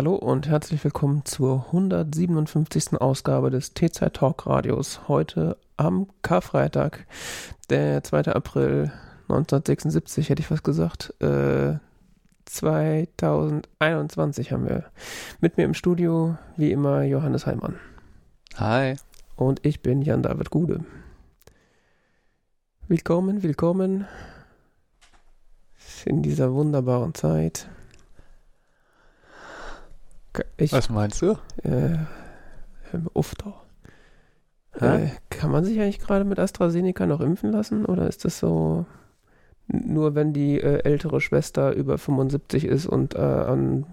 Hallo und herzlich willkommen zur 157. Ausgabe des T-Zeit Talk Radios. Heute am Karfreitag, der 2. April 1976, hätte ich was gesagt. Äh, 2021 haben wir. Mit mir im Studio, wie immer, Johannes Heimann. Hi. Und ich bin Jan-David Gude. Willkommen, willkommen in dieser wunderbaren Zeit. Ich, Was meinst du? Äh, uff doch. Äh, kann man sich eigentlich gerade mit AstraZeneca noch impfen lassen oder ist das so nur wenn die äh, ältere Schwester über 75 ist und äh, an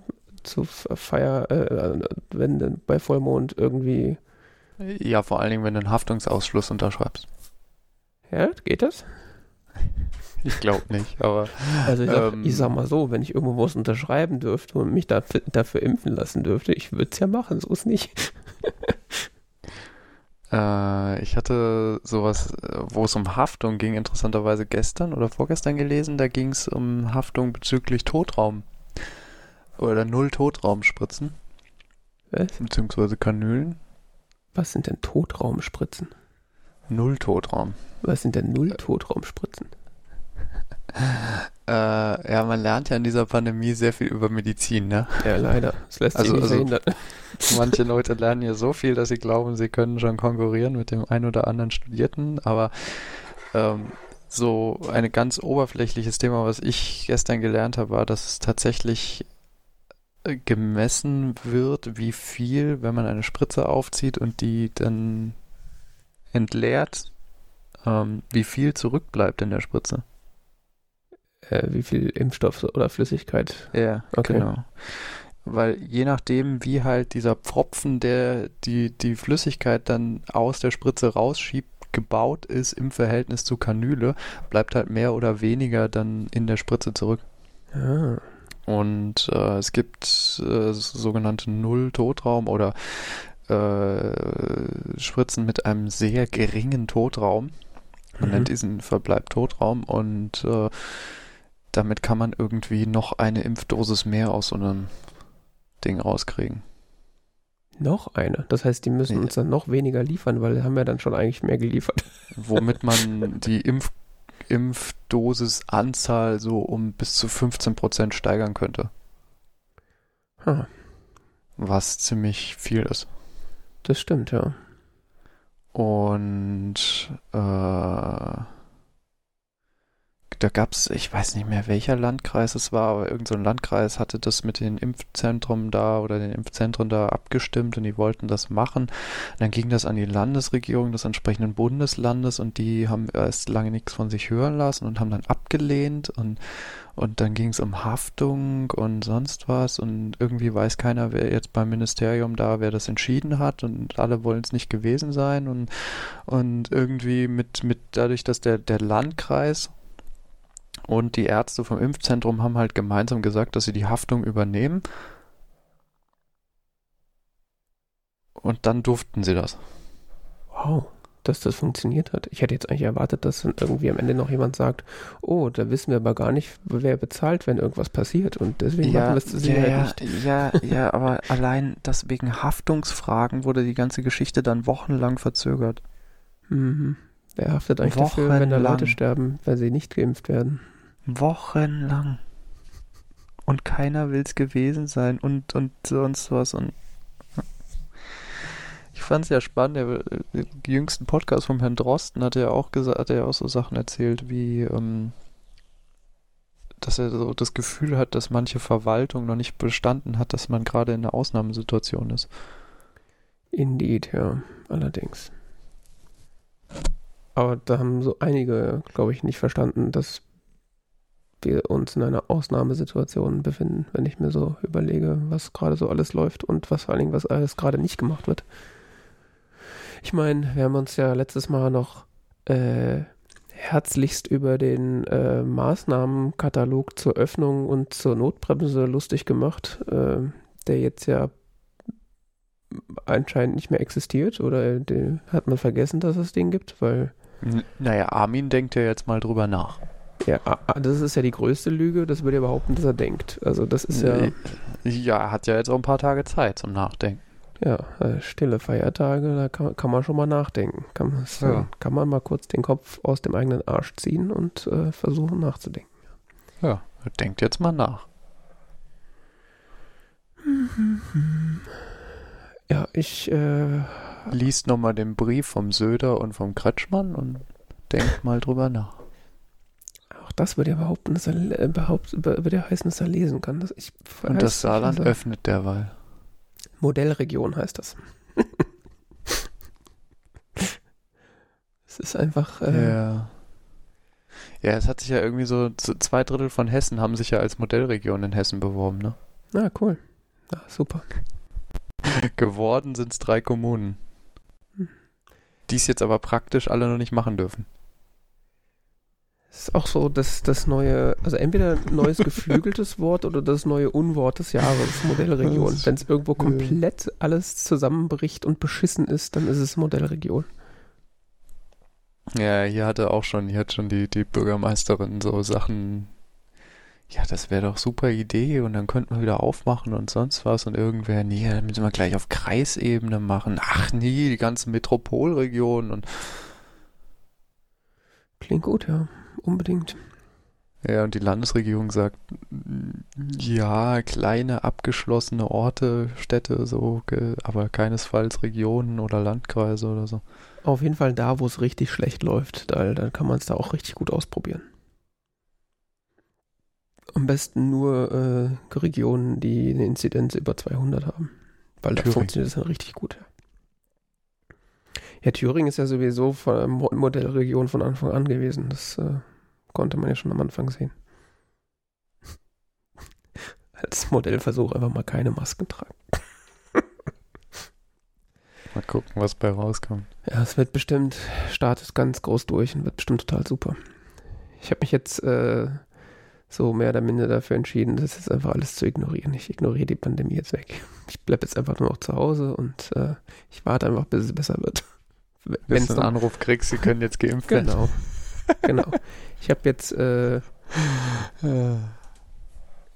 zu Feier, äh, wenn bei Vollmond irgendwie. Ja, vor allen Dingen, wenn du einen Haftungsausschluss unterschreibst. Ja, geht das? Ich glaube nicht, aber. Also ich sag, ähm, ich sag, mal so, wenn ich irgendwo was unterschreiben dürfte und mich dafür, dafür impfen lassen dürfte, ich würde es ja machen, so ist nicht. äh, ich hatte sowas, wo es um Haftung ging, interessanterweise gestern oder vorgestern gelesen, da ging es um Haftung bezüglich Totraum. Oder Null-Totraumspritzen. Was? Beziehungsweise Kanülen. Was sind denn Totraumspritzen? Null-Totraum. Was sind denn Null-Totraumspritzen? Äh, ja, man lernt ja in dieser Pandemie sehr viel über Medizin, ne? Ja, leider. Das lässt sich also, nicht also, verhindern. Manche Leute lernen ja so viel, dass sie glauben, sie können schon konkurrieren mit dem ein oder anderen Studierten, aber ähm, so ein ganz oberflächliches Thema, was ich gestern gelernt habe, war, dass es tatsächlich äh, gemessen wird, wie viel, wenn man eine Spritze aufzieht und die dann entleert, ähm, wie viel zurückbleibt in der Spritze äh, wie viel Impfstoff oder Flüssigkeit. Ja, okay. genau. Weil je nachdem, wie halt dieser Pfropfen, der die, die Flüssigkeit dann aus der Spritze rausschiebt, gebaut ist im Verhältnis zu Kanüle, bleibt halt mehr oder weniger dann in der Spritze zurück. Ah. Und äh, es gibt äh, sogenannte Null-Totraum oder äh, Spritzen mit einem sehr geringen Totraum. Man mhm. nennt diesen Verbleib Totraum und äh, damit kann man irgendwie noch eine Impfdosis mehr aus so einem Ding rauskriegen. Noch eine? Das heißt, die müssen nee. uns dann noch weniger liefern, weil haben wir dann schon eigentlich mehr geliefert. Womit man die Impf Impfdosisanzahl so um bis zu 15% steigern könnte. Huh. Was ziemlich viel ist. Das stimmt, ja. Und äh, da gab es, ich weiß nicht mehr, welcher Landkreis es war, aber irgendein so Landkreis hatte das mit den Impfzentren da oder den Impfzentren da abgestimmt und die wollten das machen. Und dann ging das an die Landesregierung des entsprechenden Bundeslandes und die haben erst lange nichts von sich hören lassen und haben dann abgelehnt und und dann ging es um Haftung und sonst was und irgendwie weiß keiner, wer jetzt beim Ministerium da, wer das entschieden hat und alle wollen es nicht gewesen sein und, und irgendwie mit, mit dadurch, dass der, der Landkreis und die Ärzte vom Impfzentrum haben halt gemeinsam gesagt, dass sie die Haftung übernehmen. Und dann durften sie das. Wow, dass das funktioniert hat. Ich hätte jetzt eigentlich erwartet, dass dann irgendwie am Ende noch jemand sagt, oh, da wissen wir aber gar nicht, wer bezahlt, wenn irgendwas passiert. Und deswegen ja, machen wir es zu ja, ja, nicht. Ja, ja, aber allein das wegen Haftungsfragen wurde die ganze Geschichte dann wochenlang verzögert. Mhm. Wer haftet eigentlich Wochenlang. dafür, wenn da Leute sterben, weil sie nicht geimpft werden? Wochenlang. Und keiner will es gewesen sein und, und sonst was. Und ich fand es ja spannend. Der, der jüngsten Podcast vom Herrn Drosten hat er auch gesagt, hat er auch so Sachen erzählt, wie ähm, dass er so das Gefühl hat, dass manche Verwaltung noch nicht bestanden hat, dass man gerade in einer Ausnahmesituation ist. Indeed, ja, allerdings. Aber da haben so einige, glaube ich, nicht verstanden, dass wir uns in einer Ausnahmesituation befinden, wenn ich mir so überlege, was gerade so alles läuft und was vor allen Dingen, was alles gerade nicht gemacht wird. Ich meine, wir haben uns ja letztes Mal noch äh, herzlichst über den äh, Maßnahmenkatalog zur Öffnung und zur Notbremse lustig gemacht, äh, der jetzt ja anscheinend nicht mehr existiert oder den hat man vergessen, dass es den gibt, weil. N naja, Armin denkt ja jetzt mal drüber nach. Ja, das ist ja die größte Lüge, das würde ja behaupten, dass er denkt. Also das ist ja. Ja, er hat ja jetzt auch ein paar Tage Zeit zum Nachdenken. Ja, äh, stille Feiertage, da kann, kann man schon mal nachdenken. Kann, man- Ja. kann man mal kurz den Kopf aus dem eigenen Arsch ziehen und äh, versuchen nachzudenken. Ja, er denkt jetzt mal nach. Ja, ich, äh, Liest nochmal den Brief vom Söder und vom Kretschmann und denkt mal drüber nach. auch das würde ja behaupten, dass er, äh, behaupt, be- würde ja heißen, dass er lesen kann. Das, ich, Und das Saarland also, öffnet derweil. Modellregion heißt das. es ist einfach, äh, Ja. Ja, es hat sich ja irgendwie so, zwei Drittel von Hessen haben sich ja als Modellregion in Hessen beworben, ne? na cool. Ja, super. Geworden sind es drei Kommunen. Hm. Die es jetzt aber praktisch alle noch nicht machen dürfen. Es ist auch so, dass das neue, also entweder ein neues geflügeltes Wort oder das neue Unwort des Jahres, Modellregion. Wenn es irgendwo ja. komplett alles zusammenbricht und beschissen ist, dann ist es Modellregion. Ja, hier hatte auch schon, hier hat schon die, die Bürgermeisterin so Sachen. Ja, das wäre doch super Idee und dann könnten wir wieder aufmachen und sonst was und irgendwer, nee, dann müssen wir gleich auf Kreisebene machen. Ach nee, die ganze Metropolregion und Klingt gut, ja. Unbedingt. ja, und die Landesregierung sagt, ja, kleine abgeschlossene Orte, Städte, so, aber keinesfalls Regionen oder Landkreise oder so. Auf jeden Fall da, wo es richtig schlecht läuft, da, dann kann man es da auch richtig gut ausprobieren. Am besten nur äh, Regionen, die eine Inzidenz über 200 haben. Weil da Thüringen. funktioniert das dann richtig gut. Ja, Thüringen ist ja sowieso von Mo- Modellregion von Anfang an gewesen. Das äh, konnte man ja schon am Anfang sehen. Als Modellversuch einfach mal keine Masken tragen. Mal gucken, was bei rauskommt. Ja, es wird bestimmt, startet ganz groß durch und wird bestimmt total super. Ich habe mich jetzt äh, so mehr oder minder dafür entschieden, das jetzt einfach alles zu ignorieren. Ich ignoriere die Pandemie jetzt weg. Ich bleibe jetzt einfach nur noch zu Hause und äh, ich warte einfach, bis es besser wird. Wenn du einen Anruf kriegst, sie können jetzt geimpft werden. Genau. genau. Ich habe jetzt äh,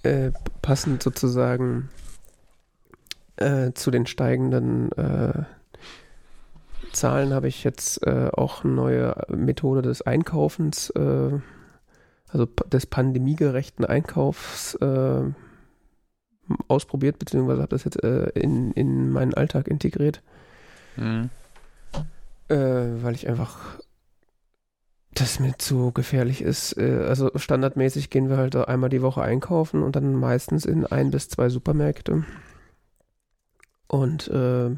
äh, passend sozusagen äh, zu den steigenden äh, Zahlen habe ich jetzt äh, auch eine neue Methode des Einkaufens, äh, also des pandemiegerechten Einkaufs äh, ausprobiert, beziehungsweise habe das jetzt äh, in, in meinen Alltag integriert Mhm. äh, weil ich einfach das mir zu gefährlich ist. Äh, also standardmäßig gehen wir halt einmal die Woche einkaufen und dann meistens in ein bis zwei Supermärkte. Und äh,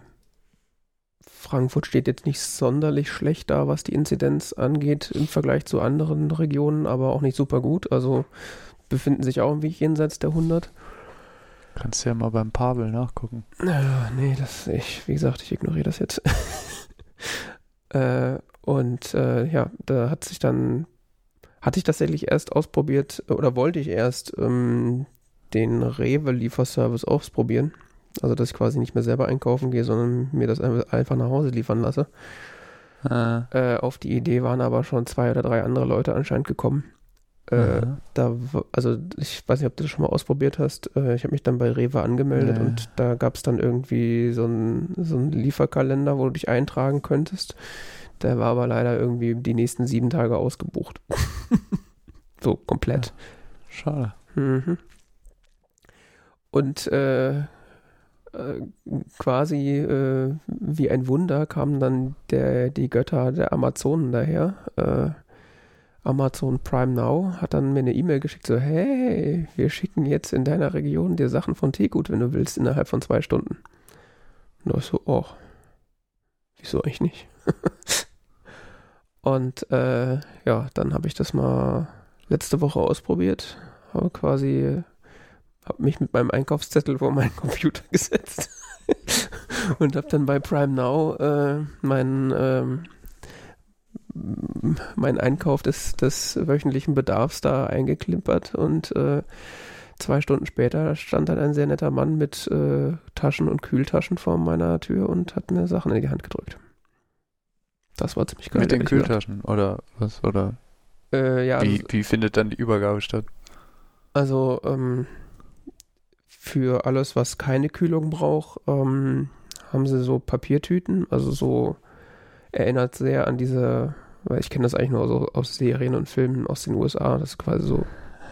Frankfurt steht jetzt nicht sonderlich schlecht da, was die Inzidenz angeht im Vergleich zu anderen Regionen, aber auch nicht super gut. Also befinden sich auch irgendwie jenseits der 100. Kannst ja mal beim Pavel nachgucken. Ja, nee, das, ich, wie gesagt, ich ignoriere das jetzt. äh, und äh, ja, da hat sich dann, hatte ich tatsächlich erst ausprobiert, oder wollte ich erst ähm, den Rewe-Lieferservice ausprobieren. Also, dass ich quasi nicht mehr selber einkaufen gehe, sondern mir das einfach nach Hause liefern lasse. Äh, Äh, auf die Idee waren aber schon zwei oder drei andere Leute anscheinend gekommen. Äh, da, also ich weiß nicht, ob du das schon mal ausprobiert hast. Äh, ich habe mich dann bei Rewe angemeldet Nee. und da gab es dann irgendwie so einen so einen Lieferkalender, wo du dich eintragen könntest. Der war aber leider irgendwie die nächsten sieben Tage ausgebucht. so komplett. Schade. Mhm. Und äh, quasi äh, wie ein Wunder kamen dann der, die Götter der Amazonen daher. Äh, Amazon Prime Now hat dann mir eine E-Mail geschickt, so, hey, wir schicken jetzt in deiner Region dir Sachen von Teegut, wenn du willst, innerhalb von zwei Stunden. Und da ich so, oh, wieso eigentlich nicht? Und äh, ja, dann habe ich das mal letzte Woche ausprobiert, habe quasi, habe mich mit meinem Einkaufszettel vor meinen Computer gesetzt und habe dann bei Prime Now äh, meinen ähm, mein Einkauf des, des wöchentlichen Bedarfs da eingeklimpert und äh, zwei Stunden später stand dann ein sehr netter Mann mit äh, Taschen und Kühltaschen vor meiner Tür und hat mir Sachen in die Hand gedrückt. Das war ziemlich geil. Mit den. Kühltaschen oder was? Oder Äh, ja, wie, wie findet dann die Übergabe statt? Also, ähm, für alles, was keine Kühlung braucht, ähm, haben sie so Papiertüten, also so erinnert sehr an diese, weil ich kenne das eigentlich nur so aus Serien und Filmen aus den USA, dass du quasi so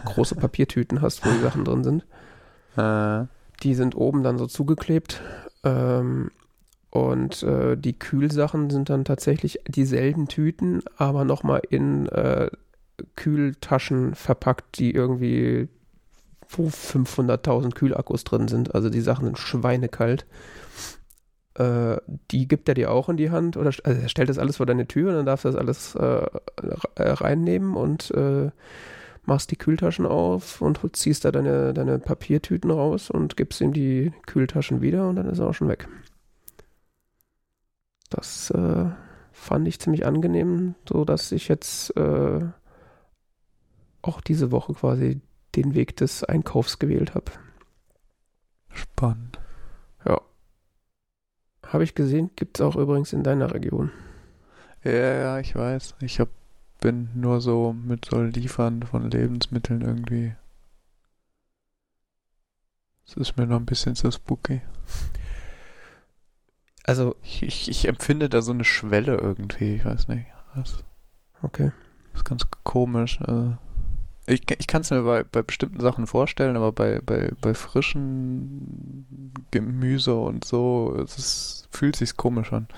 große Papiertüten hast, wo die Sachen drin sind. Äh, Die sind oben dann so zugeklebt. Ähm, und äh, die Kühlsachen sind dann tatsächlich dieselben Tüten, aber nochmal in äh, Kühltaschen verpackt, die irgendwie wo 500.000 Kühlakkus drin sind. Also die Sachen sind schweinekalt. Äh, die gibt er dir auch in die Hand oder also er stellt das alles vor deine Tür und dann darfst du das alles äh, reinnehmen und äh, machst die Kühltaschen auf und ziehst da deine, deine Papiertüten raus und gibst ihm die Kühltaschen wieder und dann ist er auch schon weg. Das äh, fand ich ziemlich angenehm, so dass ich jetzt äh, auch diese Woche quasi den Weg des Einkaufs gewählt habe. spannend. Habe ich gesehen, gibt es auch übrigens in deiner Region. Ja, ja, ich weiß. Ich hab, bin nur so mit so Liefern von Lebensmitteln irgendwie. Es ist mir noch ein bisschen zu spooky. Also, Ich, ich, ich empfinde da so eine Schwelle irgendwie. Ich weiß nicht. Das okay. ist ganz komisch. Also ich ich kann es mir bei, bei bestimmten Sachen vorstellen, aber bei, bei, bei frischen Gemüse und so, es ist, fühlt sich komisch an.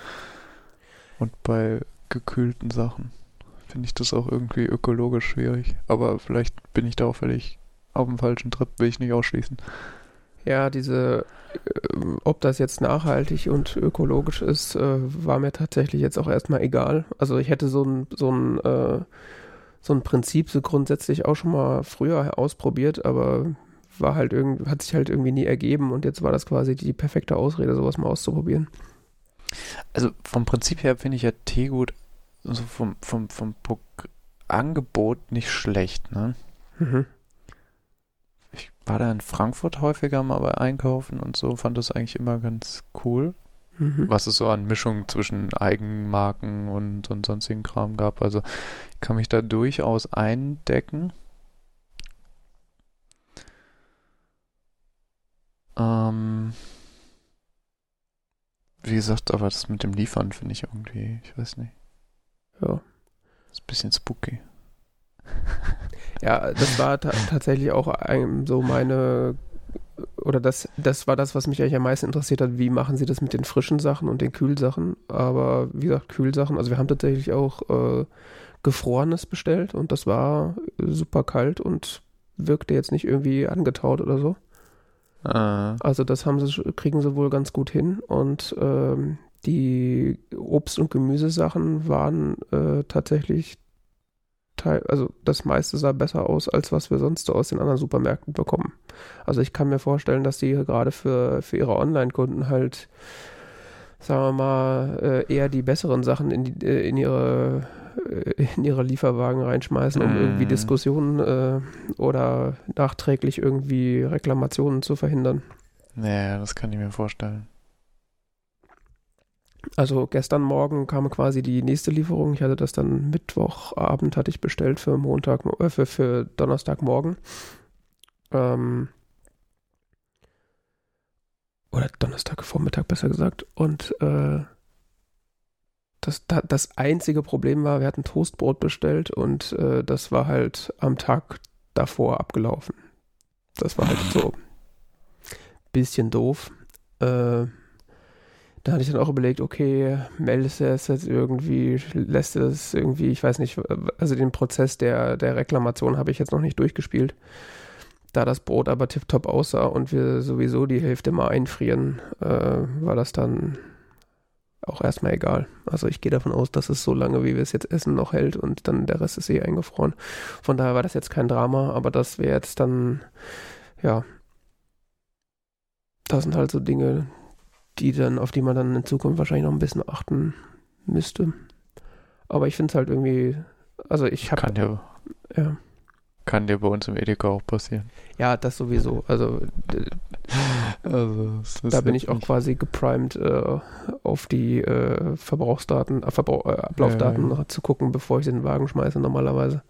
Und bei gekühlten Sachen finde ich das auch irgendwie ökologisch schwierig. Aber vielleicht bin ich da auch völlig auf dem falschen Trip, will ich nicht ausschließen. Ja, diese, äh, ob das jetzt nachhaltig und ökologisch ist, äh, war mir tatsächlich jetzt auch erstmal egal. Also ich hätte so ein, so ein, äh, so ein Prinzip so grundsätzlich auch schon mal früher ausprobiert, aber war halt irgendwie, hat sich halt irgendwie nie ergeben und jetzt war das quasi die perfekte Ausrede, sowas mal auszuprobieren. Also vom Prinzip her finde ich ja Teegut so vom, vom, vom Pro- Angebot nicht schlecht, ne? Mhm. Ich war da in Frankfurt häufiger mal bei Einkaufen und so, fand das eigentlich immer ganz cool, Mhm. was es so an Mischung zwischen Eigenmarken und, und sonstigen Kram gab. Also ich kann mich da durchaus eindecken. Ähm, wie gesagt, aber das mit dem Liefern finde ich irgendwie, ich weiß nicht, Ja. ist ein bisschen spooky. Ja, das war ta tatsächlich auch ein, so meine, oder das, das war das, was mich eigentlich am meisten interessiert hat. Wie machen sie das mit den frischen Sachen und den Kühlsachen? Aber wie gesagt, Kühlsachen, also wir haben tatsächlich auch äh, Gefrorenes bestellt und das war super kalt und wirkte jetzt nicht irgendwie angetaut oder so. Äh, Also das haben sie, kriegen sie wohl ganz gut hin und ähm, die Obst- und Gemüsesachen waren äh, tatsächlich teil, also das meiste sah besser aus, als was wir sonst so aus den anderen Supermärkten bekommen. Also ich kann mir vorstellen, dass die gerade für, für ihre Online-Kunden halt, sagen wir mal, äh, eher die besseren Sachen in, die, äh, in ihre äh, in ihre Lieferwagen reinschmeißen, um irgendwie Diskussionen äh, oder nachträglich irgendwie Reklamationen zu verhindern. naja, das kann ich mir vorstellen. Also gestern Morgen kam quasi die nächste Lieferung. Ich hatte das dann Mittwochabend hatte ich bestellt für Montag, äh, für, für Donnerstagmorgen. Ähm, oder Donnerstagvormittag besser gesagt. Und äh, das, da, das einzige Problem war, wir hatten Toastbrot bestellt und äh, das war halt am Tag davor abgelaufen. Das war halt so bisschen doof. Äh, da hatte ich dann auch überlegt, okay, meldest du es jetzt irgendwie, lässt du das irgendwie, ich weiß nicht, also den Prozess der, der Reklamation habe ich jetzt noch nicht durchgespielt. Da das Brot aber tiptop aussah und wir sowieso die Hälfte mal einfrieren, äh, war das dann auch erstmal egal. Also ich gehe davon aus, dass es so lange, wie wir es jetzt essen, noch hält und dann der Rest ist eh eingefroren. Von daher war das jetzt kein Drama, aber das wäre jetzt dann, ja, das sind halt so Dinge, die dann, auf die man dann in Zukunft wahrscheinlich noch ein bisschen achten müsste. Aber ich finde es halt irgendwie, also ich habe, Kann ja, ja, kann dir bei uns im Edeka auch passieren. ja, das sowieso. Also Also, da bin ich auch quasi geprimed, äh, auf die äh, Verbrauchsdaten, äh, Verbrauch, äh, Ablaufdaten Ja, zu gucken, bevor ich den Wagen schmeiße normalerweise.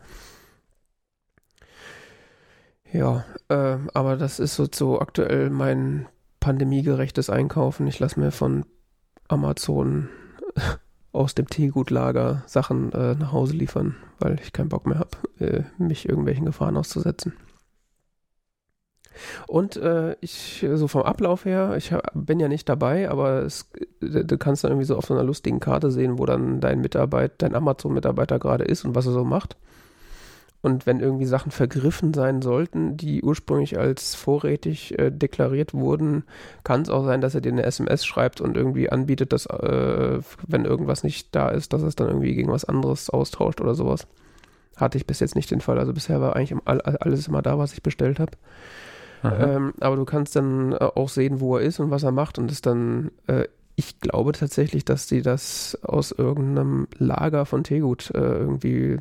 Ja, äh, aber das ist so, so aktuell mein pandemiegerechtes Einkaufen. Ich lasse mir von Amazon aus dem Teegutlager Sachen äh, nach Hause liefern, weil ich keinen Bock mehr habe, äh, mich irgendwelchen Gefahren auszusetzen. Und äh, ich, so vom Ablauf her, ich hab, bin ja nicht dabei, aber es, du kannst dann irgendwie so auf so einer lustigen Karte sehen, wo dann dein Mitarbeiter, dein Amazon-Mitarbeiter gerade ist und was er so macht. Und wenn irgendwie Sachen vergriffen sein sollten, die ursprünglich als vorrätig äh, deklariert wurden, kann es auch sein, dass er dir eine SMS schreibt und irgendwie anbietet, dass, äh, wenn irgendwas nicht da ist, dass es dann irgendwie gegen was anderes austauscht oder sowas. Hatte ich bis jetzt nicht den Fall. Also bisher war eigentlich alles immer da, was ich bestellt habe. Ähm, aber du kannst dann äh, auch sehen, wo er ist und was er macht und ist dann, äh, ich glaube tatsächlich, dass die das aus irgendeinem Lager von Teegut äh, irgendwie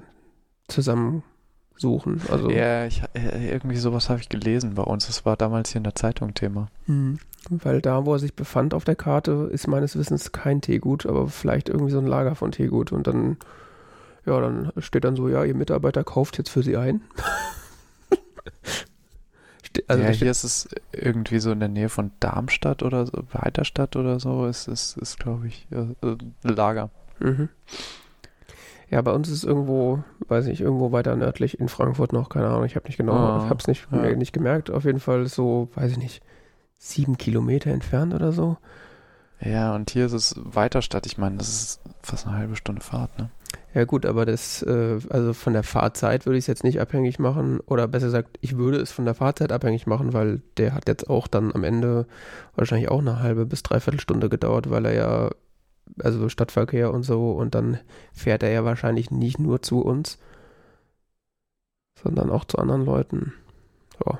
zusammensuchen. Also, ja, ich, äh, irgendwie sowas habe ich gelesen bei uns. Das war damals hier in der Zeitung Thema. Mhm. Weil da, wo er sich befand auf der Karte, ist meines Wissens kein Teegut, aber vielleicht irgendwie so ein Lager von Teegut und dann, ja, dann steht dann so, ja, ihr Mitarbeiter kauft jetzt für sie ein. also ja, hier ist es irgendwie so in der Nähe von Darmstadt oder so, Weiterstadt oder so. Es ist, ist glaube ich, äh, Lager. Mhm. Ja, bei uns ist es irgendwo, weiß ich, irgendwo weiter nördlich in Frankfurt noch, keine Ahnung, ich habe nicht genau, ah, ich habe es nicht, ja. nicht gemerkt. Auf jeden Fall so, weiß ich nicht, sieben Kilometer entfernt oder so. Ja, und hier ist es Weiterstadt. Ich meine, das ist fast eine halbe Stunde Fahrt, ne? Ja gut, aber das, äh, also von der Fahrzeit würde ich es jetzt nicht abhängig machen oder besser gesagt, ich würde es von der Fahrzeit abhängig machen, weil der hat jetzt auch dann am Ende wahrscheinlich auch eine halbe bis dreiviertel Stunde gedauert, weil er ja, also Stadtverkehr und so und dann fährt er ja wahrscheinlich nicht nur zu uns, sondern auch zu anderen Leuten. Ja.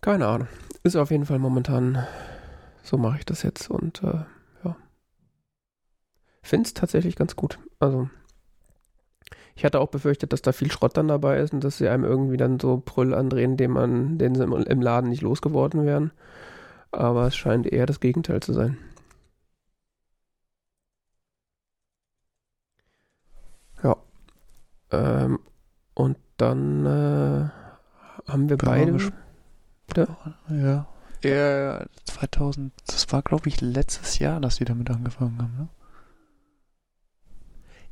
Keine Ahnung. Ist auf jeden Fall momentan, so mache ich das jetzt und äh, finde es tatsächlich ganz gut. Also, ich hatte auch befürchtet, dass da viel Schrott dann dabei ist und dass sie einem irgendwie dann so Brüll andrehen, den man, den sie im Laden nicht losgeworden wären. Aber es scheint eher das Gegenteil zu sein. Ja. Ähm, und dann äh, haben wir beide. Bitte? Ja. Ja, 2000, das war glaube ich letztes Jahr, dass die damit angefangen haben, ne?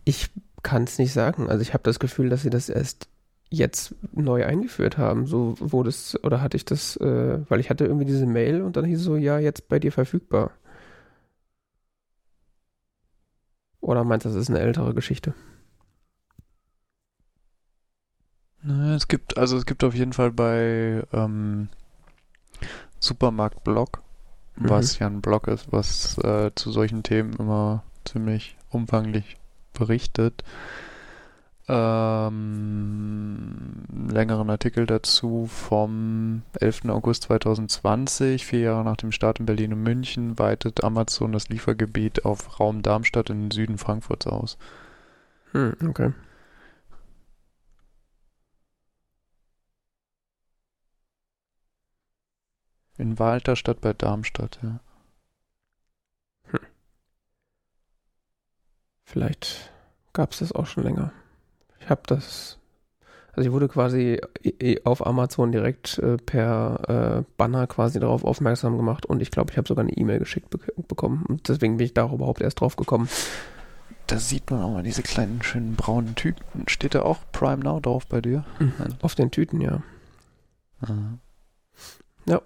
Ich kann es nicht sagen. Also ich habe das Gefühl, dass sie das erst jetzt neu eingeführt haben. So wurde es, oder hatte ich das, äh, weil ich hatte irgendwie diese Mail und dann hieß es so, ja, jetzt bei dir verfügbar. Oder meinst du, das ist eine ältere Geschichte? Es gibt, also es gibt auf jeden Fall bei ähm, Supermarkt Blog, was mhm. ja ein Blog ist, was äh, zu solchen Themen immer ziemlich umfanglich berichtet. Ähm, längeren Artikel dazu vom 11. August 2020, vier Jahre nach dem Start in Berlin und München, weitet Amazon das Liefergebiet auf Raum Darmstadt in den Süden Frankfurts aus. Hm, okay. In Walterstadt bei Darmstadt, ja. Vielleicht gab es das auch schon länger. Ich habe das, also ich wurde quasi auf Amazon direkt äh, per äh, Banner quasi darauf aufmerksam gemacht und ich glaube, ich habe sogar eine E-Mail geschickt be bekommen und deswegen bin ich da überhaupt erst drauf gekommen. Da sieht man auch mal diese kleinen schönen braunen Tüten. Steht da auch Prime Now drauf bei dir? Mhm. Auf den Tüten, ja. Aha. Ja.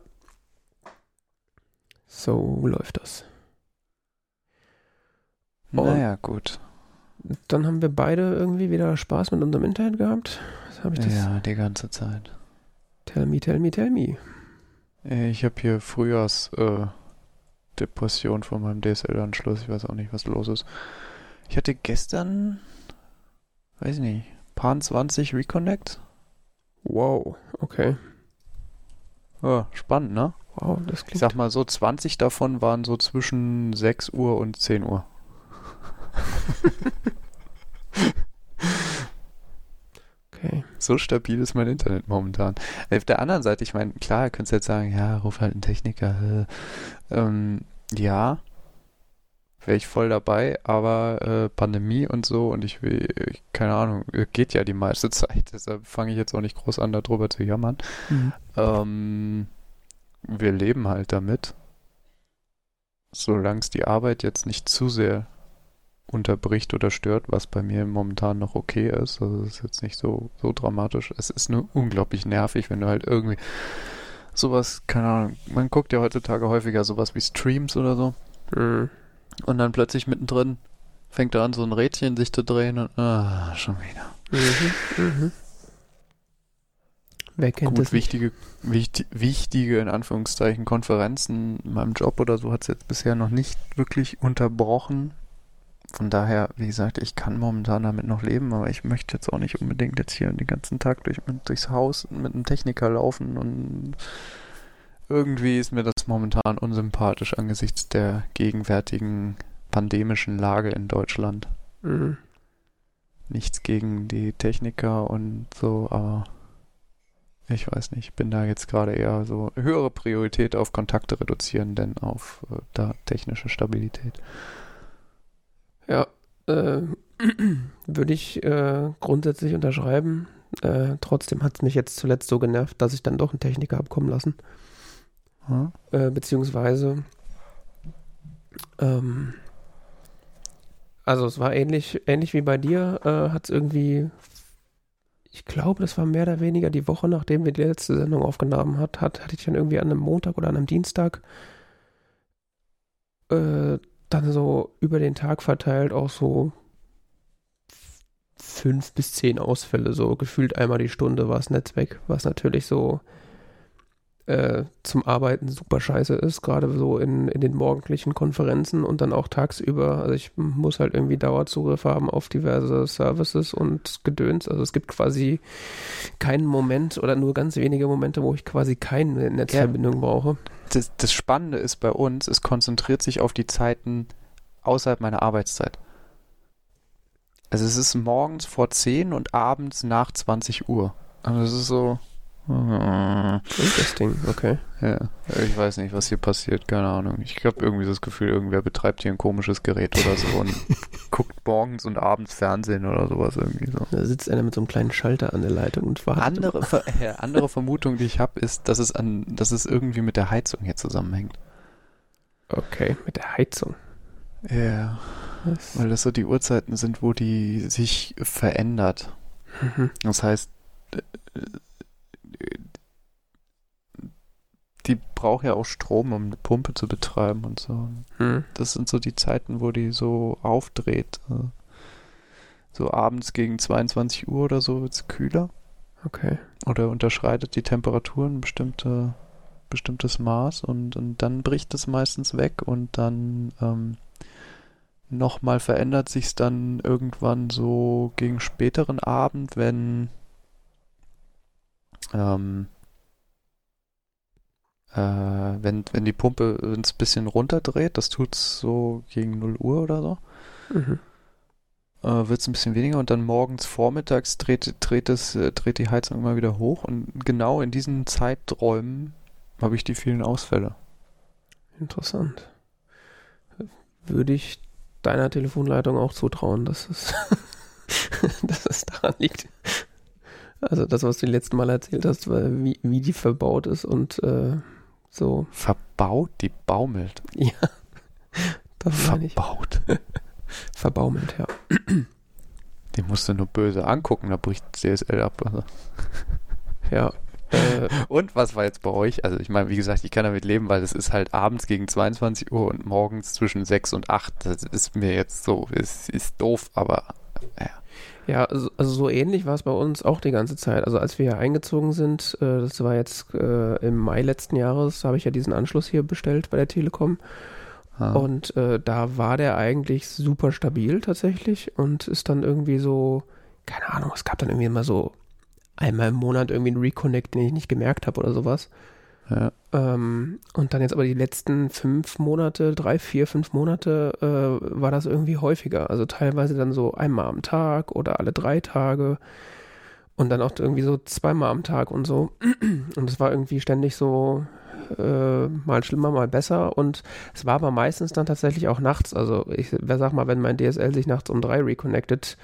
So läuft das. Oh. Naja, gut. Dann haben wir beide irgendwie wieder Spaß mit unserem Internet gehabt. Hab ja, die ganze Zeit. Tell me, tell me, tell me. Ich habe hier Frühjahrsdepression äh, von meinem DSL-Anschluss. Ich weiß auch nicht, was los ist. Ich hatte gestern, weiß ich nicht, paar 20 Reconnect. Wow, okay. Oh, spannend, ne? Wow, das klingt. Ich sag mal so, 20 davon waren so zwischen 6 Uhr und 10 Uhr. Okay. So stabil ist mein Internet momentan. Auf der anderen Seite, ich meine, klar, könntest du jetzt sagen, ja, ruf halt einen Techniker. Ähm, ja. wäre ich voll dabei, aber äh, Pandemie und so und ich will, ich, keine Ahnung, geht ja die meiste Zeit, deshalb fange ich jetzt auch nicht groß an, darüber zu jammern. Mhm. Ähm, wir leben halt damit. Solange es die Arbeit jetzt nicht zu sehr unterbricht oder stört, was bei mir momentan noch okay ist. Also es ist jetzt nicht so, so dramatisch. Es ist nur unglaublich nervig, wenn du halt irgendwie sowas, keine Ahnung, man guckt ja heutzutage häufiger sowas wie Streams oder so. Mhm. Und dann plötzlich mittendrin fängt er an, so ein Rädchen sich zu drehen und ah, schon wieder. Mhm, mhm. Wer kennt Gut, das wichtige, wichtig, wichtige, in Anführungszeichen, Konferenzen in meinem Job oder so hat es jetzt bisher noch nicht wirklich unterbrochen. Von daher, wie gesagt, ich kann momentan damit noch leben, aber ich möchte jetzt auch nicht unbedingt jetzt hier den ganzen Tag durch, durchs Haus mit einem Techniker laufen und irgendwie ist mir das momentan unsympathisch angesichts der gegenwärtigen pandemischen Lage in Deutschland. Mhm. Nichts gegen die Techniker und so, aber ich weiß nicht, ich bin da jetzt gerade eher so höhere Priorität auf Kontakte reduzieren, denn auf äh, da technische Stabilität. Ja, äh, würde ich äh, grundsätzlich unterschreiben. Äh, trotzdem hat es mich jetzt zuletzt so genervt, dass ich dann doch einen Techniker habe kommen lassen. Hm? beziehungsweise, ähm, also es war ähnlich, ähnlich wie bei dir, äh, hat es irgendwie, ich glaube, das war mehr oder weniger die Woche, nachdem wir die letzte Sendung aufgenommen hat, hat hatte ich dann irgendwie an einem Montag oder an einem Dienstag äh, dann so über den Tag verteilt auch so fünf bis zehn Ausfälle, so gefühlt einmal die Stunde war das Netz weg, was natürlich so äh, zum Arbeiten super scheiße ist, gerade so in, in den morgendlichen Konferenzen und dann auch tagsüber. Also ich muss halt irgendwie Dauerzugriff haben auf diverse Services und Gedöns. Also es gibt quasi keinen Moment oder nur ganz wenige Momente, wo ich quasi keine Netzverbindung ja. brauche. Das, das Spannende ist bei uns, es konzentriert sich auf die Zeiten außerhalb meiner Arbeitszeit. Also es ist morgens vor 10 und abends nach 20 Uhr. Also es ist so, Interesting, okay. Ja, ich weiß nicht, was hier passiert, keine Ahnung. Ich habe irgendwie das Gefühl, irgendwer betreibt hier ein komisches Gerät oder so und guckt morgens und abends Fernsehen oder sowas irgendwie so. Da sitzt einer mit so einem kleinen Schalter an der Leitung und wartet. Andere, Ver ja, andere Vermutung, die ich habe, ist, dass es an, dass es irgendwie mit der Heizung hier zusammenhängt. Okay, mit der Heizung. Ja. Was? Weil das so die Uhrzeiten sind, wo die sich verändert. Mhm. Das heißt, die braucht ja auch Strom, um eine Pumpe zu betreiben und so. Hm. Das sind so die Zeiten, wo die so aufdreht. So abends gegen 22 Uhr oder so wird es kühler. Okay. Oder unterschreitet die Temperatur ein bestimmte, bestimmtes Maß und, und dann bricht es meistens weg und dann ähm, nochmal verändert sich es dann irgendwann so gegen späteren Abend, wenn ähm, äh, wenn, wenn die Pumpe ein bisschen runterdreht, das tut es so gegen 0 Uhr oder so, mhm. äh, wird es ein bisschen weniger und dann morgens vormittags dreht, dreht, es, äh, dreht die Heizung immer wieder hoch und genau in diesen Zeiträumen habe ich die vielen Ausfälle. Interessant. Würde ich deiner Telefonleitung auch zutrauen, dass es, dass es daran liegt. Also das, was du letzten Mal erzählt hast, wie, wie die verbaut ist und äh, so. Verbaut? Die baumelt. Ja. Das Verbaut. Verbaumelt, ja. Die musst du nur böse angucken, da bricht CSL ab. Also. Ja. Äh, und was war jetzt bei euch? Also ich meine, wie gesagt, ich kann damit leben, weil es ist halt abends gegen 22 Uhr und morgens zwischen 6 und 8. Das ist mir jetzt so, es ist doof, aber ja. Ja, also, also, so ähnlich war es bei uns auch die ganze Zeit. Also als wir hier eingezogen sind, äh, das war jetzt äh, im Mai letzten Jahres, habe ich ja diesen Anschluss hier bestellt bei der Telekom. Ah. Und äh, da war der eigentlich super stabil tatsächlich und ist dann irgendwie so, keine Ahnung, es gab dann irgendwie immer so einmal im Monat irgendwie einen Reconnect, den ich nicht gemerkt habe oder sowas. Ähm, und dann jetzt aber die letzten fünf Monate, drei, vier, fünf Monate äh, war das irgendwie häufiger. Also teilweise dann so einmal am Tag oder alle drei Tage und dann auch irgendwie so zweimal am Tag und so. Und es war irgendwie ständig so, äh, mal schlimmer, mal besser und es war aber meistens dann tatsächlich auch nachts. Also ich sag mal, wenn mein DSL sich nachts um drei reconnected,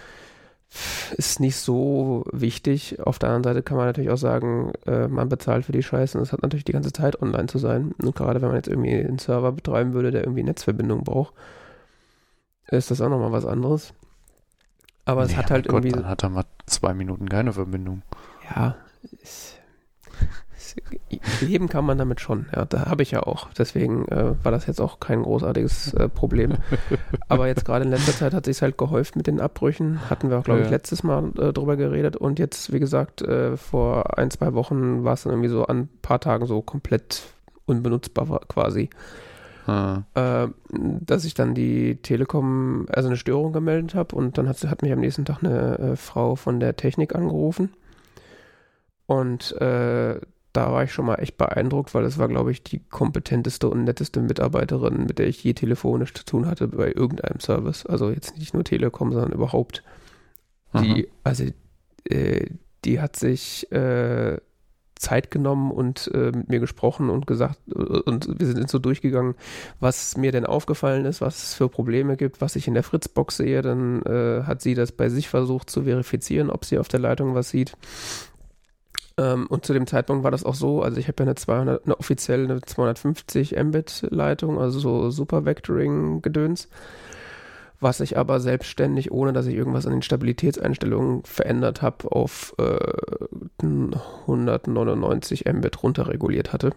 ist nicht so wichtig. Auf der anderen Seite kann man natürlich auch sagen, äh, man bezahlt für die Scheiße und es hat natürlich die ganze Zeit online zu sein. Und gerade wenn man jetzt irgendwie einen Server betreiben würde, der irgendwie Netzverbindung braucht, ist das auch nochmal was anderes. Aber nee, es hat halt Gott, irgendwie. Dann hat er mal zwei Minuten keine Verbindung. Ja, ist, Leben kann man damit schon, ja, da habe ich ja auch. Deswegen äh, war das jetzt auch kein großartiges äh, Problem. Aber jetzt gerade in letzter Zeit hat sich halt gehäuft mit den Abbrüchen. Hatten wir auch, glaube ja. ich, letztes Mal äh, drüber geredet. Und jetzt, wie gesagt, äh, vor ein, zwei Wochen war es dann irgendwie so an ein paar Tagen so komplett unbenutzbar quasi. Ah. Äh, dass ich dann die Telekom, also eine Störung gemeldet habe und dann hat, hat mich am nächsten Tag eine äh, Frau von der Technik angerufen. Und äh, da war ich schon mal echt beeindruckt, weil es war, glaube ich, die kompetenteste und netteste Mitarbeiterin, mit der ich je telefonisch zu tun hatte bei irgendeinem Service. Also jetzt nicht nur Telekom, sondern überhaupt. Die, mhm. also, äh, die hat sich äh, Zeit genommen und äh, mit mir gesprochen und gesagt, und wir sind so durchgegangen, was mir denn aufgefallen ist, was es für Probleme gibt, was ich in der Fritzbox sehe. Dann äh, hat sie das bei sich versucht zu verifizieren, ob sie auf der Leitung was sieht. Ähm, und zu dem Zeitpunkt war das auch so, also ich habe ja eine 200, eine offizielle eine 250 Mbit Leitung, also so Super Vectoring Gedöns, was ich aber selbstständig, ohne dass ich irgendwas an den Stabilitätseinstellungen verändert habe, auf äh, 199 Mbit runterreguliert hatte.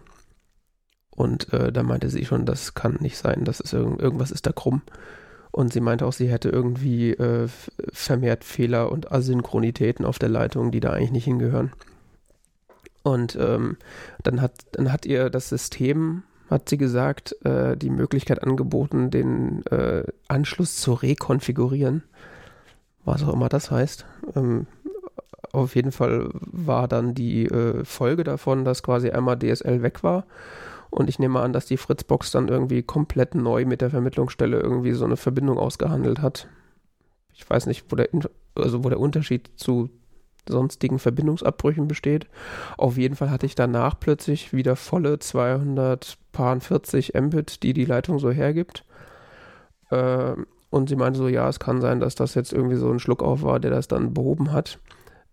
Und äh, da meinte sie schon, das kann nicht sein, das ist irgend, irgendwas ist da krumm. Und sie meinte auch, sie hätte irgendwie äh, vermehrt Fehler und Asynchronitäten auf der Leitung, die da eigentlich nicht hingehören. Und ähm, dann, hat, dann hat ihr das System, hat sie gesagt, äh, die Möglichkeit angeboten, den äh, Anschluss zu rekonfigurieren. Was auch immer das heißt. Ähm, auf jeden Fall war dann die äh, Folge davon, dass quasi einmal DSL weg war. Und ich nehme an, dass die Fritzbox dann irgendwie komplett neu mit der Vermittlungsstelle irgendwie so eine Verbindung ausgehandelt hat. Ich weiß nicht, wo der, also wo der Unterschied zu sonstigen Verbindungsabbrüchen besteht. Auf jeden Fall hatte ich danach plötzlich wieder volle 240 Mbit, die die Leitung so hergibt. Äh, und sie meinte so, ja, es kann sein, dass das jetzt irgendwie so ein Schluckauf war, der das dann behoben hat.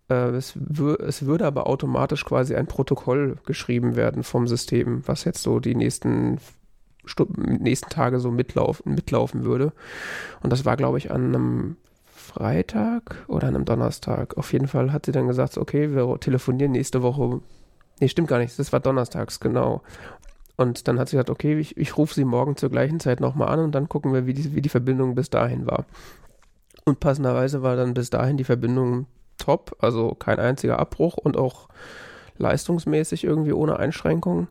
Äh, es, es, würde aber automatisch quasi ein Protokoll geschrieben werden vom System, was jetzt so die nächsten nächsten Tage so mitlaufen, mitlaufen würde. Und das war, glaube ich, an einem Freitag oder an einem Donnerstag. Auf jeden Fall hat sie dann gesagt, okay, wir telefonieren nächste Woche. Nee, stimmt gar nicht, das war donnerstags, genau. Und dann hat sie gesagt, okay, ich, ich rufe sie morgen zur gleichen Zeit nochmal an und dann gucken wir, wie die, wie die Verbindung bis dahin war. Und passenderweise war dann bis dahin die Verbindung top, also kein einziger Abbruch und auch leistungsmäßig irgendwie ohne Einschränkungen.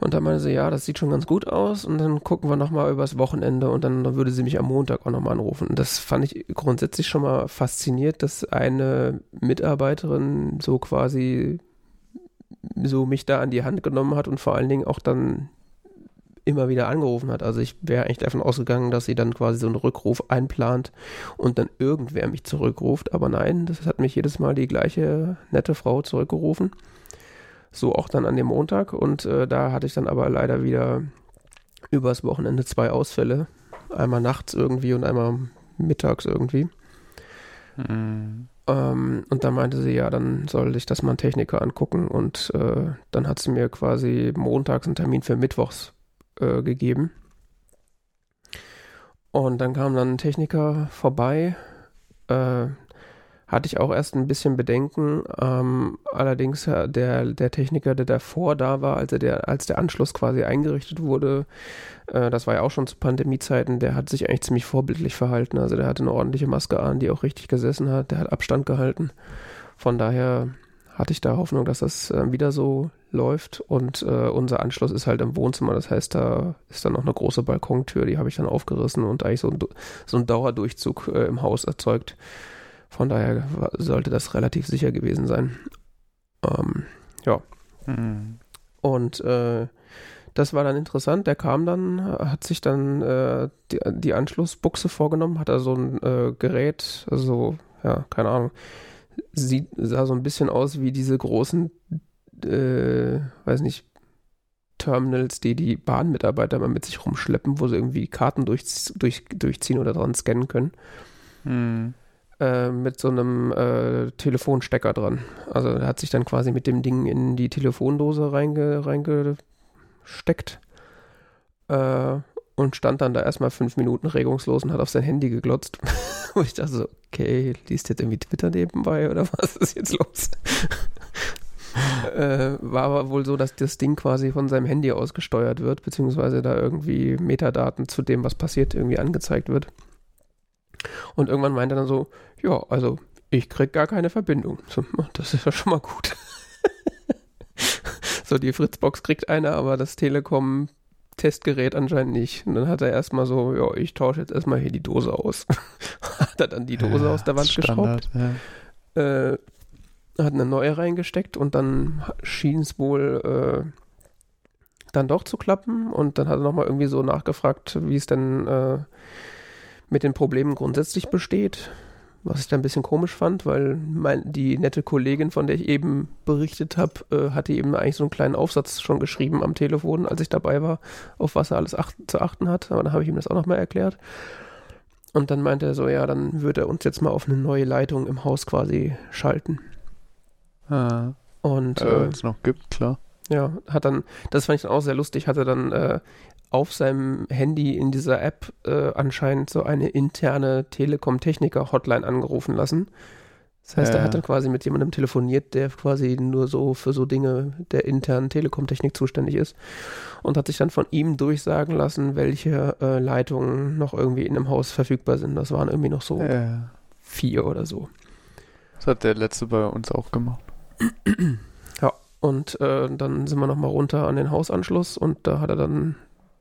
Und dann meinte sie, ja, das sieht schon ganz gut aus und dann gucken wir nochmal übers Wochenende und dann würde sie mich am Montag auch nochmal anrufen. Und das fand ich grundsätzlich schon mal fasziniert, dass eine Mitarbeiterin so quasi so mich da an die Hand genommen hat und vor allen Dingen auch dann immer wieder angerufen hat. Also ich wäre eigentlich davon ausgegangen, dass sie dann quasi so einen Rückruf einplant und dann irgendwer mich zurückruft. Aber nein, das hat mich jedes Mal die gleiche nette Frau zurückgerufen. So auch dann an dem Montag und äh, da hatte ich dann aber leider wieder übers Wochenende zwei Ausfälle. Einmal nachts irgendwie und einmal mittags irgendwie. Mhm. Ähm, und dann meinte sie, ja, dann soll ich das mal ein Techniker angucken und äh, dann hat sie mir quasi montags einen Termin für Mittwochs äh, gegeben. Und dann kam dann ein Techniker vorbei. Äh, hatte ich auch erst ein bisschen Bedenken. Ähm, allerdings der, der Techniker, der davor da war, als, der, als der Anschluss quasi eingerichtet wurde, äh, das war ja auch schon zu Pandemiezeiten, der hat sich eigentlich ziemlich vorbildlich verhalten. Also der hatte eine ordentliche Maske an, die auch richtig gesessen hat. Der hat Abstand gehalten. Von daher hatte ich da Hoffnung, dass das äh, wieder so läuft. Und äh, unser Anschluss ist halt im Wohnzimmer. Das heißt, da ist dann noch eine große Balkontür, die habe ich dann aufgerissen und eigentlich so ein, so ein Dauerdurchzug äh, im Haus erzeugt. Von daher sollte das relativ sicher gewesen sein. Ähm, ja. Mhm. Und äh, das war dann interessant. Der kam dann, hat sich dann äh, die, die, Anschlussbuchse vorgenommen, hat da so ein äh, Gerät, also, ja, keine Ahnung, sieht, sah so ein bisschen aus wie diese großen, äh, weiß nicht, Terminals, die die Bahnmitarbeiter mal mit sich rumschleppen, wo sie irgendwie Karten durch, durch, durchziehen oder dran scannen können. Hm. Äh, mit so einem äh, Telefonstecker dran. Also er hat sich dann quasi mit dem Ding in die Telefondose reinge, reingesteckt äh, und stand dann da erstmal fünf Minuten regungslos und hat auf sein Handy geglotzt. und ich dachte so, okay, liest jetzt irgendwie Twitter nebenbei oder was ist jetzt los? äh, war aber wohl so, dass das Ding quasi von seinem Handy aus gesteuert wird, beziehungsweise da irgendwie Metadaten zu dem, was passiert, irgendwie angezeigt wird. Und irgendwann meinte er dann so, ja, also ich krieg gar keine Verbindung. Das ist ja schon mal gut. so, die Fritzbox kriegt eine, aber das Telekom Testgerät anscheinend nicht. Und dann hat er erstmal so, ja, ich tausche jetzt erstmal hier die Dose aus. hat er dann die Dose ja, aus der Wand Standard, geschraubt. Ja. Äh, hat eine neue reingesteckt und dann schien es wohl äh, dann doch zu klappen und dann hat er nochmal irgendwie so nachgefragt, wie es denn äh, mit den Problemen grundsätzlich besteht, was ich da ein bisschen komisch fand, weil mein, die nette Kollegin, von der ich eben berichtet habe, äh, hatte eben eigentlich so einen kleinen Aufsatz schon geschrieben am Telefon, als ich dabei war, auf was er alles ach zu achten hat, aber dann habe ich ihm das auch nochmal erklärt. Und dann meinte er so, ja, dann würde er uns jetzt mal auf eine neue Leitung im Haus quasi schalten. Ah. Und äh, äh, wenn es noch gibt, klar. Ja, hat dann, das fand ich dann auch sehr lustig, hat er dann äh, auf seinem Handy in dieser App äh, anscheinend so eine interne Telekom-Techniker-Hotline angerufen lassen. Das heißt, ja. er hat dann quasi mit jemandem telefoniert, der quasi nur so für so Dinge der internen Telekom-Technik zuständig ist und hat sich dann von ihm durchsagen lassen, welche äh, Leitungen noch irgendwie in einem Haus verfügbar sind. Das waren irgendwie noch so vier oder so. Das hat der letzte bei uns auch gemacht. Ja, und äh, dann sind wir nochmal runter an den Hausanschluss und da hat er dann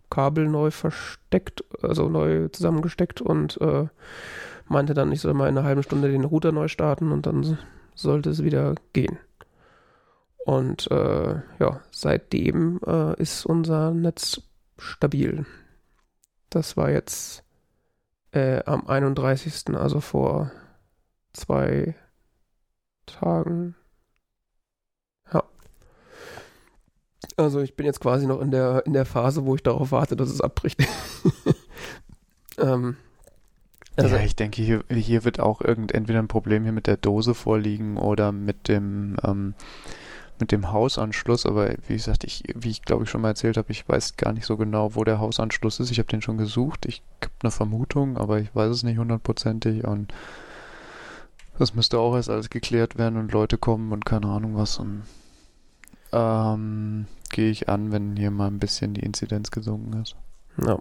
Kabel neu versteckt, also neu zusammengesteckt und äh, meinte dann, ich soll mal in einer halben Stunde den Router neu starten und dann sollte es wieder gehen. Und äh, ja, seitdem äh, ist unser Netz stabil. Das war jetzt äh, am 31., also vor zwei Tagen, Also ich bin jetzt quasi noch in der, in der Phase, wo ich darauf warte, dass es abbricht. ähm, also ja, ich denke, hier, hier wird auch irgend, entweder ein Problem hier mit der Dose vorliegen oder mit dem, ähm, mit dem Hausanschluss. Aber wie gesagt, ich, wie ich glaube ich schon mal erzählt habe, ich weiß gar nicht so genau, wo der Hausanschluss ist. Ich habe den schon gesucht. Ich habe eine Vermutung, aber ich weiß es nicht hundertprozentig und das müsste auch erst alles geklärt werden und Leute kommen und keine Ahnung was und ähm, gehe ich an, wenn hier mal ein bisschen die Inzidenz gesunken ist. Ja.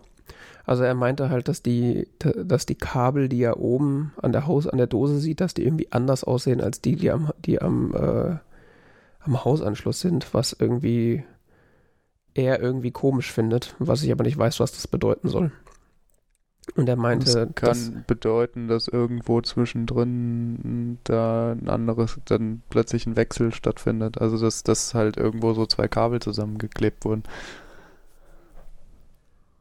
Also er meinte halt, dass die, dass die Kabel, die er oben an der Haus, an der Dose sieht, dass die irgendwie anders aussehen als die, die am, die am, äh, am Hausanschluss sind, was irgendwie er irgendwie komisch findet, was ich aber nicht weiß, was das bedeuten soll. Und er meinte, das kann dass, bedeuten, dass irgendwo zwischendrin da ein anderes, dann plötzlich ein Wechsel stattfindet. Also dass, dass halt irgendwo so zwei Kabel zusammengeklebt wurden.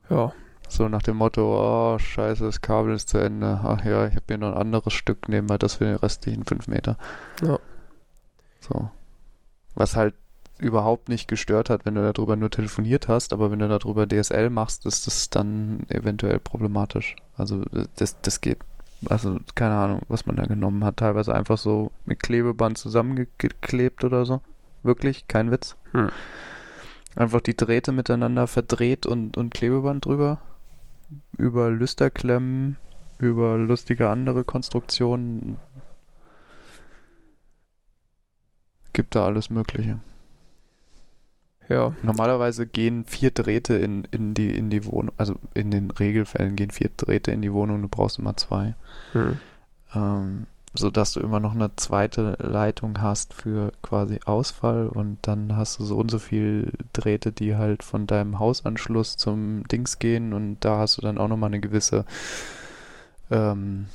Ja. So nach dem Motto, oh scheiße, das Kabel ist zu Ende. Ach ja, ich habe hier noch ein anderes Stück, nehmen wir das für den restlichen fünf Meter. Ja. So. Was halt überhaupt nicht gestört hat, wenn du darüber nur telefoniert hast, aber wenn du darüber DSL machst, ist das dann eventuell problematisch. Also das, das geht. Also keine Ahnung, was man da genommen hat. Teilweise einfach so mit Klebeband zusammengeklebt oder so. Wirklich, kein Witz. Hm. Einfach die Drähte miteinander verdreht und, und Klebeband drüber. Über Lüsterklemmen, über lustige andere Konstruktionen. Gibt da alles Mögliche. Ja. Normalerweise gehen vier Drähte in, in, die, in die Wohnung, also in den Regelfällen gehen vier Drähte in die Wohnung, du brauchst immer zwei. Hm. Ähm, sodass du immer noch eine zweite Leitung hast für quasi Ausfall und dann hast du so und so viel Drähte, die halt von deinem Hausanschluss zum Dings gehen und da hast du dann auch nochmal eine gewisse, ähm,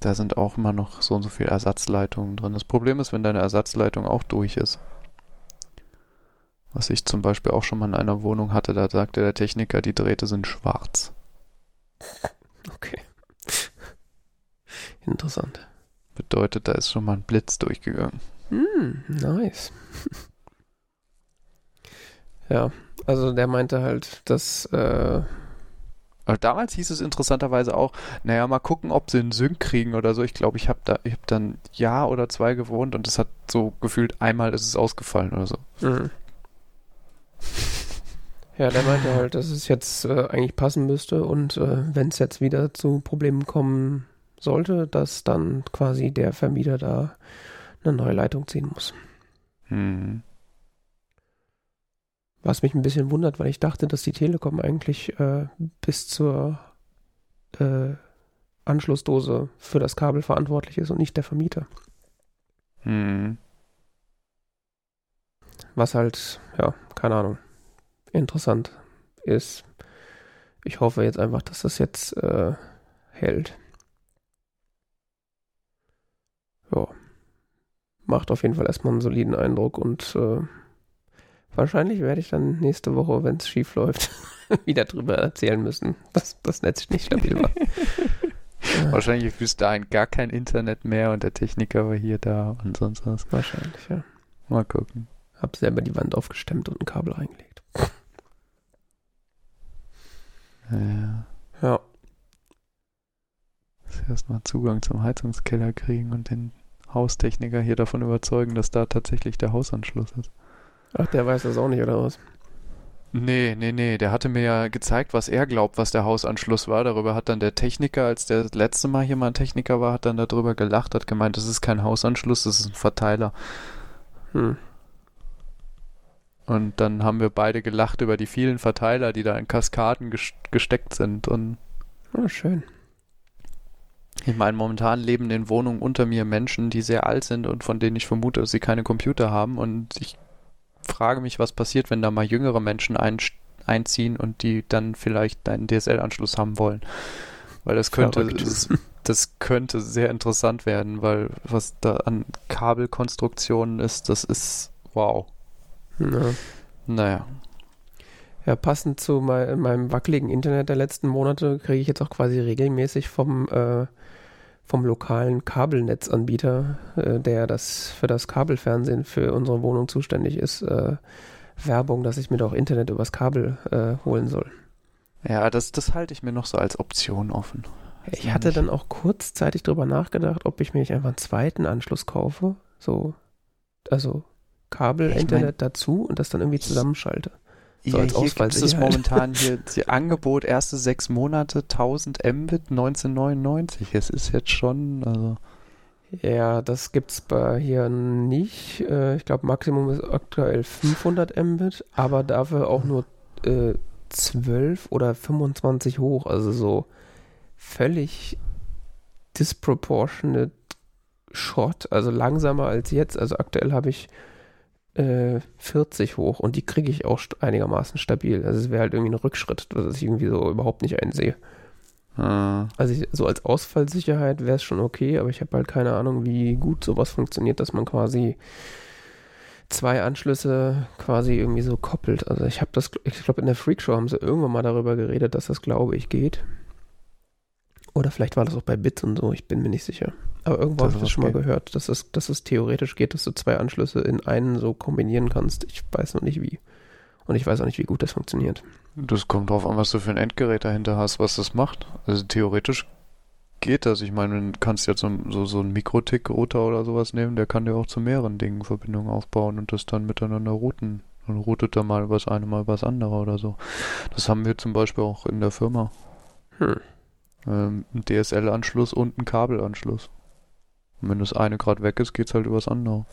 da sind auch immer noch so und so viele Ersatzleitungen drin. Das Problem ist, wenn deine Ersatzleitung auch durch ist, was ich zum Beispiel auch schon mal in einer Wohnung hatte, da sagte der Techniker, die Drähte sind schwarz. Okay. Interessant. Bedeutet, da ist schon mal ein Blitz durchgegangen. Hm, nice. Ja, also der meinte halt, dass äh, damals hieß es interessanterweise auch, naja, mal gucken, ob sie einen Sync kriegen oder so. Ich glaube, ich habe da, ich habe dann ein Jahr oder zwei gewohnt und es hat so gefühlt einmal ist es ausgefallen oder so. Mhm. Ja, der meinte halt, dass es jetzt äh, eigentlich passen müsste und äh, wenn es jetzt wieder zu Problemen kommen sollte, dass dann quasi der Vermieter da eine neue Leitung ziehen muss. Hm. Was mich ein bisschen wundert, weil ich dachte, dass die Telekom eigentlich äh, bis zur äh, Anschlussdose für das Kabel verantwortlich ist und nicht der Vermieter. Hm. Was halt, ja, keine Ahnung, interessant ist. Ich hoffe jetzt einfach, dass das jetzt äh, hält. Ja. Macht auf jeden Fall erstmal einen soliden Eindruck und äh, wahrscheinlich werde ich dann nächste Woche, wenn es schief läuft, wieder drüber erzählen müssen, dass das Netz nicht stabil war. Wahrscheinlich bis dahin gar kein Internet mehr und der Techniker war hier da und sonst was. wahrscheinlich, ja. Mal gucken. Hab selber die Wand aufgestemmt und ein Kabel reingelegt. Ja. Ja. Erstmal Zugang zum Heizungskeller kriegen und den Haustechniker hier davon überzeugen, dass da tatsächlich der Hausanschluss ist. Ach, der weiß das auch nicht, oder was? Nee, nee, nee, der hatte mir ja gezeigt, was er glaubt, was der Hausanschluss war. Darüber hat dann der Techniker, als der das letzte Mal hier mal ein Techniker war, hat dann darüber gelacht, hat gemeint, das ist kein Hausanschluss, das ist ein Verteiler. Hm. Und dann haben wir beide gelacht über die vielen Verteiler, die da in Kaskaden ges gesteckt sind. Und Ah, schön. ich meine, momentan leben in Wohnungen unter mir Menschen, die sehr alt sind und von denen ich vermute, dass sie keine Computer haben. Und ich frage mich, was passiert, wenn da mal jüngere Menschen ein, einziehen und die dann vielleicht einen DSL-Anschluss haben wollen. Weil das könnte, das, das könnte sehr interessant werden, weil was da an Kabelkonstruktionen ist, das ist wow. Ja. Naja. Ja, passend zu mei- meinem wackeligen Internet der letzten Monate kriege ich jetzt auch quasi regelmäßig vom, äh, vom lokalen Kabelnetzanbieter, äh, der das für das Kabelfernsehen für unsere Wohnung zuständig ist, äh, Werbung, dass ich mir doch Internet übers Kabel äh, holen soll. Ja, das, das halte ich mir noch so als Option offen. Ich hatte dann auch kurzzeitig drüber nachgedacht, ob ich mir nicht einfach einen zweiten Anschluss kaufe. So, also Kabel, Ich mein- Internet dazu und das dann irgendwie zusammenschalte. So ja, als hier gibt es momentan hier das Angebot, erste sechs Monate 1000 Mbit 1999. Es ist jetzt schon, also Ja, das gibt's bei hier nicht. Äh, ich glaube, Maximum ist aktuell 500 Mbit, aber dafür auch nur äh, 12 oder 25 hoch. Also so völlig disproportionate Short, also langsamer als jetzt. Also aktuell habe ich äh, 40 hoch und die kriege ich auch einigermaßen stabil. Also es wäre halt irgendwie ein Rückschritt, was ich irgendwie so überhaupt nicht einsehe. äh, Also ich, so als Ausfallsicherheit wäre es schon okay, aber ich habe halt keine Ahnung, wie gut sowas funktioniert, dass man quasi zwei Anschlüsse quasi irgendwie so koppelt. Also ich habe das, ich glaube in der Freakshow haben sie irgendwann mal darüber geredet, dass das glaube ich geht. Oder vielleicht war das auch bei Bits und so, ich bin mir nicht sicher. Aber irgendwo habe ich das schon mal geht. gehört, dass es, dass es theoretisch geht, dass du zwei Anschlüsse in einen so kombinieren kannst. Ich weiß noch nicht wie. Und ich weiß auch nicht, wie gut das funktioniert. das kommt drauf an, was du für ein Endgerät dahinter hast, was das macht. Also theoretisch geht das. Ich meine, du kannst jetzt so, so, so einen Mikrotick-Router oder sowas nehmen, der kann dir auch zu mehreren Dingen Verbindungen aufbauen und das dann miteinander routen. Dann routet er mal was eine, mal was andere oder so. Das haben wir zum Beispiel auch in der Firma. Hm. Ähm, ein DSL-Anschluss und ein Kabelanschluss. Und wenn das eine gerade weg ist, geht's halt übers andere.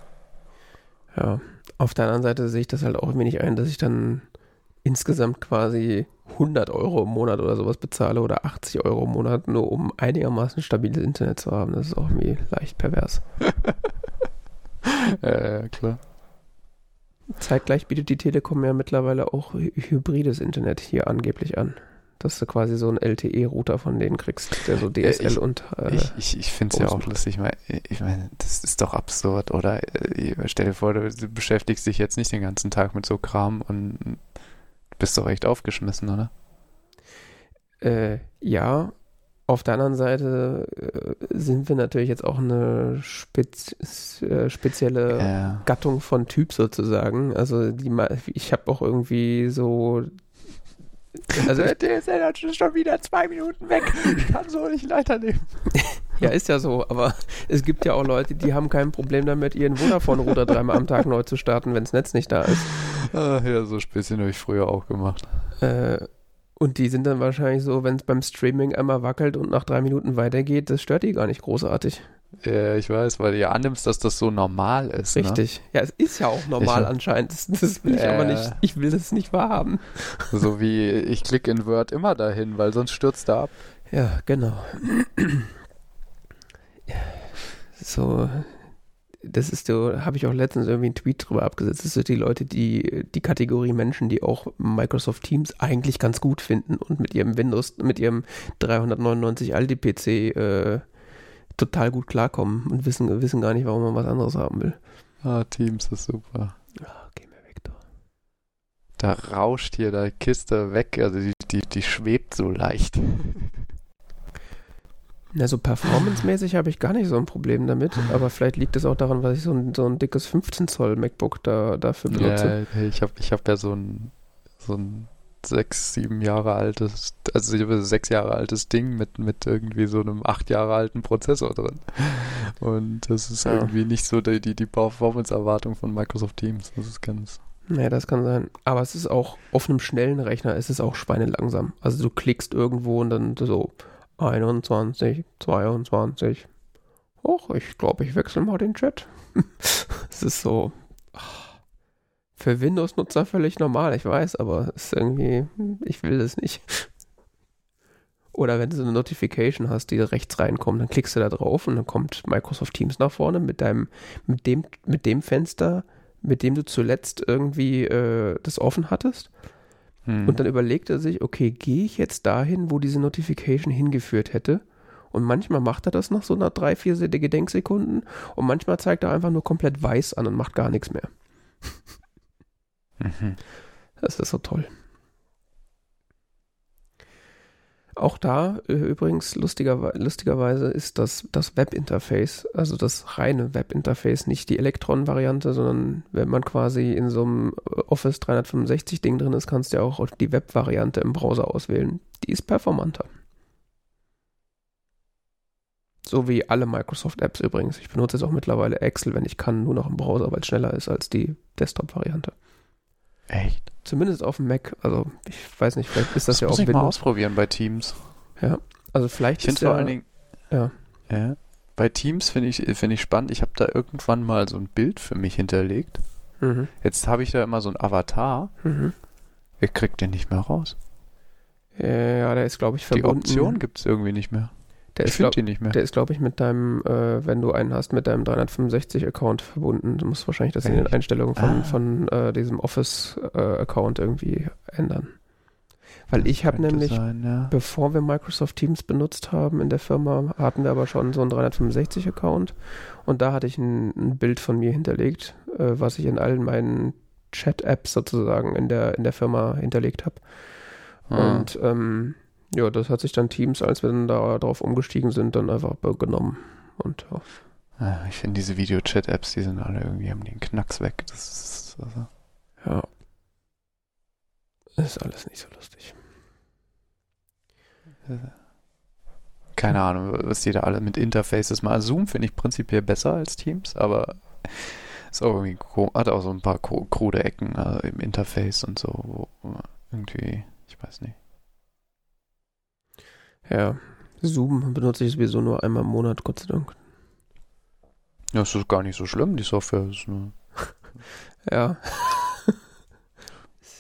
Ja, auf der anderen Seite sehe ich das halt auch irgendwie nicht ein, dass ich dann insgesamt quasi 100 Euro im Monat oder sowas bezahle oder 80 Euro im Monat, nur um einigermaßen stabiles Internet zu haben. Das ist auch irgendwie leicht pervers. äh, klar. Zeitgleich bietet die Telekom ja mittlerweile auch hy- hybrides Internet hier angeblich an. Dass du quasi so einen LTE-Router von denen kriegst, der so DSL ich- und äh, Ich, ich, ich finde es ja auch lustig. Ich meine, ich mein, das ist doch absurd, oder? Äh, Stell dir vor, du du beschäftigst dich jetzt nicht den ganzen Tag mit so Kram und bist doch echt aufgeschmissen, oder? Äh, ja, Auf der anderen Seite äh, sind wir natürlich jetzt auch eine spez äh, spezielle Ja. Gattung von Typ sozusagen. Also die ich habe auch irgendwie so also der ist ja schon wieder zwei Minuten weg. Ich kann so nicht weiternehmen. ja ist ja so, aber es gibt ja auch Leute, die haben kein Problem damit, ihren Vodafone-Router dreimal am Tag neu zu starten, wenn das Netz nicht da ist. Ah, ja, so Späßchen habe ich früher auch gemacht. Äh, und die sind dann wahrscheinlich so, wenn es beim Streaming einmal wackelt und nach drei Minuten weitergeht, das stört die gar nicht großartig. Ja, ich weiß, weil du ja annimmst, dass das so normal ist. Richtig. Ja, es ist ja auch normal Ich- anscheinend. Das, das will ich Äh. aber nicht. Ich will das nicht wahrhaben. Ne? So wie ich klicke in Word immer dahin, weil sonst stürzt er ab. Ja, genau. So, das ist so, habe ich auch letztens irgendwie einen Tweet drüber abgesetzt. Das sind die Leute, die die Kategorie Menschen, die auch Microsoft Teams eigentlich ganz gut finden und mit ihrem Windows, mit ihrem 399 Aldi-PC äh, total gut klarkommen und wissen, wissen gar nicht, warum man was anderes haben will. Ah, Teams ist super. Ah, geh mir weg, du. Da rauscht hier der Kiste weg, also die, die, die schwebt so leicht. Na, so performancemäßig habe ich gar nicht so ein Problem damit, aber vielleicht liegt es auch daran, weil ich so ein, so ein dickes 15 Zoll MacBook da, dafür benutze. Ja, ich habe ich hab ja so ein, so ein sechs, sieben Jahre altes, also sechs Jahre altes Ding mit, mit irgendwie so einem acht Jahre alten Prozessor drin. Und das ist Ja. irgendwie nicht so die, die, die Performance-Erwartung von Microsoft Teams. Das ist ganz. Naja, das kann sein. Aber es ist auch, auf einem schnellen Rechner ist es auch schweinelangsam. Also du klickst irgendwo und dann so 21, 22. Och, ich glaube, ich wechsle mal den Chat. Es ist so für Windows-Nutzer völlig normal, ich weiß, aber es ist irgendwie, ich will das nicht. Oder wenn du so eine Notification hast, die rechts reinkommt, dann klickst du da drauf und dann kommt Microsoft Teams nach vorne mit deinem, mit dem, mit dem Fenster, mit dem du zuletzt irgendwie äh, das offen hattest. Hm. Und dann überlegt er sich, okay, gehe ich jetzt dahin, wo diese Notification hingeführt hätte? Und manchmal macht er das nach so einer drei, vier Gedenksekunden und manchmal zeigt er einfach nur komplett weiß an und macht gar nichts mehr. Mhm. Das ist so toll. Auch da äh, übrigens lustiger, lustigerweise ist das, das Webinterface, also das reine Webinterface, nicht die Elektron-Variante, sondern wenn man quasi in so einem äh, Office 365 Ding drin ist, kannst du ja auch die Web-Variante im Browser auswählen. Die ist performanter. So wie alle Microsoft-Apps übrigens. Ich benutze jetzt auch mittlerweile Excel, wenn ich kann, nur noch im Browser, weil es schneller ist als die Desktop-Variante. Echt? Zumindest auf dem Mac. Also ich weiß nicht, vielleicht ist das, Das ja muss auch ich mal ausprobieren bei Teams. Also vielleicht Ich finde ist vor ja, allen Dingen. ja. Ja. Bei Teams finde ich, find ich spannend. Ich habe da irgendwann mal so ein Bild für mich hinterlegt. Mhm. Jetzt habe ich da immer so ein Avatar. Mhm. Ich krieg den nicht mehr raus. Ja, der ist, glaube ich, Die verbunden. Option gibt es irgendwie nicht mehr. Der ich ist, finde die nicht mehr. der ist, glaube ich, mit deinem, äh, wenn du einen hast, mit deinem 365-Account verbunden. Du musst wahrscheinlich das in den? Einstellungen von, Ah. von äh, diesem Office-Account irgendwie ändern. Weil ich habe nämlich, Sein, ja. bevor wir Microsoft Teams benutzt haben in der Firma, hatten wir aber schon so einen 365-Account und da hatte ich ein, ein Bild von mir hinterlegt, äh, was ich in allen meinen Chat-Apps sozusagen in der, in der Firma hinterlegt habe. Ah. Und ähm, ja, das hat sich dann Teams, als wir dann da drauf umgestiegen sind, dann einfach genommen. Und ja. Ah, Ich finde diese Video-Chat-Apps, die sind alle irgendwie, haben den Knacks weg. Das ist, also, ja. Ist alles nicht so lustig. keine Ahnung, was die da alle mit Interfaces machen. Zoom finde ich prinzipiell besser als Teams, aber ist auch irgendwie, hat auch so ein paar krude Ecken äh, im Interface und so. Irgendwie, ich weiß nicht. Ja. Zoom benutze ich sowieso nur einmal im Monat, Gott sei Dank. Ja, es ist gar nicht so schlimm, die Software ist nur. Ja.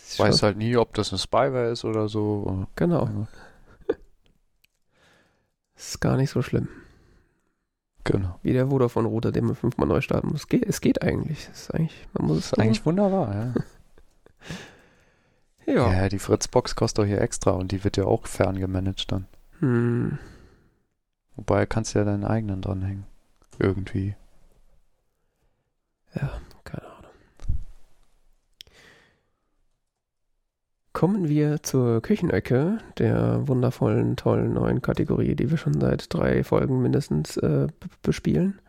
Ich weiß halt nie, ob das eine Spyware ist oder so. Genau. Ja, Ist gar nicht so schlimm. Genau. Wie der Vodafone-Router, den man fünfmal neu starten muss. Es geht, es geht eigentlich. Es ist eigentlich, man muss Das ist eigentlich wunderbar, ja. Ja. Ja, die Fritzbox kostet doch hier extra und die wird ja auch ferngemanagt dann. Hm. Wobei kannst du ja deinen eigenen dranhängen. Irgendwie. Ja, keine Ahnung. kommen wir zur Küchenecke, der wundervollen, tollen neuen Kategorie, die wir schon seit drei Folgen mindestens äh, bespielen.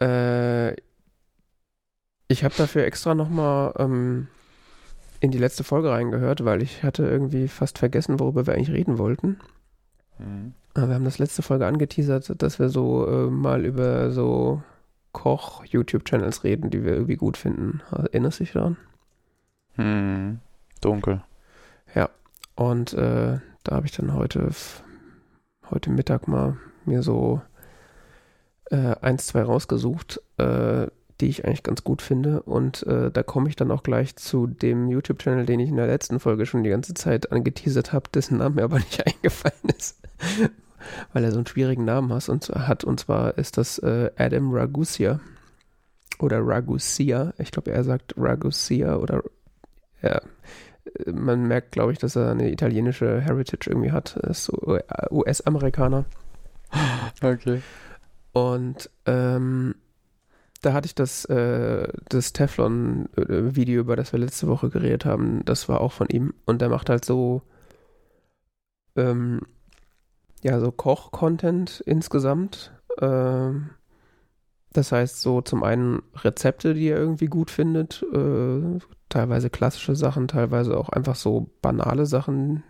Äh, ich habe dafür extra nochmal ähm, in die letzte Folge reingehört, weil ich hatte irgendwie fast vergessen, worüber wir eigentlich reden wollten. Mhm. Wir haben das letzte Folge angeteasert, dass wir so äh, mal über so Koch-YouTube-Channels reden, die wir irgendwie gut finden. Erinnerst du dich daran? Hm, dunkel. Ja, und äh, da habe ich dann heute, heute Mittag mal mir so äh, eins, zwei rausgesucht, äh, die ich eigentlich ganz gut finde. Und äh, da komme ich dann auch gleich zu dem YouTube-Channel, den ich in der letzten Folge schon die ganze Zeit angeteasert habe, dessen Name mir aber nicht eingefallen ist. Weil er so einen schwierigen Namen hat. Und, hat, und zwar ist das äh, Adam Ragusia. Oder Ragusia. Ich glaube, er sagt Ragusia oder ja. Man merkt, glaube ich, dass er eine italienische Heritage irgendwie hat. Er ist so US-Amerikaner. Okay. Und ähm, da hatte ich das, äh, das Teflon-Video, über das wir letzte Woche geredet haben, das war auch von ihm. Und der macht halt so, ähm, ja, so Koch-Content insgesamt. Ähm, das heißt, so zum einen Rezepte, die er irgendwie gut findet, äh, teilweise klassische Sachen, teilweise auch einfach so banale Sachen.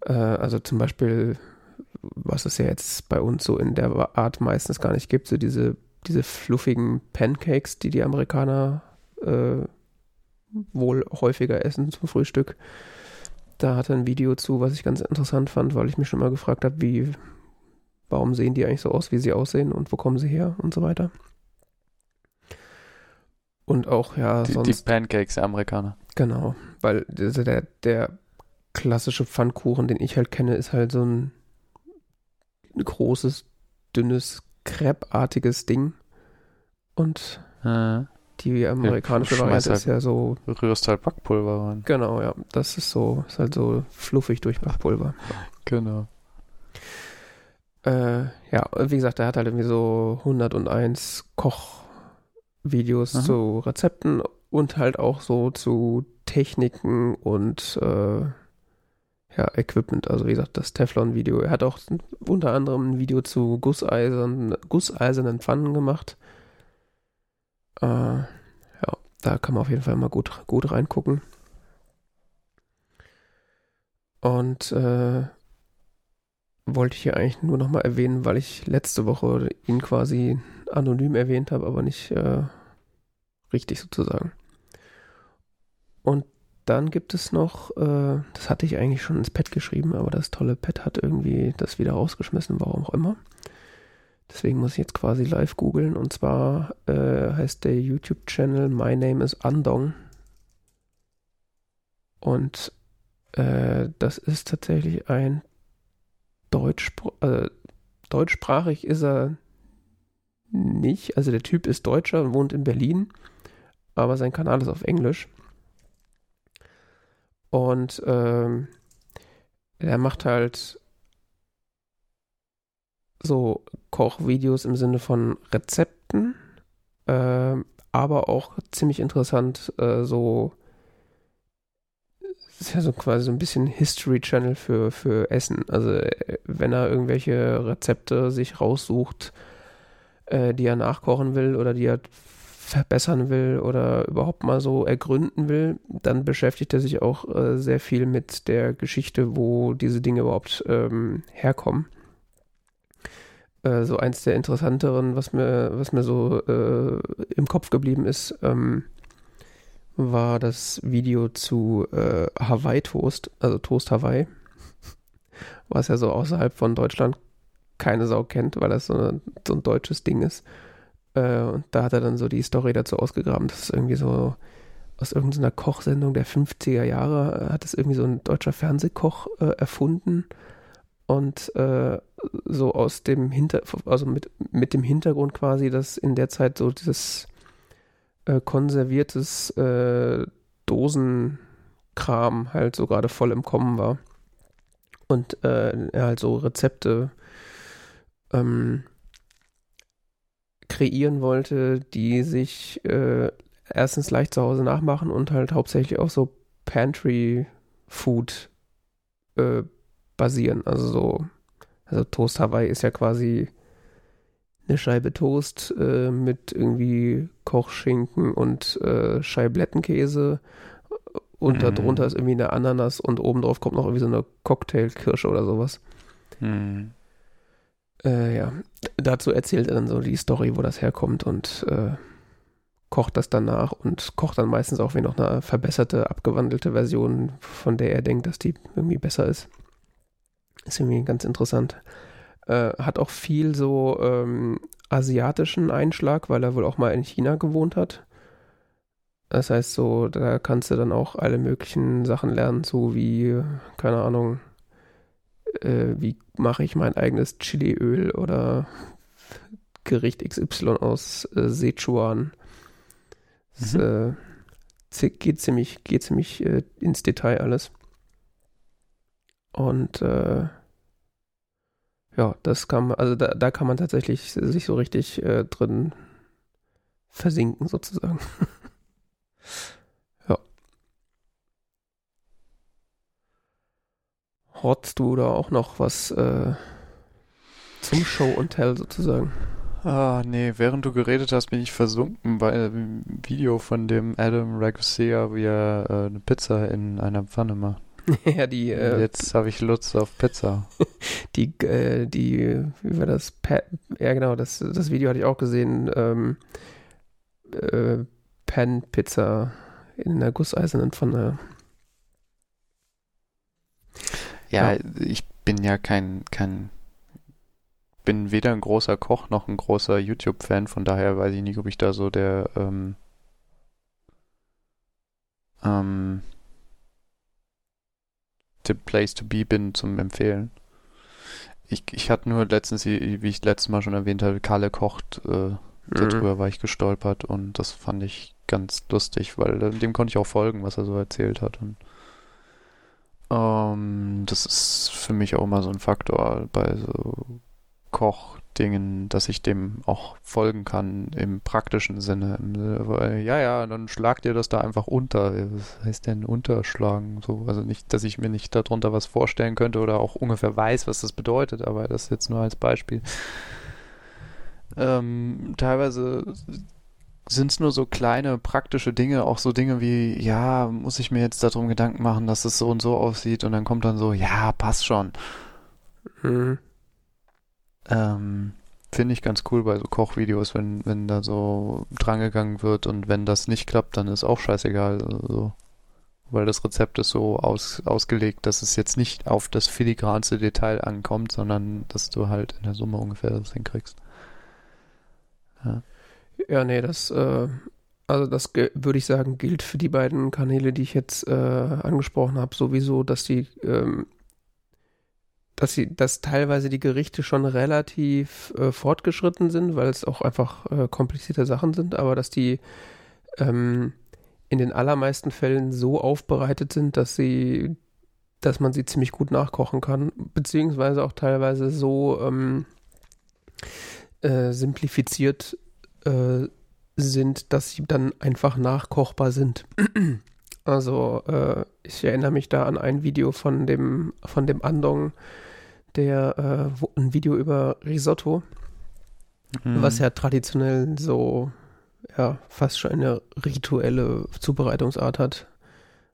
Äh, also zum Beispiel, was es ja jetzt bei uns so in der Art meistens gar nicht gibt, so diese diese fluffigen Pancakes, die die Amerikaner äh, wohl häufiger essen zum Frühstück. Da hat er ein Video zu, was ich ganz interessant fand, weil ich mich schon mal gefragt habe, wie, warum sehen die eigentlich so aus, wie sie aussehen und wo kommen sie her und so weiter. Und auch, ja, die, sonst. Die Pancakes der Amerikaner. Genau, weil der, der klassische Pfannkuchen, den ich halt kenne, ist halt so ein großes, dünnes Crepe-artiges Ding. Und äh, die amerikanische Variante ist ja so. Rührst halt Backpulver rein. Genau, ja. Das ist so, ist halt so fluffig durch Backpulver. Genau. Äh, ja, wie gesagt, er hat halt irgendwie so 101 Kochvideos zu Rezepten und halt auch so zu Techniken und äh, ja, Equipment. Also wie gesagt, das Teflon-Video. Er hat auch unter anderem ein Video zu Gusseisern, gusseisernen Pfannen gemacht. Äh, ja, da kann man auf jeden Fall mal gut, gut reingucken. Und äh, wollte ich hier eigentlich nur nochmal erwähnen, weil ich letzte Woche ihn quasi anonym erwähnt habe, aber nicht äh, richtig sozusagen. Und dann gibt es noch, äh, das hatte ich eigentlich schon ins Pad geschrieben, aber das tolle Pad hat irgendwie das wieder rausgeschmissen, warum auch immer. Deswegen muss ich jetzt quasi live googeln. Und zwar äh, heißt der YouTube-Channel My Name is Andong. Und äh, das ist tatsächlich ein Deutschspr äh, deutschsprachig ist er nicht. Also der Typ ist Deutscher und wohnt in Berlin, aber sein Kanal ist auf Englisch. Und ähm, er macht halt so Kochvideos im Sinne von Rezepten, äh, aber auch ziemlich interessant, äh, so ist ja so quasi so ein bisschen History Channel für, für Essen. Also äh, wenn er irgendwelche Rezepte sich raussucht, äh, die er nachkochen will oder die er verbessern will oder überhaupt mal so ergründen will, dann beschäftigt er sich auch äh, sehr viel mit der Geschichte, wo diese Dinge überhaupt ähm, herkommen. Äh, so eins der interessanteren, was mir, was mir so äh, im Kopf geblieben ist, ähm, war das Video zu äh, Hawaii Toast, also Toast Hawaii, was ja so außerhalb von Deutschland keine Sau kennt, weil das so, so ein deutsches Ding ist. Äh, und da hat er dann so die Story dazu ausgegraben, dass es irgendwie so aus irgendeiner Kochsendung der 50er Jahre äh, hat es irgendwie so ein deutscher Fernsehkoch äh, erfunden und äh, so aus dem Hinter, also mit, mit dem Hintergrund quasi, dass in der Zeit so dieses äh, konserviertes äh, Dosenkram halt so gerade voll im Kommen war. Und er halt so Rezepte ähm, kreieren wollte, die sich äh, erstens leicht zu Hause nachmachen und halt hauptsächlich auf so Pantry-Food äh, basieren. Also so, also Toast Hawaii ist ja quasi eine Scheibe Toast äh, mit irgendwie Kochschinken und äh, Scheiblettenkäse und mhm. darunter ist irgendwie eine Ananas und obendrauf kommt noch irgendwie so eine Cocktailkirsche oder sowas. Mhm. Äh, ja, dazu erzählt er dann so die Story, wo das herkommt und äh, kocht das danach und kocht dann meistens auch wie noch eine verbesserte, abgewandelte Version, von der er denkt, dass die irgendwie besser ist. Ist irgendwie ganz interessant. Äh, hat auch viel so ähm, asiatischen Einschlag, weil er wohl auch mal in China gewohnt hat. Das heißt so, da kannst du dann auch alle möglichen Sachen lernen, so wie, keine Ahnung, äh, wie mache ich mein eigenes Chiliöl oder Gericht XY aus äh, Sichuan. Das mhm. äh, geht ziemlich, geht ziemlich äh, ins Detail alles. Und äh, ja, das kann man, also da, da kann man tatsächlich sich so richtig äh, drin versinken sozusagen. Hortst du da auch noch was äh, zum Show und Tell sozusagen? Ah, nee, während du geredet hast, bin ich versunken bei einem Video von dem Adam Ragusea, wie er äh, eine Pizza in einer Pfanne macht. ja, die. Äh, Jetzt habe ich Lust auf Pizza. die, äh, die, wie war das? Pa ja, genau, das, das Video hatte ich auch gesehen. Ähm, äh, Pan-Pizza in einer gusseisernen Pfanne. Ja, ja, ich bin ja kein, kein, bin weder ein großer Koch noch ein großer YouTube-Fan, von daher weiß ich nicht, ob ich da so der, ähm, ähm, the place to be bin zum Empfehlen. Ich, ich hatte nur letztens, wie ich letztes Mal schon erwähnt habe, Kalle kocht, äh, darüber mhm. war ich gestolpert und das fand ich ganz lustig, weil dem konnte ich auch folgen, was er so erzählt hat. Und ähm, das ist für mich auch immer so ein Faktor bei so Kochdingen, dass ich dem auch folgen kann im praktischen Sinne. Ja, ja, dann schlagt ihr das da einfach unter. Was heißt denn unterschlagen? So, also nicht, dass ich mir nicht darunter was vorstellen könnte oder auch ungefähr weiß, was das bedeutet, aber das jetzt nur als Beispiel. Ähm, teilweise sind es nur so kleine praktische Dinge, auch so Dinge wie, ja, muss ich mir jetzt darum Gedanken machen, dass es so und so aussieht und dann kommt dann so, ja, passt schon. Mhm. Ähm, Finde ich ganz cool bei so Kochvideos, wenn, wenn da so drangegangen wird und wenn das nicht klappt, dann ist auch scheißegal. Also, weil das Rezept ist so aus, ausgelegt, dass es jetzt nicht auf das filigranste Detail ankommt, sondern dass du halt in der Summe ungefähr das hinkriegst. Ja. Ja, nee, das, äh, also das würde ich sagen, gilt für die beiden Kanäle, die ich jetzt äh, angesprochen habe, sowieso, dass die, ähm, dass sie, dass teilweise die Gerichte schon relativ äh, fortgeschritten sind, weil es auch einfach äh, komplizierte Sachen sind, aber dass die ähm, in den allermeisten Fällen so aufbereitet sind, dass sie, dass man sie ziemlich gut nachkochen kann, beziehungsweise auch teilweise so ähm, äh, simplifiziert äh, sind, dass sie dann einfach nachkochbar sind. also äh, ich erinnere mich da an ein Video von dem von dem Andong, der äh, wo, ein Video über Risotto, mhm. was ja traditionell so ja fast schon eine rituelle Zubereitungsart hat.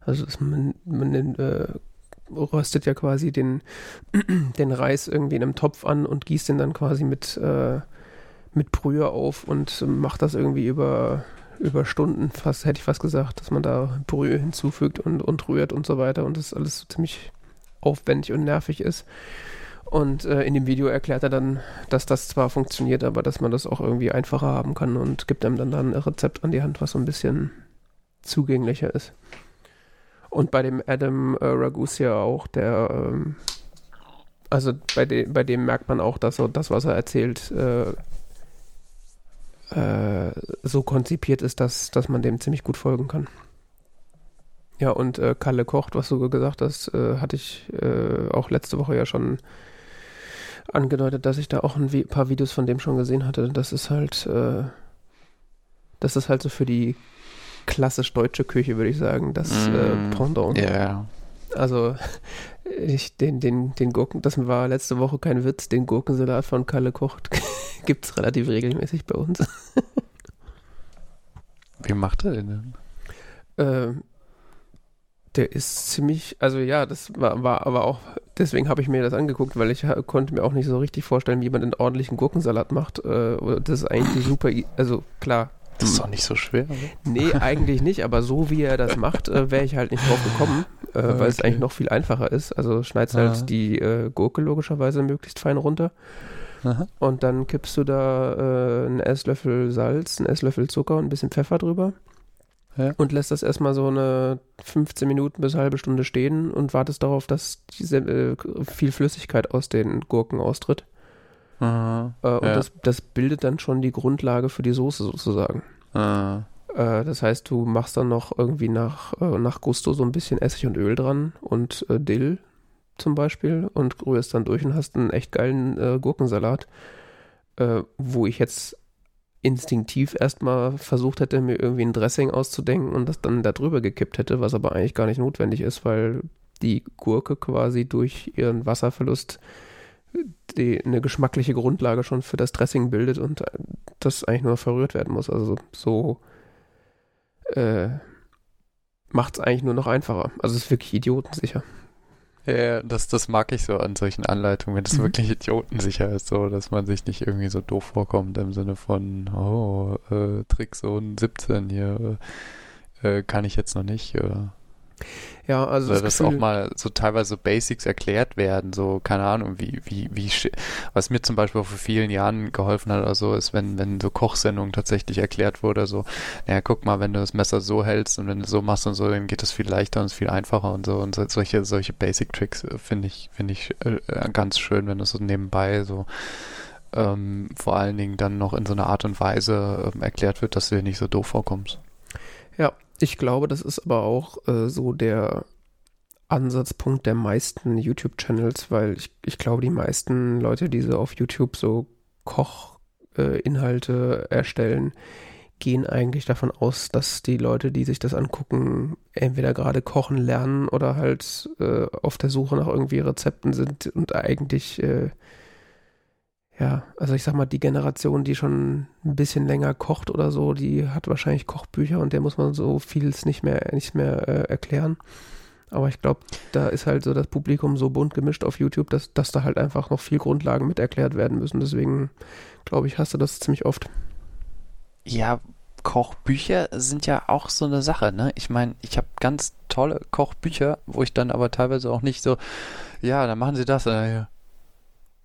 Also man, man äh, röstet ja quasi den, den Reis irgendwie in einem Topf an und gießt den dann quasi mit äh, mit Brühe auf und macht das irgendwie über, über Stunden, fast hätte ich fast gesagt, dass man da Brühe hinzufügt und, und rührt und so weiter und das alles so ziemlich aufwendig und nervig ist. Und äh, in dem Video erklärt er dann, dass das zwar funktioniert, aber dass man das auch irgendwie einfacher haben kann und gibt einem dann, dann ein Rezept an die Hand, was so ein bisschen zugänglicher ist. Und bei dem Adam äh, Ragusia auch, der, ähm, also bei, de bei dem merkt man auch, dass so das, was er erzählt, äh, äh, so konzipiert ist, dass, dass man dem ziemlich gut folgen kann. Ja, und äh, Kalle kocht, was du gesagt hast, äh, hatte ich äh, auch letzte Woche ja schon angedeutet, dass ich da auch ein paar Videos von dem schon gesehen hatte. Das ist halt, äh, das ist halt so für die klassisch deutsche Küche, würde ich sagen. Das Mm, äh, Pendant. Ja. Also ich, den, den, den Gurken, das war letzte Woche kein Witz, den Gurkensalat von Kalle Kocht gibt es relativ regelmäßig bei uns. Wie macht er den denn? Ähm, der ist ziemlich, also ja, das war, war aber auch, deswegen habe ich mir das angeguckt, weil ich ha- konnte mir auch nicht so richtig vorstellen, wie man einen ordentlichen Gurkensalat macht. Äh, das ist eigentlich super, also klar. Das ist doch nicht so schwer, oder? Nee, eigentlich nicht, aber so wie er das macht, äh, wäre ich halt nicht drauf gekommen, äh, Ah, weil es okay. eigentlich noch viel einfacher ist. Also schneidest Ah. halt die äh, Gurke logischerweise möglichst fein runter Aha. und dann kippst du da äh, einen Esslöffel Salz, einen Esslöffel Zucker und ein bisschen Pfeffer drüber Ja. und lässt das erstmal so eine 15 Minuten bis eine halbe Stunde stehen und wartest darauf, dass diese äh, viel Flüssigkeit aus den Gurken austritt. Aha. Äh, und Ja. das, das bildet dann schon die Grundlage für die Soße sozusagen. Ah. Äh, das heißt, du machst dann noch irgendwie nach, äh, nach Gusto so ein bisschen Essig und Öl dran und äh, Dill zum Beispiel und rührst dann durch und hast einen echt geilen äh, Gurkensalat, wo ich jetzt instinktiv erstmal versucht hätte, mir irgendwie ein Dressing auszudenken und das dann da drüber gekippt hätte, was aber eigentlich gar nicht notwendig ist, weil die Gurke quasi durch ihren Wasserverlust die, eine geschmackliche Grundlage schon für das Dressing bildet und äh, das eigentlich nur verrührt werden muss. Also so äh, macht es eigentlich nur noch einfacher. Also es ist wirklich idiotensicher. Ja, das, das mag ich so an solchen Anleitungen, wenn es Mhm. wirklich idiotensicher ist, so, dass man sich nicht irgendwie so doof vorkommt im Sinne von, oh, äh, Tricksohn 17 hier, äh, kann ich jetzt noch nicht. Äh, Ja, also Oder das dass auch mal so teilweise Basics erklärt werden, so, keine Ahnung, wie, wie, wie, was mir zum Beispiel auch vor vielen Jahren geholfen hat oder so, ist, wenn, wenn so Kochsendungen tatsächlich erklärt wurde, so, naja, guck mal, wenn du das Messer so hältst und wenn du so machst und so, dann geht es viel leichter und ist viel einfacher und so und so, solche, solche Basic-Tricks äh, finde ich, finde ich äh, ganz schön, wenn das so nebenbei so, ähm, vor allen Dingen dann noch in so einer Art und Weise ähm, erklärt wird, dass du dir nicht so doof vorkommst. Ich glaube, das ist aber auch äh, so der Ansatzpunkt der meisten YouTube-Channels, weil ich, ich glaube, die meisten Leute, die so auf YouTube so Kochinhalte äh, erstellen, gehen eigentlich davon aus, dass die Leute, die sich das angucken, entweder gerade kochen lernen oder halt äh, auf der Suche nach irgendwie Rezepten sind und eigentlich, äh, ja, also ich sag mal, die Generation, die schon ein bisschen länger kocht oder so, die hat wahrscheinlich Kochbücher und der muss man so vieles nicht mehr, nicht mehr äh, erklären. Aber ich glaube, da ist halt so das Publikum so bunt gemischt auf YouTube, dass, dass da halt einfach noch viel Grundlagen mit erklärt werden müssen. Deswegen glaube ich, hast du das ziemlich oft. Ja, Kochbücher sind ja auch so eine Sache, ne? Ich meine, ich habe ganz tolle Kochbücher, wo ich dann aber teilweise auch nicht so, ja, dann machen Sie das. Äh.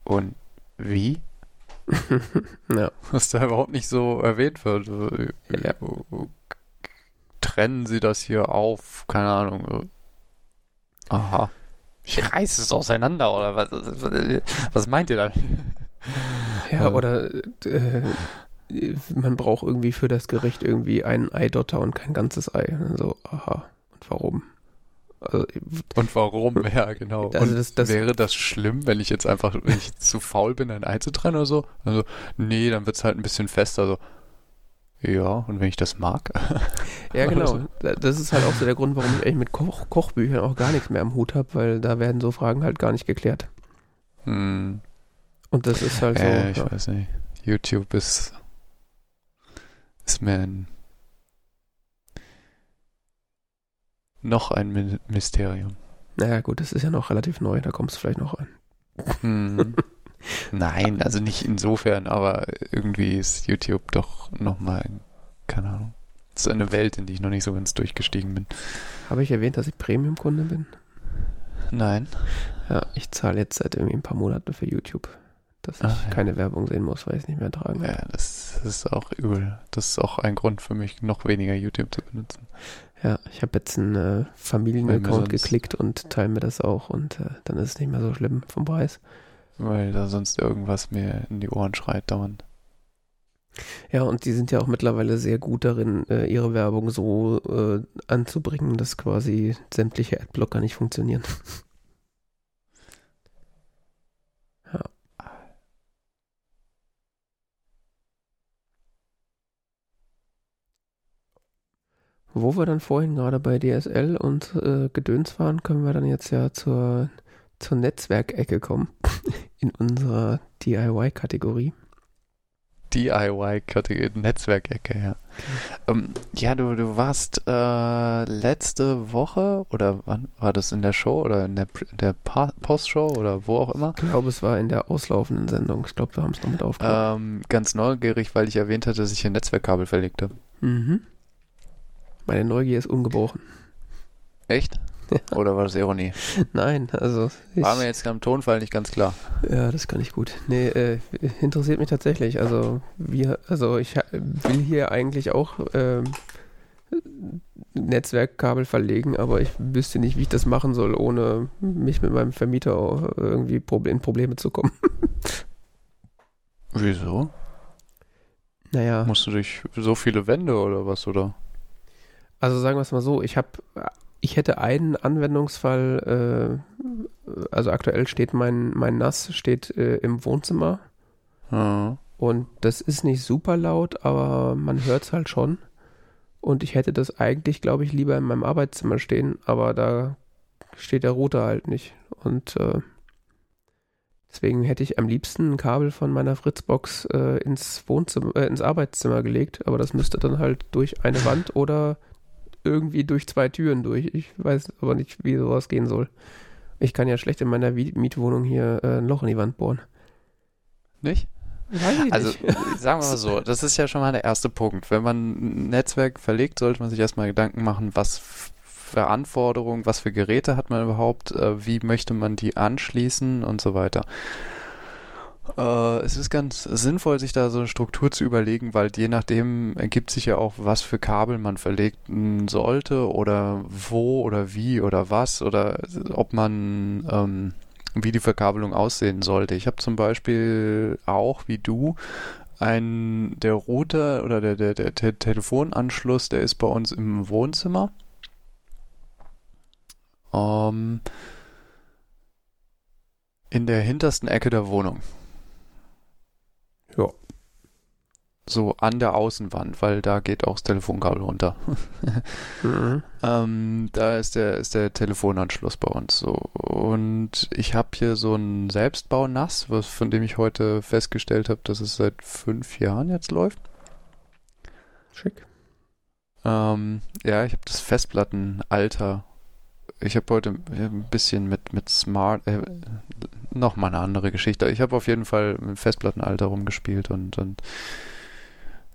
Und wie? ja. Was da überhaupt nicht so erwähnt wird. Äh, Ja. Trennen Sie das hier auf, keine Ahnung. Aha. Ich reiße es auseinander, oder was? Was meint ihr da? Ja, Äh. oder äh, man braucht irgendwie für das Gericht irgendwie einen Eidotter und kein ganzes Ei. So, aha. Und warum? Also, Und warum? Ja, genau. Also das- das- wäre das schlimm, wenn ich jetzt einfach, wenn ich zu faul bin, ein Ei zu trennen oder so? Also, nee, dann wird es halt ein bisschen fester. So, ja, und wenn ich das mag? ja, genau. Also- Das ist halt auch so der Grund, warum ich eigentlich mit Koch Kochbüchern auch gar nichts mehr am Hut habe, weil da werden so Fragen halt gar nicht geklärt. Hm, Und das ist halt so. äh, ich ja. weiß nicht. YouTube ist, ist mir ein, noch ein Mysterium. Naja, gut, das ist ja noch relativ neu, da kommst du vielleicht noch rein. Hm. Nein, also nicht insofern, aber irgendwie ist YouTube doch nochmal, keine Ahnung. Es ist eine Welt, in die ich noch nicht so ganz durchgestiegen bin. Habe ich erwähnt, dass ich Premium-Kunde bin? Nein. Ja, ich zahle jetzt seit irgendwie ein paar Monaten für YouTube, dass ich Ah, ja. keine Werbung sehen muss, weil ich es nicht mehr tragen kann. Ja, das, das ist auch übel. Das ist auch ein Grund für mich, noch weniger YouTube zu benutzen. Ja, ich habe jetzt einen äh, Familienaccount geklickt und teile mir das auch und äh, dann ist es nicht mehr so schlimm vom Preis. Weil da sonst irgendwas mir in die Ohren schreit dauernd. Ja, und die sind ja auch mittlerweile sehr gut darin, äh, ihre Werbung so äh, anzubringen, dass quasi sämtliche Adblocker nicht funktionieren. Wo wir dann vorhin gerade bei DSL und äh, Gedöns waren, können wir dann jetzt ja zur, zur Netzwerkecke kommen. In unserer DIY-Kategorie. DIY-Kategorie, Netzwerkecke, ja. Ähm, ja, du, du warst äh, letzte Woche oder wann war das in der Show oder in der, der Postshow oder wo auch immer? Ich glaube, es war in der auslaufenden Sendung. Ich glaube, wir haben es noch mit aufgenommen. Ähm, ganz neugierig, weil ich erwähnt hatte, dass ich hier Netzwerkkabel verlegt habe. Mhm. Meine Neugier ist ungebrochen. Echt? Oder war das Ironie? Nein, also. War mir jetzt am Tonfall nicht ganz klar. Ja, das kann ich gut. Nee, äh, interessiert mich tatsächlich. Also, wir, also ich will hier eigentlich auch äh, Netzwerkkabel verlegen, aber ich wüsste nicht, wie ich das machen soll, ohne mich mit meinem Vermieter irgendwie in Probleme zu kommen. Wieso? Naja. Musst du durch so viele Wände oder was, oder? Also sagen wir es mal so, ich habe ich hätte einen Anwendungsfall, äh, also aktuell steht mein, mein NAS steht äh, im Wohnzimmer. Mhm. Und das ist nicht super laut, aber man hört es halt schon. Und ich hätte das eigentlich, glaube ich, lieber in meinem Arbeitszimmer stehen, aber da steht der Router halt nicht. Und äh, deswegen hätte ich am liebsten ein Kabel von meiner Fritzbox äh, ins Wohnzimmer, äh, ins Arbeitszimmer gelegt, aber das müsste dann halt durch eine Wand oder irgendwie durch zwei Türen durch. Ich weiß aber nicht, wie sowas gehen soll. Ich kann ja schlecht in meiner Mietwohnung hier äh, ein Loch in die Wand bohren. Nicht? also sagen wir mal so, das ist ja schon mal der erste Punkt. Wenn man ein Netzwerk verlegt, sollte man sich erstmal Gedanken machen, was für Anforderungen, was für Geräte hat man überhaupt, äh, wie möchte man die anschließen und so weiter. Äh, es ist ganz sinnvoll, sich da so eine Struktur zu überlegen, weil je nachdem ergibt sich ja auch, was für Kabel man verlegen sollte oder wo oder wie oder was oder ob man, ähm, wie die Verkabelung aussehen sollte. Ich habe zum Beispiel auch, wie du, ein, der Router oder der, der, der, der Telefonanschluss, der ist bei uns im Wohnzimmer. Ähm, in der hintersten Ecke der Wohnung. Ja. So an der Außenwand, weil da geht auch das Telefonkabel runter. mhm. ähm, da ist der, ist der Telefonanschluss bei uns so. Und ich habe hier so ein Selbstbau-Nass, was, von dem ich heute festgestellt habe, dass es seit fünf Jahren jetzt läuft. Schick. Ähm, ja, ich habe das Festplattenalter ich habe heute ein bisschen mit, mit Smart, äh, nochmal eine andere Geschichte. Ich habe auf jeden Fall mit Festplattenalter rumgespielt und, und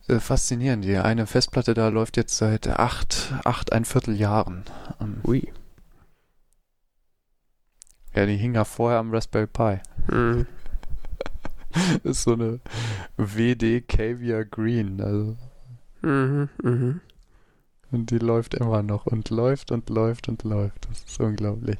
äh, faszinierend. Die eine Festplatte da läuft jetzt seit acht, acht, ein Vierteljahren. Ähm, Ui. Ja, die hing ja vorher am Raspberry Pi. Mhm. ist so eine WD Caviar Green. Also. Mhm, mhm. Und die läuft immer noch und läuft und läuft und läuft. Das ist unglaublich.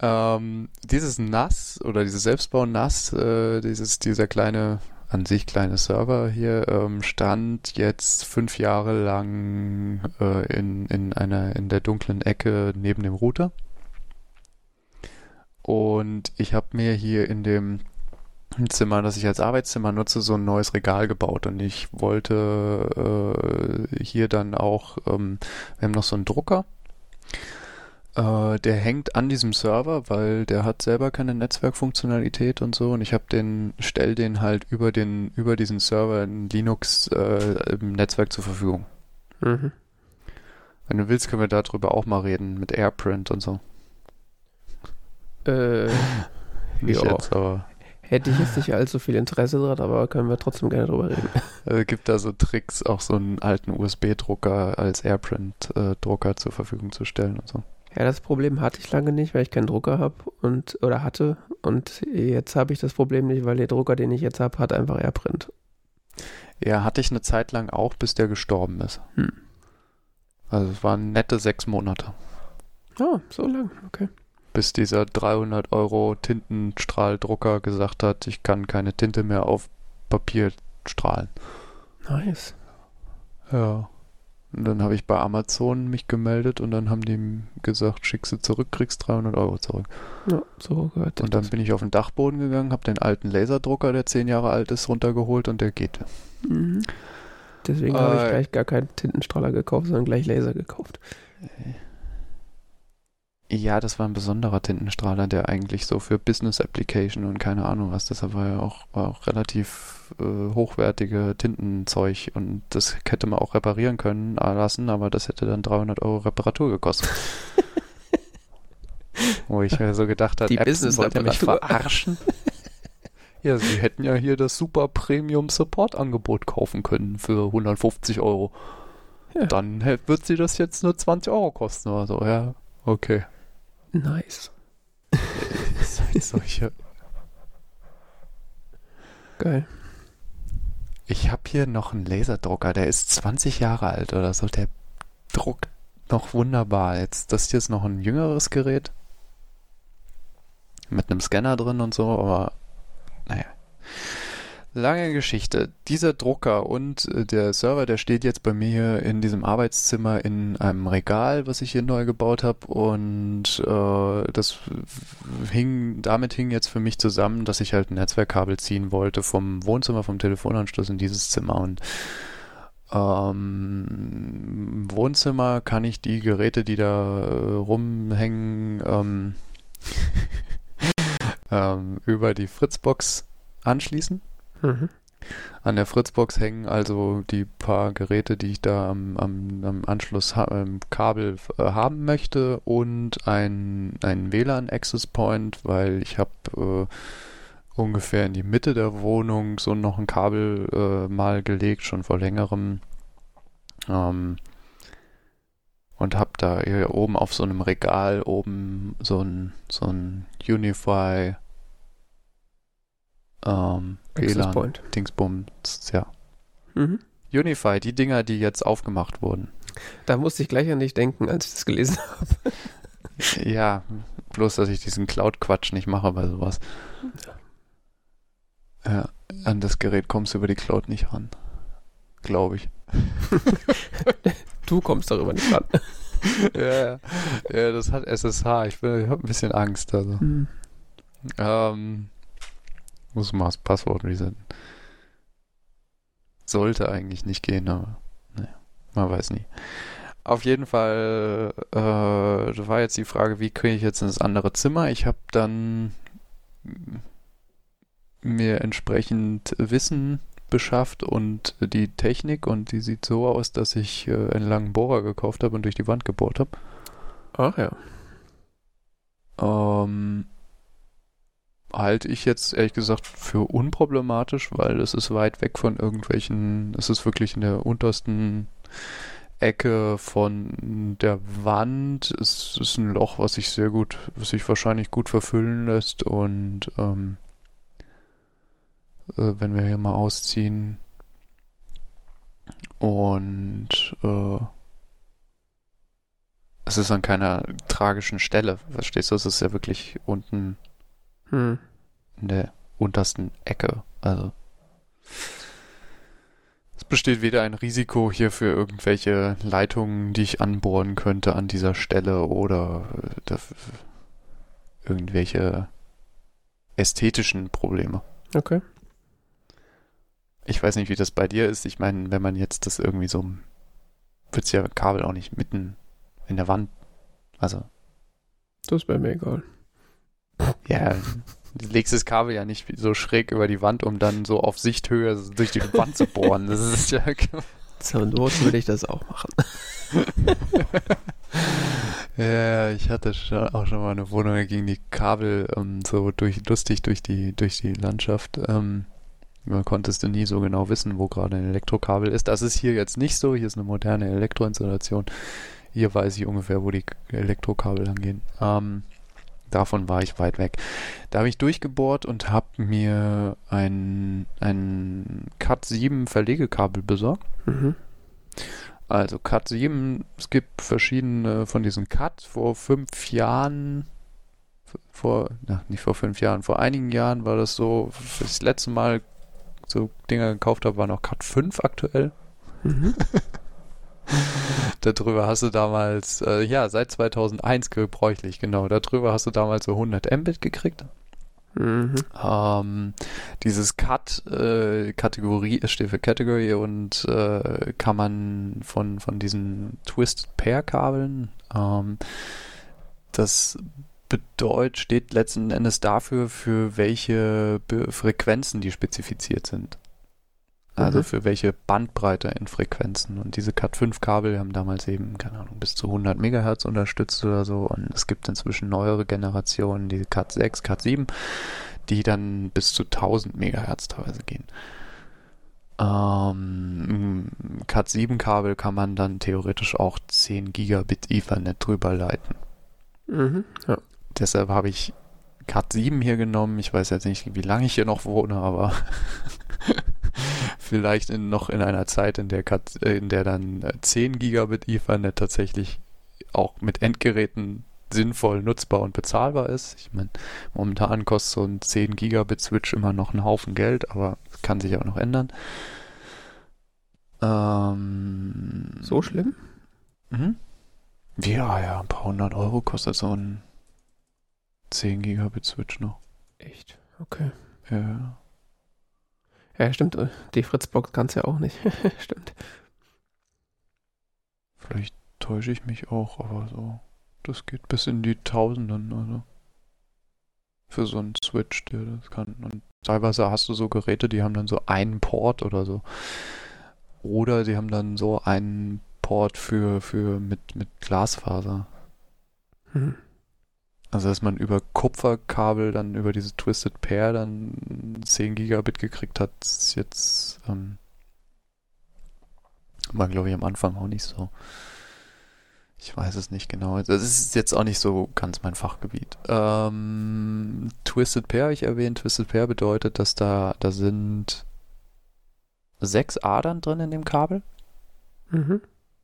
Ähm, dieses NAS oder dieses Selbstbau-NAS, äh, dieses, dieser kleine, an sich kleine Server hier, ähm, stand jetzt fünf Jahre lang äh, in, in einer, in der dunklen Ecke neben dem Router. Und ich habe mir hier in dem Zimmer, das ich als Arbeitszimmer nutze, so ein neues Regal gebaut und ich wollte äh, hier dann auch, ähm, wir haben noch so einen Drucker, äh, der hängt an diesem Server, weil der hat selber keine Netzwerkfunktionalität und so und ich habe den, stell den halt über den, über diesen Server in Linux äh, im Netzwerk zur Verfügung. Mhm. Wenn du willst, können wir darüber auch mal reden, mit AirPrint und so. Äh, Nicht jetzt, aber Hätte ich jetzt nicht allzu viel Interesse dran, aber können wir trotzdem gerne drüber reden. Also gibt da so Tricks, auch so einen alten USB-Drucker als AirPrint-Drucker äh, zur Verfügung zu stellen und so. Ja, das Problem hatte ich lange nicht, weil ich keinen Drucker habe und oder hatte. Und jetzt habe ich das Problem nicht, weil der Drucker, den ich jetzt habe, hat einfach AirPrint. Ja, hatte ich eine Zeit lang auch, bis der gestorben ist. Hm. Also es waren nette sechs Monate. Oh, so lang, okay bis dieser 300 Euro Tintenstrahldrucker gesagt hat, ich kann keine Tinte mehr auf Papier strahlen. Nice. Ja. Und dann habe ich bei Amazon mich gemeldet und dann haben die gesagt, schick sie zurück, kriegst 300 Euro zurück. Ja, so gehört Und dann bin ich auf den Dachboden gegangen, habe den alten Laserdrucker, der 10 Jahre alt ist, runtergeholt und der geht. Mhm. Deswegen habe ich Äh. gleich gar keinen Tintenstrahler gekauft, sondern gleich Laser gekauft. Ja, das war ein besonderer Tintenstrahler, der eigentlich so für Business Application und keine Ahnung was, deshalb war ja auch, war auch relativ äh, hochwertige Tintenzeug und das hätte man auch reparieren können äh, lassen, aber das hätte dann 300 Euro Reparatur gekostet. Wo ich mir so gedacht habe, Die Epson wollt ihr mich verarschen? ja, sie hätten ja hier das super Premium Support Angebot kaufen können für 150 Euro. Ja. Dann wird sie das jetzt nur 20 Euro kosten oder so, ja. Okay. Nice. Solche. Geil. Ich habe hier noch einen Laserdrucker, der ist 20 Jahre alt oder so. Der druckt noch wunderbar. Jetzt, das hier ist noch ein jüngeres Gerät. Mit einem Scanner drin und so, aber naja. Lange Geschichte. Dieser Drucker und äh, der Server, der steht jetzt bei mir hier in diesem Arbeitszimmer in einem Regal, was ich hier neu gebaut habe. Und äh, das hing, damit hing jetzt für mich zusammen, dass ich halt ein Netzwerkkabel ziehen wollte vom Wohnzimmer, vom Telefonanschluss in dieses Zimmer. Und ähm, im Wohnzimmer kann ich die Geräte, die da äh, rumhängen, ähm, ähm, über die Fritzbox anschließen. Mhm. An der Fritzbox hängen also die paar Geräte, die ich da am, am, am Anschluss ha ähm, Kabel äh, haben möchte und ein, ein WLAN Access Point, weil ich habe äh, ungefähr in die Mitte der Wohnung so noch ein Kabel äh, mal gelegt, schon vor längerem. Ähm, und habe da hier oben auf so einem Regal oben so ein, so ein Unify ähm, WLAN Point. Dingsbums, ja. Mhm. Unify, die Dinger, die jetzt aufgemacht wurden. Da musste ich gleich an dich denken, als ich das gelesen habe. ja, bloß, dass ich diesen Cloud-Quatsch nicht mache bei sowas. Ja, an das Gerät kommst du über die Cloud nicht ran. Glaube ich. Du kommst darüber nicht ran. ja, ja, das hat SSH. Ich, bin- ich habe ein bisschen Angst. Also. Mhm. Ähm, muss mal das Passwort resetten. Sollte eigentlich nicht gehen, aber naja, man weiß nie. Auf jeden Fall äh, war jetzt die Frage, wie kriege ich jetzt ins andere Zimmer? Ich habe dann mir entsprechend Wissen beschafft und die Technik und die sieht so aus, dass ich äh, einen langen Bohrer gekauft habe und durch die Wand gebohrt habe. Ach ja. Ähm, halte ich jetzt ehrlich gesagt für unproblematisch, weil es ist weit weg von irgendwelchen, es ist wirklich in der untersten Ecke von der Wand. Es ist ein Loch, was sich sehr gut, was sich wahrscheinlich gut verfüllen lässt und ähm, äh, wenn wir hier mal ausziehen und äh, es ist an keiner tragischen Stelle, verstehst du? Es ist ja wirklich unten Hm. In der untersten Ecke. Also es besteht weder ein Risiko hier für irgendwelche Leitungen, die ich anbohren könnte an dieser Stelle oder äh, irgendwelche ästhetischen Probleme. Okay. Ich weiß nicht, wie das bei dir ist. Ich meine, wenn man jetzt das irgendwie so wird's ja Kabel auch nicht mitten in der Wand. Also Das ist bei mir egal. Ja, du legst das Kabel ja nicht so schräg über die Wand, um dann so auf Sichthöhe durch die Wand zu bohren. Das ist ja. Zur Not würde ich das auch machen. ja, ich hatte schon, auch schon mal eine Wohnung, da ging die Kabel ähm, so durch, lustig durch die, durch die Landschaft. Ähm, man konntest du nie so genau wissen, wo gerade ein Elektrokabel ist. Das ist hier jetzt nicht so. Hier ist eine moderne Elektroinstallation. Hier weiß ich ungefähr, wo die Elektrokabel lang gehen. Ähm, davon war ich weit weg. Da habe ich durchgebohrt und habe mir ein, ein Cat 7 Verlegekabel besorgt. Mhm. Also Cat 7, es gibt verschiedene von diesen Cat. Vor fünf Jahren, vor, na, nicht vor fünf Jahren, vor einigen Jahren war das so, als ich das letzte Mal so Dinger gekauft habe, war noch Cat 5 aktuell. Mhm. Darüber hast du damals, äh, ja, seit 2001 gebräuchlich, genau. Darüber hast du damals so 100 Mbit gekriegt. Mhm. Ähm, dieses Cut, äh, Kategorie, steht für Category und äh, kann man von, von diesen Twisted Pair Kabeln, ähm, das bedeutet, steht letzten Endes dafür, für welche Be Frequenzen die spezifiziert sind. Also Mhm. für welche Bandbreite in Frequenzen. Und diese Cat5-Kabel haben damals eben, keine Ahnung, bis zu 100 Megahertz unterstützt oder so. Und es gibt inzwischen neuere Generationen, die Cat6, Cat7, die dann bis zu 1000 Megahertz teilweise gehen. Ähm, Cat7-Kabel kann man dann theoretisch auch 10 Gigabit Ethernet drüber leiten. Mhm. Ja. Deshalb habe ich Cat 7 hier genommen. Ich weiß jetzt nicht, wie lange ich hier noch wohne, aber vielleicht in, noch in einer Zeit, in der, äh, in der dann äh, 10 Gigabit Ethernet tatsächlich auch mit Endgeräten sinnvoll nutzbar und bezahlbar ist. Ich meine, momentan kostet so ein 10 Gigabit Switch immer noch einen Haufen Geld, aber kann sich auch noch ändern. Ähm, So schlimm? Mhm. Ja, ja, ein paar hundert Euro kostet so ein 10 Gigabit Switch noch. Echt? Okay. Ja. Ja, stimmt. Die Fritzbox kann es ja auch nicht. stimmt. Vielleicht täusche ich mich auch, aber so. Das geht bis in die Tausenden, also. Für so einen Switch, der das kann. Und teilweise hast du so Geräte, die haben dann so einen Port oder so. Oder sie haben dann so einen Port für, für mit, mit Glasfaser. Hm. Also, dass man über Kupferkabel dann über diese Twisted Pair dann 10 Gigabit gekriegt hat, ist jetzt, ähm, war glaube ich am Anfang auch nicht so. Ich weiß es nicht genau. Das ist jetzt auch nicht so ganz mein Fachgebiet. Ähm, Twisted Pair, ich erwähnt, Twisted Pair bedeutet, dass da, da sind sechs Adern drin in dem Kabel Mhm.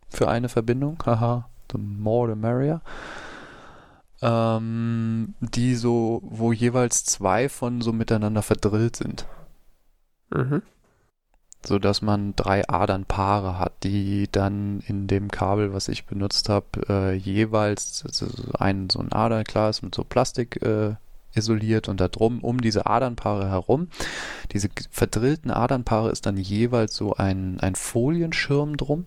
für eine Verbindung. Haha, the more the merrier. Ähm, die so, wo jeweils zwei von so miteinander verdrillt sind. Mhm. So dass man drei Adernpaare hat, die dann in dem Kabel, was ich benutzt habe, äh, jeweils also ein so ein Adernglas mit so Plastik äh, isoliert und da drum um diese Adernpaare herum. Diese verdrillten Adernpaare ist dann jeweils so ein, ein Folienschirm drum.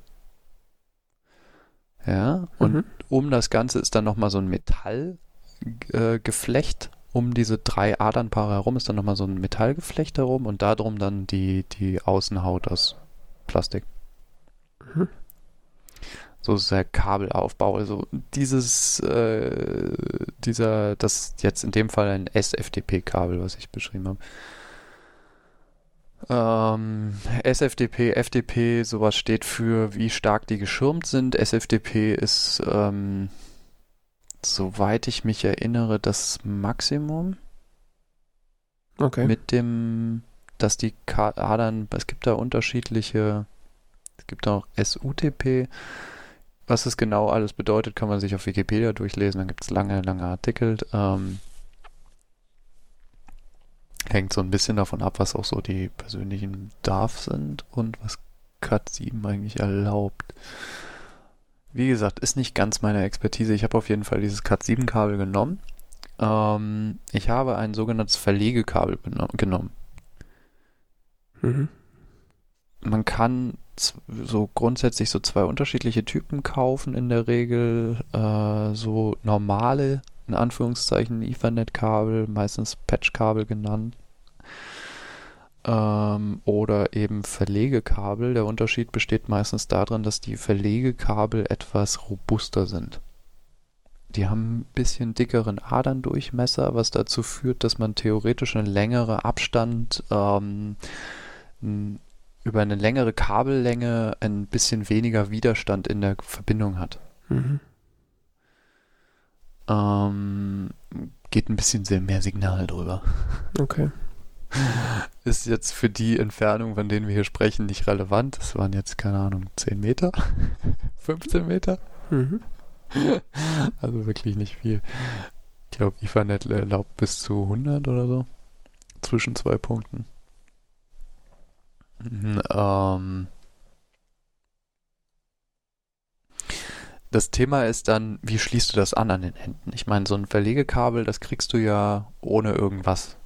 Ja, und Mhm. um das Ganze ist dann nochmal so ein Metallgeflecht. Äh, um diese drei Adernpaare herum ist dann nochmal so ein Metallgeflecht herum und darum dann die, die Außenhaut aus Plastik. Mhm. So ist der Kabelaufbau. Also dieses, äh, dieser, das jetzt in dem Fall ein SFTP-Kabel, was ich beschrieben habe. Ähm, SFDP, FDP, sowas steht für, wie stark die geschirmt sind. SFDP ist, ähm, soweit ich mich erinnere, das Maximum Okay. mit dem, dass die Ka Adern, es gibt da unterschiedliche, es gibt auch SUTP. Was es genau alles bedeutet, kann man sich auf Wikipedia durchlesen. Dann gibt es lange, lange Artikel. Ähm, hängt so ein bisschen davon ab, was auch so die persönlichen Darf sind und was Cat 7 eigentlich erlaubt. Wie gesagt, ist nicht ganz meine Expertise. Ich habe auf jeden Fall dieses Cat 7 Kabel genommen. Ähm, ich habe ein sogenanntes Verlegekabel genommen. Mhm. Man kann so grundsätzlich so zwei unterschiedliche Typen kaufen in der Regel. Äh, so normale, in Anführungszeichen, Ethernet-Kabel, meistens Patch-Kabel genannt. Ähm, oder eben Verlegekabel. Der Unterschied besteht meistens darin, dass die Verlegekabel etwas robuster sind. Die haben ein bisschen dickeren Aderndurchmesser, was dazu führt, dass man theoretisch einen längeren Abstand ähm, über eine längere Kabellänge ein bisschen weniger Widerstand in der Verbindung hat. Mhm. Ähm, geht ein bisschen sehr mehr Signal drüber. Okay. Ist jetzt für die Entfernung, von denen wir hier sprechen, nicht relevant. Das waren jetzt, keine Ahnung, 10 Meter? 15 Meter? Mhm. Also wirklich nicht viel. Ich glaube, Ethernet erlaubt bis zu 100 oder so. Zwischen zwei Punkten. Mhm, Ähm, das Thema ist dann, wie schließt du das an an den Enden? Ich meine, so ein Verlegekabel, das kriegst du ja ohne irgendwas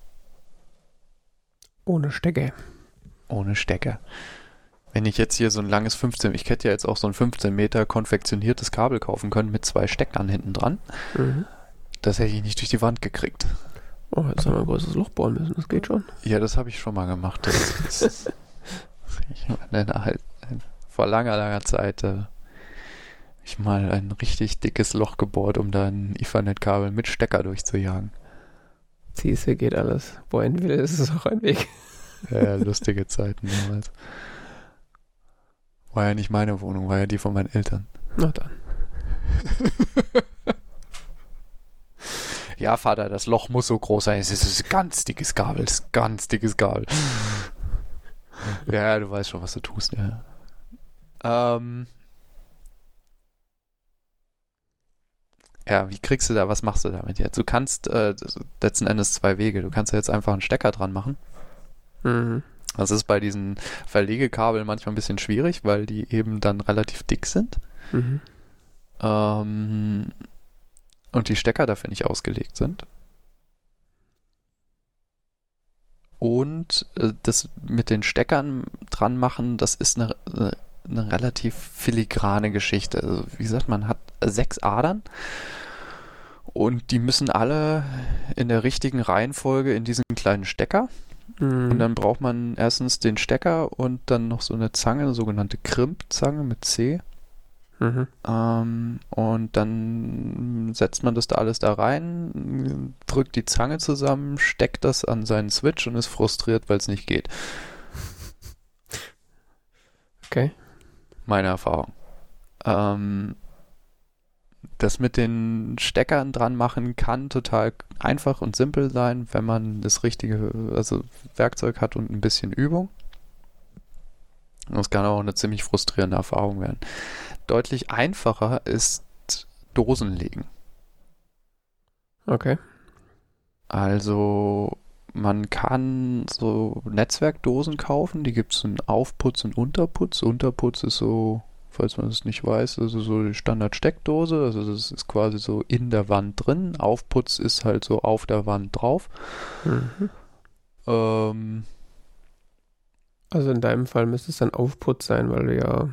Ohne Stecker. Ohne Stecker. Wenn ich jetzt hier so ein langes 15, ich hätte ja jetzt auch so ein 15 Meter konfektioniertes Kabel kaufen können mit zwei Steckern hinten dran. Mhm. Das hätte ich nicht durch die Wand gekriegt. Oh, jetzt haben wir ein großes Loch bohren müssen, das geht schon. Ja, das habe ich schon mal gemacht. Das, das, ich meine, halt, vor langer, langer Zeit äh, ich mal ein richtig dickes Loch gebohrt, um da ein Ethernet-Kabel mit Stecker durchzujagen. Ziehste geht alles. Wo ein Wille ist es auch ein Weg. Ja, lustige Zeiten damals. War ja nicht meine Wohnung, war ja die von meinen Eltern. Na dann. Ja, Vater, das Loch muss so groß sein. Es ist ein ganz dickes Kabel, es ist ein ganz dickes Kabel. ja, du weißt schon, was du tust, ja. Ähm. Ja, wie kriegst du da, was machst du damit jetzt? Du kannst äh, letzten Endes zwei Wege. Du kannst ja jetzt einfach einen Stecker dran machen. Mhm. Das ist bei diesen Verlegekabeln manchmal ein bisschen schwierig, weil die eben dann relativ dick sind. Mhm. Ähm, und die Stecker dafür nicht ausgelegt sind. Und äh, das mit den Steckern dran machen, das ist eine, eine relativ filigrane Geschichte. Also, wie gesagt, man hat sechs Adern und die müssen alle in der richtigen Reihenfolge in diesen kleinen Stecker. Mhm. Und dann braucht man erstens den Stecker und dann noch so eine Zange, eine sogenannte Krimpzange mit C. Mhm. Ähm, und dann setzt man das da alles da rein, drückt die Zange zusammen, steckt das an seinen Switch und ist frustriert, weil es nicht geht. Okay. Meine Erfahrung. Ähm, das mit den Steckern dran machen kann total einfach und simpel sein, wenn man das richtige also Werkzeug hat und ein bisschen Übung. Das kann auch eine ziemlich frustrierende Erfahrung werden. Deutlich einfacher ist Dosen legen. Okay. Also man kann so Netzwerkdosen kaufen, die gibt es in Aufputz und Unterputz. Unterputz ist so, falls man es nicht weiß, also so die Standard-Steckdose, also das ist quasi so in der Wand drin. Aufputz ist halt so auf der Wand drauf. Mhm. Ähm, Also in deinem Fall müsste es dann Aufputz sein, weil du ja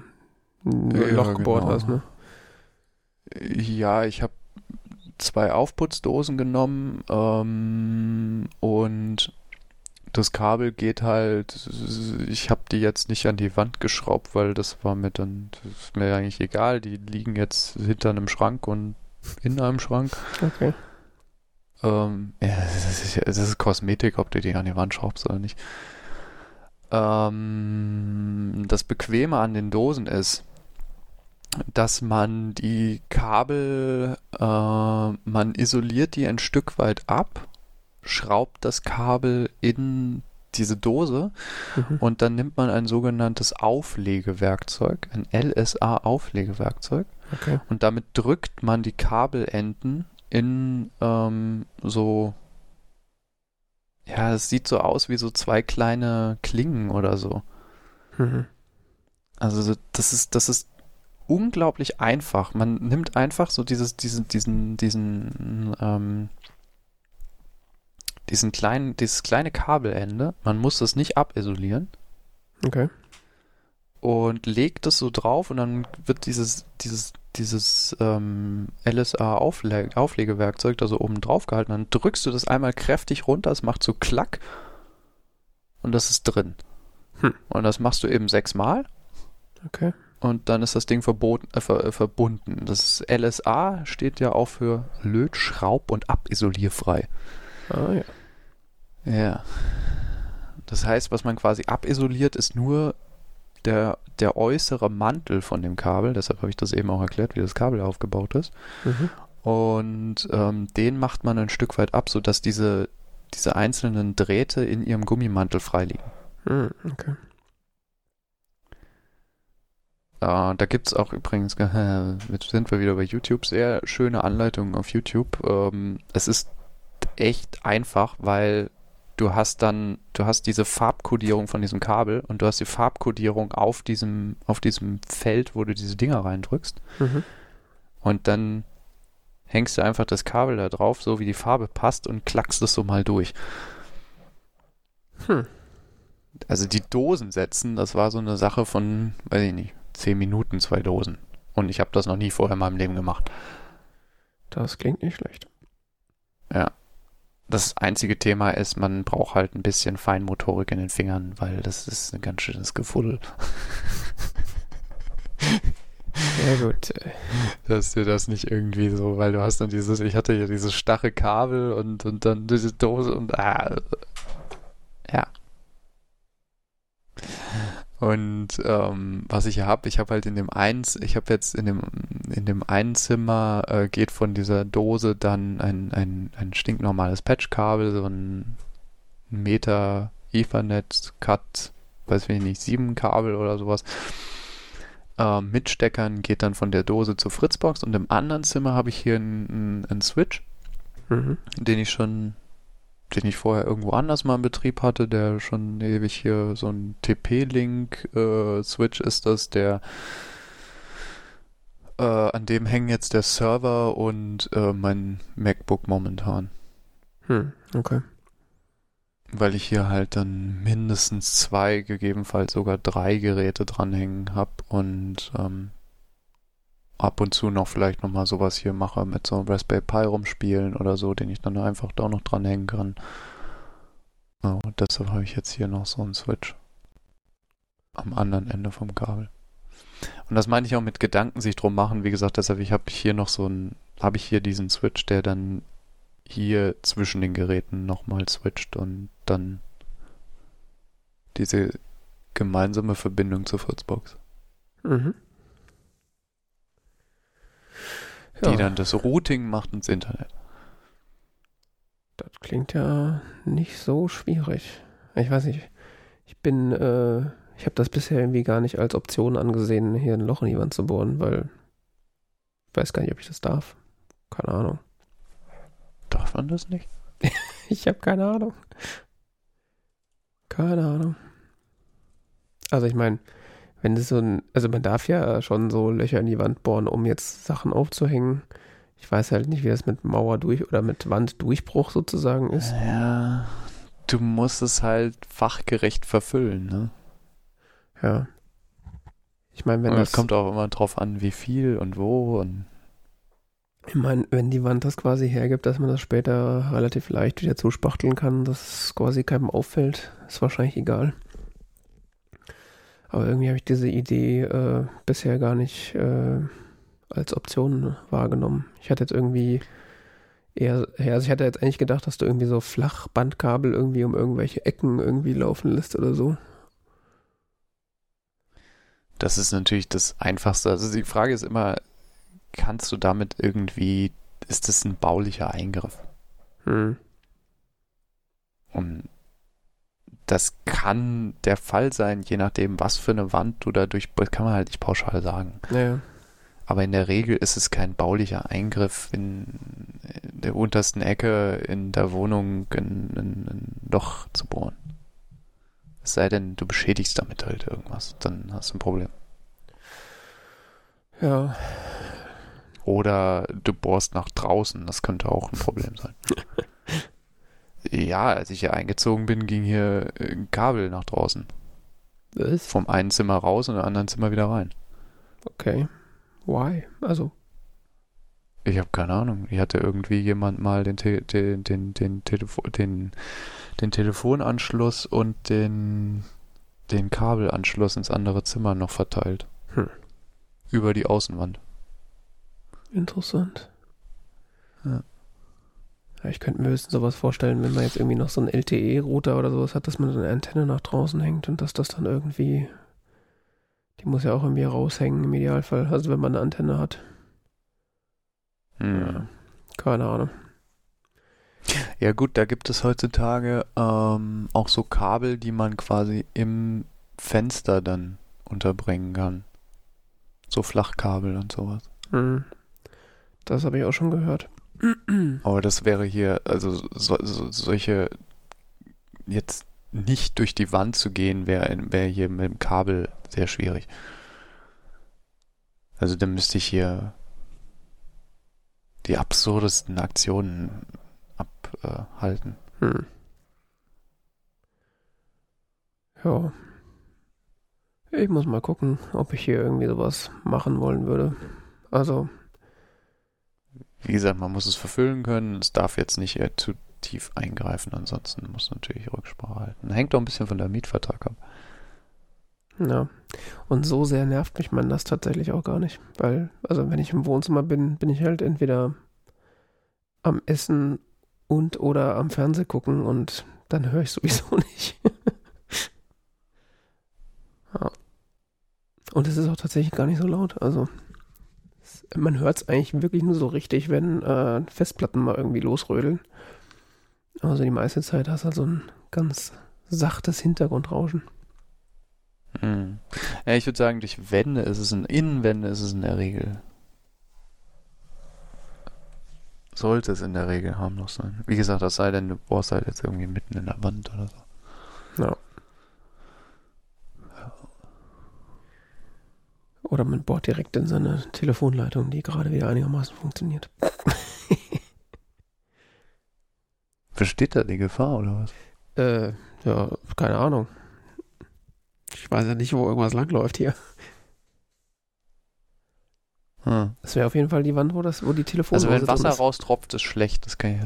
ein Ja, Loch gebohrt genau. hast, ne? Ja, ich habe zwei Aufputzdosen genommen ähm, und das Kabel geht halt, ich habe die jetzt nicht an die Wand geschraubt, weil das war mir dann, ist mir eigentlich egal, die liegen jetzt hinter einem Schrank und in einem Schrank. Okay. Ähm, ja, das ist, das ist Kosmetik, ob du die an die Wand schraubst oder nicht. Ähm, das Bequeme an den Dosen ist, dass man die Kabel, äh, man isoliert die ein Stück weit ab, schraubt das Kabel in diese Dose Mhm. und dann nimmt man ein sogenanntes Auflegewerkzeug, ein LSA-Auflegewerkzeug Okay. und damit drückt man die Kabelenden in ähm, so, ja, es sieht so aus wie so zwei kleine Klingen oder so. Mhm. Also so- das ist, das ist unglaublich einfach. Man nimmt einfach so dieses, diesen, diesen, diesen, ähm, diesen kleinen, dieses kleine Kabelende. Man muss das nicht abisolieren Okay. und legt es so drauf und dann wird dieses, dieses, dieses ähm, LSA-Auflegewerkzeug da so oben drauf gehalten. Dann drückst du das einmal kräftig runter, es macht so Klack und das ist drin. Hm. Und das machst du eben sechsmal Okay. Und dann ist das Ding verboten, äh, ver, äh, verbunden. Das LSA steht ja auch für Löt-, Schraub- und Abisolierfrei. Ah ja. Ja. Das heißt, was man quasi abisoliert, ist nur der, der äußere Mantel von dem Kabel. Deshalb habe ich das eben auch erklärt, wie das Kabel aufgebaut ist. Mhm. Und ähm, den macht man ein Stück weit ab, sodass diese, diese einzelnen Drähte in ihrem Gummimantel frei liegen. Mhm. Okay. Äh, da gibt es auch übrigens, äh, jetzt sind wir wieder bei YouTube, sehr schöne Anleitungen auf YouTube. Ähm, es ist echt einfach, weil du hast dann, du hast diese Farbkodierung von diesem Kabel und du hast die Farbkodierung auf diesem, auf diesem Feld, wo du diese Dinger reindrückst. Mhm. Und dann hängst du einfach das Kabel da drauf, so wie die Farbe passt und klackst es so mal durch. Hm. Also die Dosen setzen, das war so eine Sache von, weiß ich nicht, zehn Minuten, zwei Dosen. Und ich habe das noch nie vorher in meinem Leben gemacht. Das klingt nicht schlecht. Ja. Das einzige Thema ist, man braucht halt ein bisschen Feinmotorik in den Fingern, weil das ist ein ganz schönes Gefuddel. Ja gut. Dass dir das nicht irgendwie so, weil du hast dann dieses, ich hatte hier dieses starre Kabel und, und dann diese Dose und ah, ja. Und ähm, was ich hier habe, ich habe halt in dem eins, ich habe jetzt in dem in dem einen Zimmer äh, geht von dieser Dose dann ein, ein, ein stinknormales Patchkabel, so ein Meter Ethernet Cut, weiß ich nicht, sieben Kabel oder sowas. Ähm, mit Steckern geht dann von der Dose zur Fritzbox und im anderen Zimmer habe ich hier einen, einen Switch, Mhm. den ich schon den ich vorher irgendwo anders mal in Betrieb hatte, der schon ewig hier so ein TP-Link-Switch ist das, der äh, an dem hängen jetzt der Server und äh, mein MacBook momentan. Hm, okay. Weil ich hier halt dann mindestens zwei, gegebenenfalls sogar drei Geräte dranhängen habe und ähm, ab und zu noch vielleicht nochmal sowas hier mache mit so einem Raspberry Pi rumspielen oder so, den ich dann einfach da auch noch dranhängen kann. Und deshalb habe ich jetzt hier noch so einen Switch am anderen Ende vom Kabel. Und das meine ich auch mit Gedanken sich drum machen. Wie gesagt, deshalb ich habe hier noch so ein, habe ich hier diesen Switch, der dann hier zwischen den Geräten nochmal switcht und dann diese gemeinsame Verbindung zur Fritzbox. Mhm. Die dann das Routing macht ins Internet. Das klingt ja nicht so schwierig. Ich weiß nicht. Ich bin, äh, ich habe das bisher irgendwie gar nicht als Option angesehen, hier ein Loch in die Wand zu bohren, weil ich weiß gar nicht, ob ich das darf. Keine Ahnung. Darf man das nicht? Ich habe keine Ahnung. Keine Ahnung. Also ich meine, wenn es so ein, also man darf ja schon so Löcher in die Wand bohren, um jetzt Sachen aufzuhängen. Ich weiß halt nicht, wie das mit Mauer durch oder mit Wanddurchbruch sozusagen ist. Ja, du musst es halt fachgerecht verfüllen, ne? Ja. Ich meine, wenn und das es kommt auch immer drauf an, wie viel und wo und Ich meine, wenn die Wand das quasi hergibt, dass man das später relativ leicht wieder zuspachteln kann, dass es quasi keinem auffällt, ist wahrscheinlich egal. Aber irgendwie habe ich diese Idee äh, bisher gar nicht äh, als Option wahrgenommen. Ich hatte jetzt irgendwie eher, also ich hatte jetzt eigentlich gedacht, dass du irgendwie so Flachbandkabel irgendwie um irgendwelche Ecken irgendwie laufen lässt oder so. das ist natürlich das Einfachste. Also die Frage ist immer, kannst du damit irgendwie, ist das ein baulicher Eingriff? Hm. Und das kann der Fall sein, je nachdem, was für eine Wand du dadurch, das kann man halt nicht pauschal sagen. Naja. Aber in der Regel ist es kein baulicher Eingriff, in, in der untersten Ecke in der Wohnung ein, ein, ein Loch zu bohren. Es sei denn, du beschädigst damit halt irgendwas, dann hast du ein Problem. Ja. Oder du bohrst nach draußen, das könnte auch ein Problem sein. ja, als ich hier eingezogen bin, ging hier ein Kabel nach draußen. Was? Vom einen Zimmer raus und im anderen Zimmer wieder rein. Okay. Why? Also. Ich habe keine Ahnung. Ich hatte irgendwie jemand mal den, Te den, den, den, Telefo den, den Telefonanschluss und den, den Kabelanschluss ins andere Zimmer noch verteilt. Hm. Über die Außenwand. Interessant. Ja. Ja, ich könnte mir höchstens sowas vorstellen, wenn man jetzt irgendwie noch so einen LTE-Router oder sowas hat, dass man so eine Antenne nach draußen hängt und dass das dann irgendwie. Die muss ja auch irgendwie raushängen im Idealfall. Also wenn man eine Antenne hat. Hm. Keine Ahnung. Ja gut, da gibt es heutzutage ähm, auch so Kabel, die man quasi im Fenster dann unterbringen kann. So Flachkabel und sowas. Hm. Das habe ich auch schon gehört. Aber das wäre hier, also so, so, solche jetzt nicht durch die Wand zu gehen, wäre wär hier mit dem Kabel sehr schwierig. Also dann müsste ich hier die absurdesten Aktionen abhalten. Hm. Ja. Ich muss mal gucken, ob ich hier irgendwie sowas machen wollen würde. Also, Wie gesagt, man muss es verfüllen können. Es darf jetzt nicht äh, zu tief eingreifen. Ansonsten muss natürlich Rücksprache halten. Hängt auch ein bisschen von der Mietvertrag ab. ja. Und so sehr nervt mich man das tatsächlich auch gar nicht. Weil, also wenn ich im Wohnzimmer bin, bin ich halt entweder am Essen und oder am Fernseh gucken und dann höre ich sowieso nicht. ja. Und es ist auch tatsächlich gar nicht so laut. Also es, man hört es eigentlich wirklich nur so richtig, wenn äh, Festplatten mal irgendwie losrödeln. Also die meiste Zeit hast du halt so ein ganz sachtes Hintergrundrauschen. Hm. Ja, ich würde sagen, durch Wände ist es in Innenwände ist es in der Regel. Sollte es in der Regel harmlos sein. Wie gesagt, das sei denn, du bohrst halt jetzt irgendwie mitten in der Wand oder so. Ja. Oder man bohrt direkt in seine Telefonleitung, die gerade wieder einigermaßen funktioniert. Besteht da die Gefahr oder was? Äh, ja, keine Ahnung. Ich weiß ja nicht, wo irgendwas langläuft hier. Hm. Das wäre auf jeden Fall die Wand, wo, das, wo die Telefon Also wenn Wasser raustropft, ist schlecht. Das kann ich.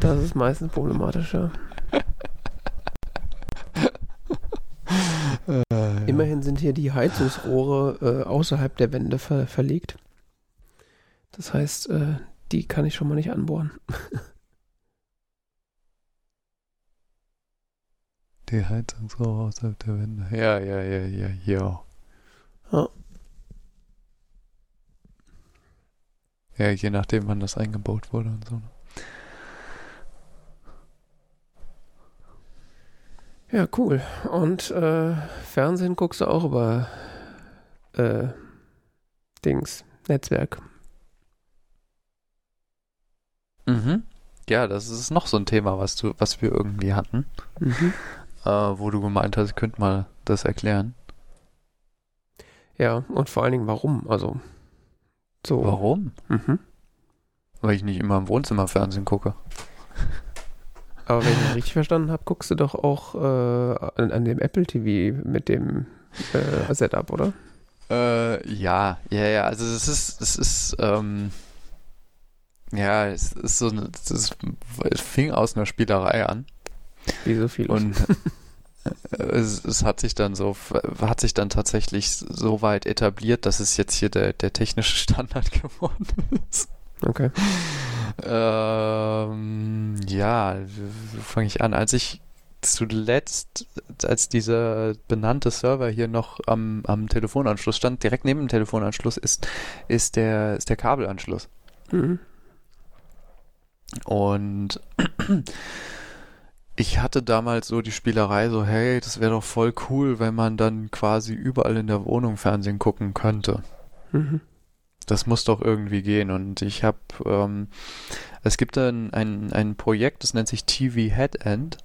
Das ist meistens problematisch, ja. Immerhin sind hier die Heizungsrohre äh, außerhalb der Wände ver verlegt. Das heißt, äh, die kann ich schon mal nicht anbohren. Die Heizung so außerhalb der Wände. Ja, ja, ja, ja, ja. Ja. Ja, je nachdem, wann das eingebaut wurde und so. Ja, cool. Und äh, Fernsehen guckst du auch über äh, Dings, Netzwerk. Mhm. Ja, das ist noch so ein Thema, was du, was wir irgendwie hatten, Mhm. äh, wo du gemeint hast, ich könnte mal das erklären. Ja, und vor allen Dingen warum? Also, so. Warum? Mhm. Weil ich nicht immer im Wohnzimmer Fernsehen gucke. Aber wenn ich richtig verstanden habe, guckst du doch auch äh, an, an dem Apple TV mit dem äh, Setup, oder? Äh, ja, ja, ja, also es ist, es ist, ähm, ja, es ist so eine, es, ist, es fing aus einer Spielerei an Wie so viel. und es, es hat sich dann so, hat sich dann tatsächlich so weit etabliert, dass es jetzt hier der, der technische Standard geworden ist. Okay. Ähm, ja, fange ich an? Als ich zuletzt, als dieser benannte Server hier noch am, am Telefonanschluss stand, direkt neben dem Telefonanschluss ist, ist der, ist der Kabelanschluss. Mhm. Und ich hatte damals so die Spielerei so, hey, das wäre doch voll cool, wenn man dann quasi überall in der Wohnung Fernsehen gucken könnte. Mhm. Das muss doch irgendwie gehen. Und ich habe, ähm, es gibt ein, ein, ein Projekt, das nennt sich TV Headend.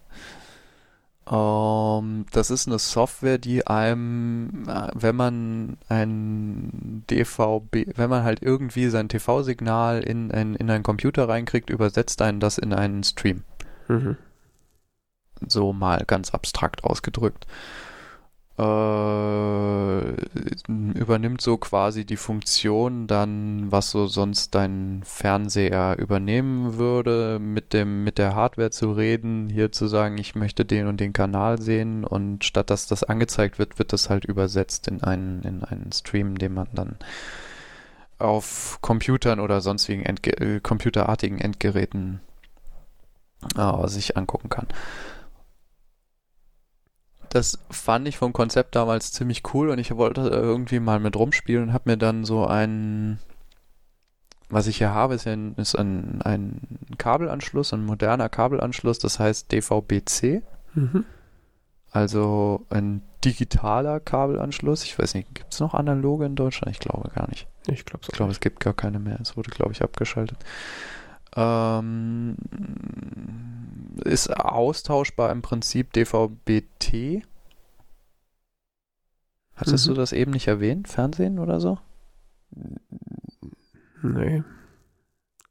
Ähm, das ist eine Software, die einem, äh, wenn man ein DVB, wenn man halt irgendwie sein TV-Signal in, ein, in einen Computer reinkriegt, übersetzt einen das in einen Stream. Mhm. So mal ganz abstrakt ausgedrückt. Äh, übernimmt so quasi die Funktion dann, was so sonst dein Fernseher übernehmen würde, mit dem, mit der Hardware zu reden, hier zu sagen, ich möchte den und den Kanal sehen und statt dass das angezeigt wird, wird das halt übersetzt in einen, in einen Stream, den man dann auf Computern oder sonstigen Endge äh, computerartigen Endgeräten äh, sich angucken kann. Das fand ich vom Konzept damals ziemlich cool und ich wollte irgendwie mal mit rumspielen und habe mir dann so ein, was ich hier habe, ist, ein, ist ein, ein Kabelanschluss, ein moderner Kabelanschluss, das heißt DVB-C, Mhm. also ein digitaler Kabelanschluss. Ich weiß nicht, gibt es noch analoge in Deutschland? Ich glaube gar nicht. Ich glaube so. Ich glaube, es gibt gar keine mehr. Es wurde, glaube ich, abgeschaltet. Ähm, ist austauschbar im Prinzip DVB-T. Hattest Mhm. du das eben nicht erwähnt? Fernsehen oder so? Nee.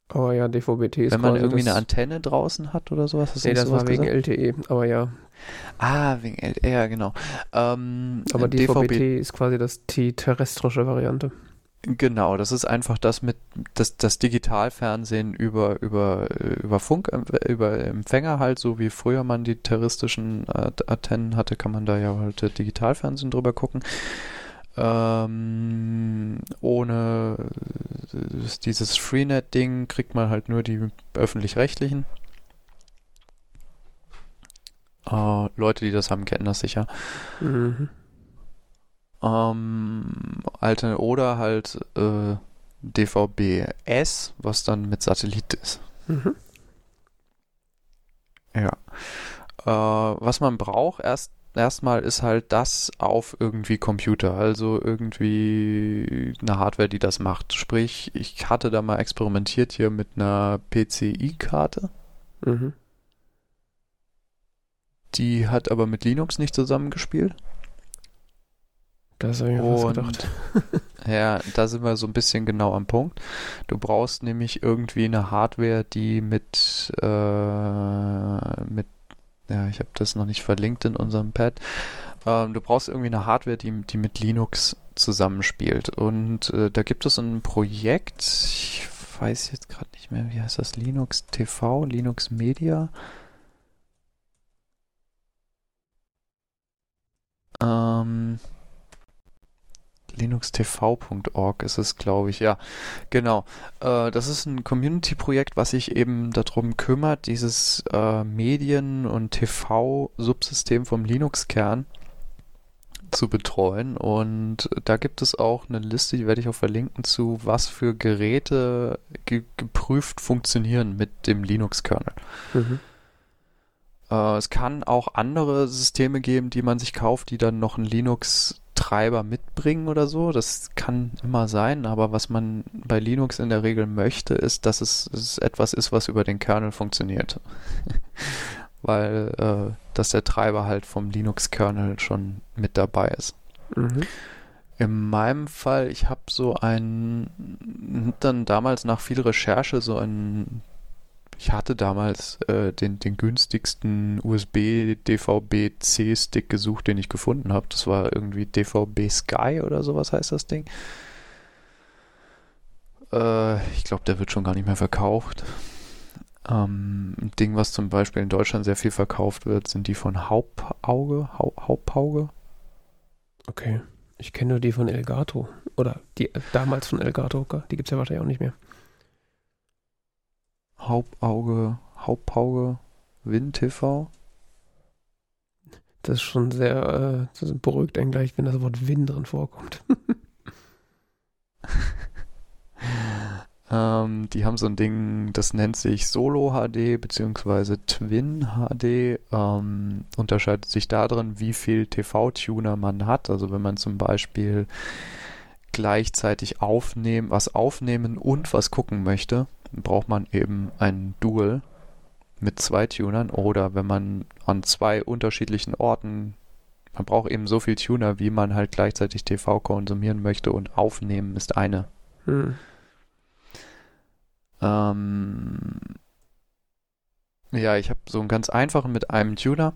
Aber ja, DVB-T ist Wenn man irgendwie eine Antenne draußen hat oder sowas. Hast Nee, das war wegen gesagt? LTE, aber ja. Ah, wegen LTE, ja, genau. Ähm, Aber DVB DVB-T ist quasi das die terrestrische Variante. Genau, das ist einfach das mit das, das Digitalfernsehen über über über Funk äh, über Empfänger halt, so wie früher man die terroristischen äh, Antennen hatte, kann man da ja halt äh, Digitalfernsehen drüber gucken. Ähm, ohne dieses Freenet-Ding kriegt man halt nur die öffentlich-rechtlichen. Äh, Leute, die das haben, kennen das sicher. Mhm. Ähm, alte oder halt äh, DVB-S, was dann mit Satellit ist. Mhm. Ja. Äh, was man braucht erst erstmal ist halt das auf irgendwie Computer, also irgendwie eine Hardware, die das macht. Sprich, ich hatte da mal experimentiert hier mit einer PCI-Karte. Mhm. Die hat aber mit Linux nicht zusammengespielt. Das habe ich mir fast Und gedacht. ja, da sind wir so ein bisschen genau am Punkt. Du brauchst nämlich irgendwie eine Hardware, die mit, äh, mit, ja, ich habe das noch nicht verlinkt in unserem Pad. Ähm, du brauchst irgendwie eine Hardware, die, die mit Linux zusammenspielt. Und äh, da gibt es ein Projekt, ich weiß jetzt gerade nicht mehr, wie heißt das? Linux TV, Linux Media. Ähm, linuxtv.org ist es, glaube ich, ja. Genau. Äh, das ist ein Community-Projekt, was sich eben darum kümmert, dieses äh, Medien- und TV-Subsystem vom Linux-Kern zu betreuen. Und da gibt es auch eine Liste, die werde ich auch verlinken, zu was für Geräte ge geprüft funktionieren mit dem Linux-Kernel. Mhm. Äh, es kann auch andere Systeme geben, die man sich kauft, die dann noch einen Linux-Treiber mitbringen oder so. Das kann immer sein, aber was man bei Linux in der Regel möchte, ist, dass es, es etwas ist, was über den Kernel funktioniert. Weil äh, dass der Treiber halt vom Linux-Kernel schon mit dabei ist. Mhm. In meinem Fall, ich habe so ein, dann damals nach viel Recherche so ein, ich hatte damals äh, den, den günstigsten USB-DVB-C-Stick gesucht, den ich gefunden habe. Das war irgendwie DVB Sky oder sowas heißt das Ding. Äh, ich glaube, der wird schon gar nicht mehr verkauft. Ähm, ein Ding, was zum Beispiel in Deutschland sehr viel verkauft wird, sind die von Hauptauge. Hau Hauptauge. Okay. Ich kenne nur die von Elgato. Oder die äh, damals von Elgato. Die gibt es ja wahrscheinlich auch nicht mehr. Hauptauge, Hauptauge, WinTV. Das ist schon sehr äh, beruhigt einen gleich, wenn das Wort Win drin vorkommt. ähm, die haben so ein Ding, das nennt sich Solo HD bzw. Twin HD. Ähm, unterscheidet sich darin, wie viel TV-Tuner man hat. Also wenn man zum Beispiel gleichzeitig aufnehmen, was aufnehmen und was gucken möchte, braucht man eben ein Dual mit zwei Tunern oder wenn man an zwei unterschiedlichen Orten, man braucht eben so viel Tuner, wie man halt gleichzeitig TV konsumieren möchte und aufnehmen ist eine. Hm. Ähm, ja, ich habe so einen ganz einfachen mit einem Tuner.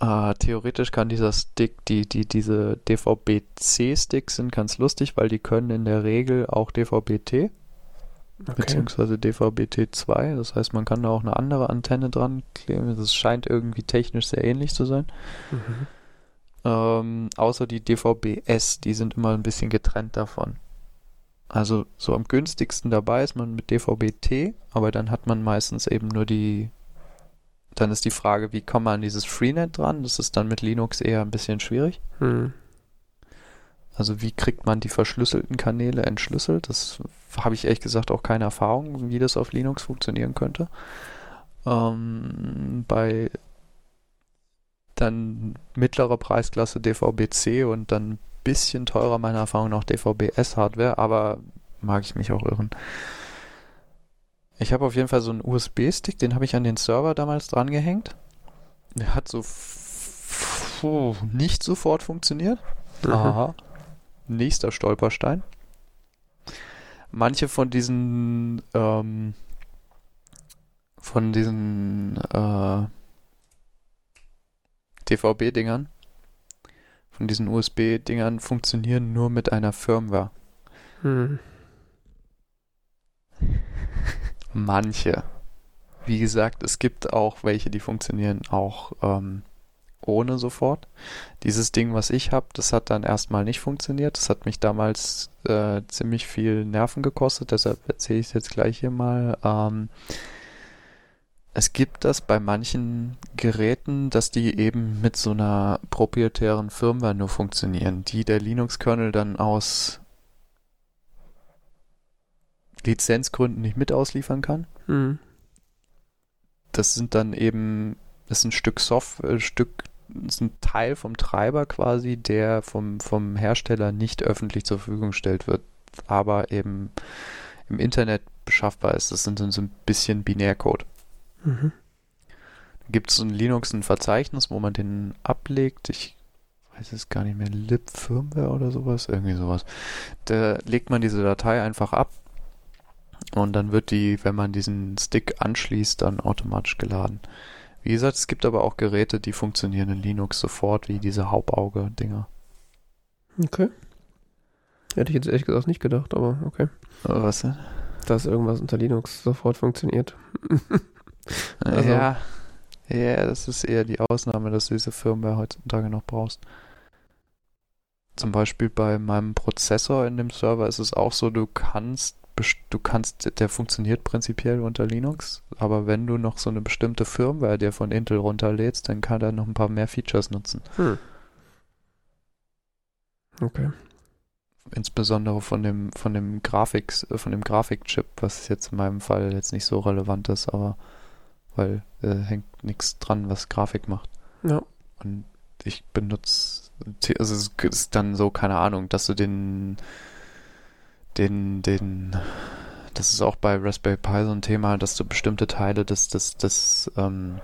Äh, theoretisch kann dieser Stick, die, die, diese DVB-C-Sticks sind ganz lustig, weil die können in der Regel auch DVB-T Okay. beziehungsweise DVB-T2. Das heißt, man kann da auch eine andere Antenne dran kleben. Das scheint irgendwie technisch sehr ähnlich zu sein. Mhm. Ähm, außer die DVB-S, die sind immer ein bisschen getrennt davon. Also so am günstigsten dabei ist man mit DVB-T, aber dann hat man meistens eben nur die. Dann ist die Frage, wie kommt man an dieses Freenet dran? Das ist dann mit Linux eher ein bisschen schwierig. Hm. Also wie kriegt man die verschlüsselten Kanäle entschlüsselt? Das habe ich ehrlich gesagt auch keine Erfahrung, wie das auf Linux funktionieren könnte. Ähm, bei dann mittlerer Preisklasse DVB-C und dann ein bisschen teurer meiner Erfahrung nach DVB-S-Hardware, aber mag ich mich auch irren. Ich habe auf jeden Fall so einen USB-Stick, den habe ich an den Server damals dran gehängt. Der hat so nicht sofort funktioniert. Mhm. Aha. Nächster Stolperstein. manche von diesen ähm, von diesen äh, DVB-Dingern, von diesen USB-Dingern funktionieren nur mit einer Firmware. Hm. Manche. Wie gesagt, es gibt auch welche, die funktionieren auch ähm, ohne sofort. Dieses Ding, was ich habe, das hat dann erstmal nicht funktioniert. Das hat mich damals äh, ziemlich viel Nerven gekostet, deshalb erzähle ich es jetzt gleich hier mal. Ähm, es gibt das bei manchen Geräten, dass die eben mit so einer proprietären Firmware nur funktionieren, die der Linux-Kernel dann aus Lizenzgründen nicht mit ausliefern kann. Hm. Das sind dann eben, das ist ein Stück Software, ein Stück, das ist ein Teil vom Treiber quasi, der vom, vom Hersteller nicht öffentlich zur Verfügung gestellt wird, aber eben im Internet beschaffbar ist. Das sind dann so ein bisschen Binärcode. Mhm. Gibt es in Linux ein Verzeichnis, wo man den ablegt? Ich weiß es gar nicht mehr. lib Firmware oder sowas? Irgendwie sowas. Da legt man diese Datei einfach ab und dann wird die, wenn man diesen Stick anschließt, dann automatisch geladen. Wie gesagt, es gibt aber auch Geräte, die funktionieren in Linux sofort, wie diese Hauptauge-Dinger. Okay. Hätte ich jetzt ehrlich gesagt nicht gedacht, aber okay. Äh, Was denn? Dass irgendwas unter Linux sofort funktioniert. Also- ja, ja, das ist eher die Ausnahme, dass du diese Firmware heutzutage noch brauchst. Zum Beispiel bei meinem Prozessor in dem Server ist es auch so, du kannst, du kannst, der funktioniert prinzipiell unter Linux, aber wenn du noch so eine bestimmte Firmware dir von Intel runterlädst, dann kann er noch ein paar mehr Features nutzen. Hm. Okay. Insbesondere von dem, von dem Grafiks, äh, von dem Grafikchip, was jetzt in meinem Fall jetzt nicht so relevant ist, aber weil äh, hängt nichts dran, was Grafik macht. Ja. Und ich benutze, also es ist dann so, keine Ahnung, dass du den, den, den, das ist auch bei Raspberry Pi so ein Thema, dass du bestimmte Teile des, des, des, ähm,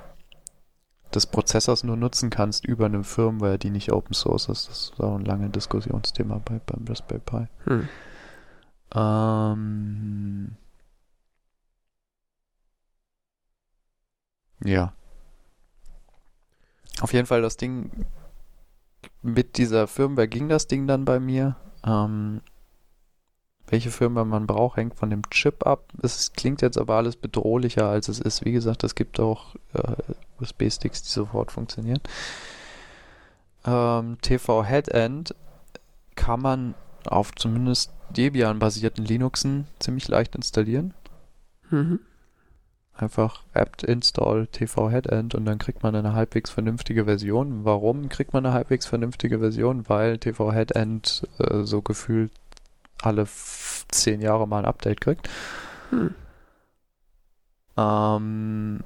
des Prozessors nur nutzen kannst über eine Firmware, die nicht Open Source ist. Das ist auch ein langes Diskussionsthema bei, beim Raspberry Pi. Hm. Ähm, ja. Auf jeden Fall das Ding mit dieser Firmware ging das Ding dann bei mir. Ähm, welche Firmware man braucht, hängt von dem Chip ab. Es klingt jetzt aber alles bedrohlicher, als es ist. Wie gesagt, es gibt auch äh, USB-Sticks, die sofort funktionieren. Ähm, TV Headend kann man auf zumindest Debian-basierten Linuxen ziemlich leicht installieren. Mhm. Einfach apt install TV Headend und dann kriegt man eine halbwegs vernünftige Version. Warum kriegt man eine halbwegs vernünftige Version? Weil TV Headend äh, so gefühlt alle zehn Jahre mal ein Update kriegt. Hm. Ähm,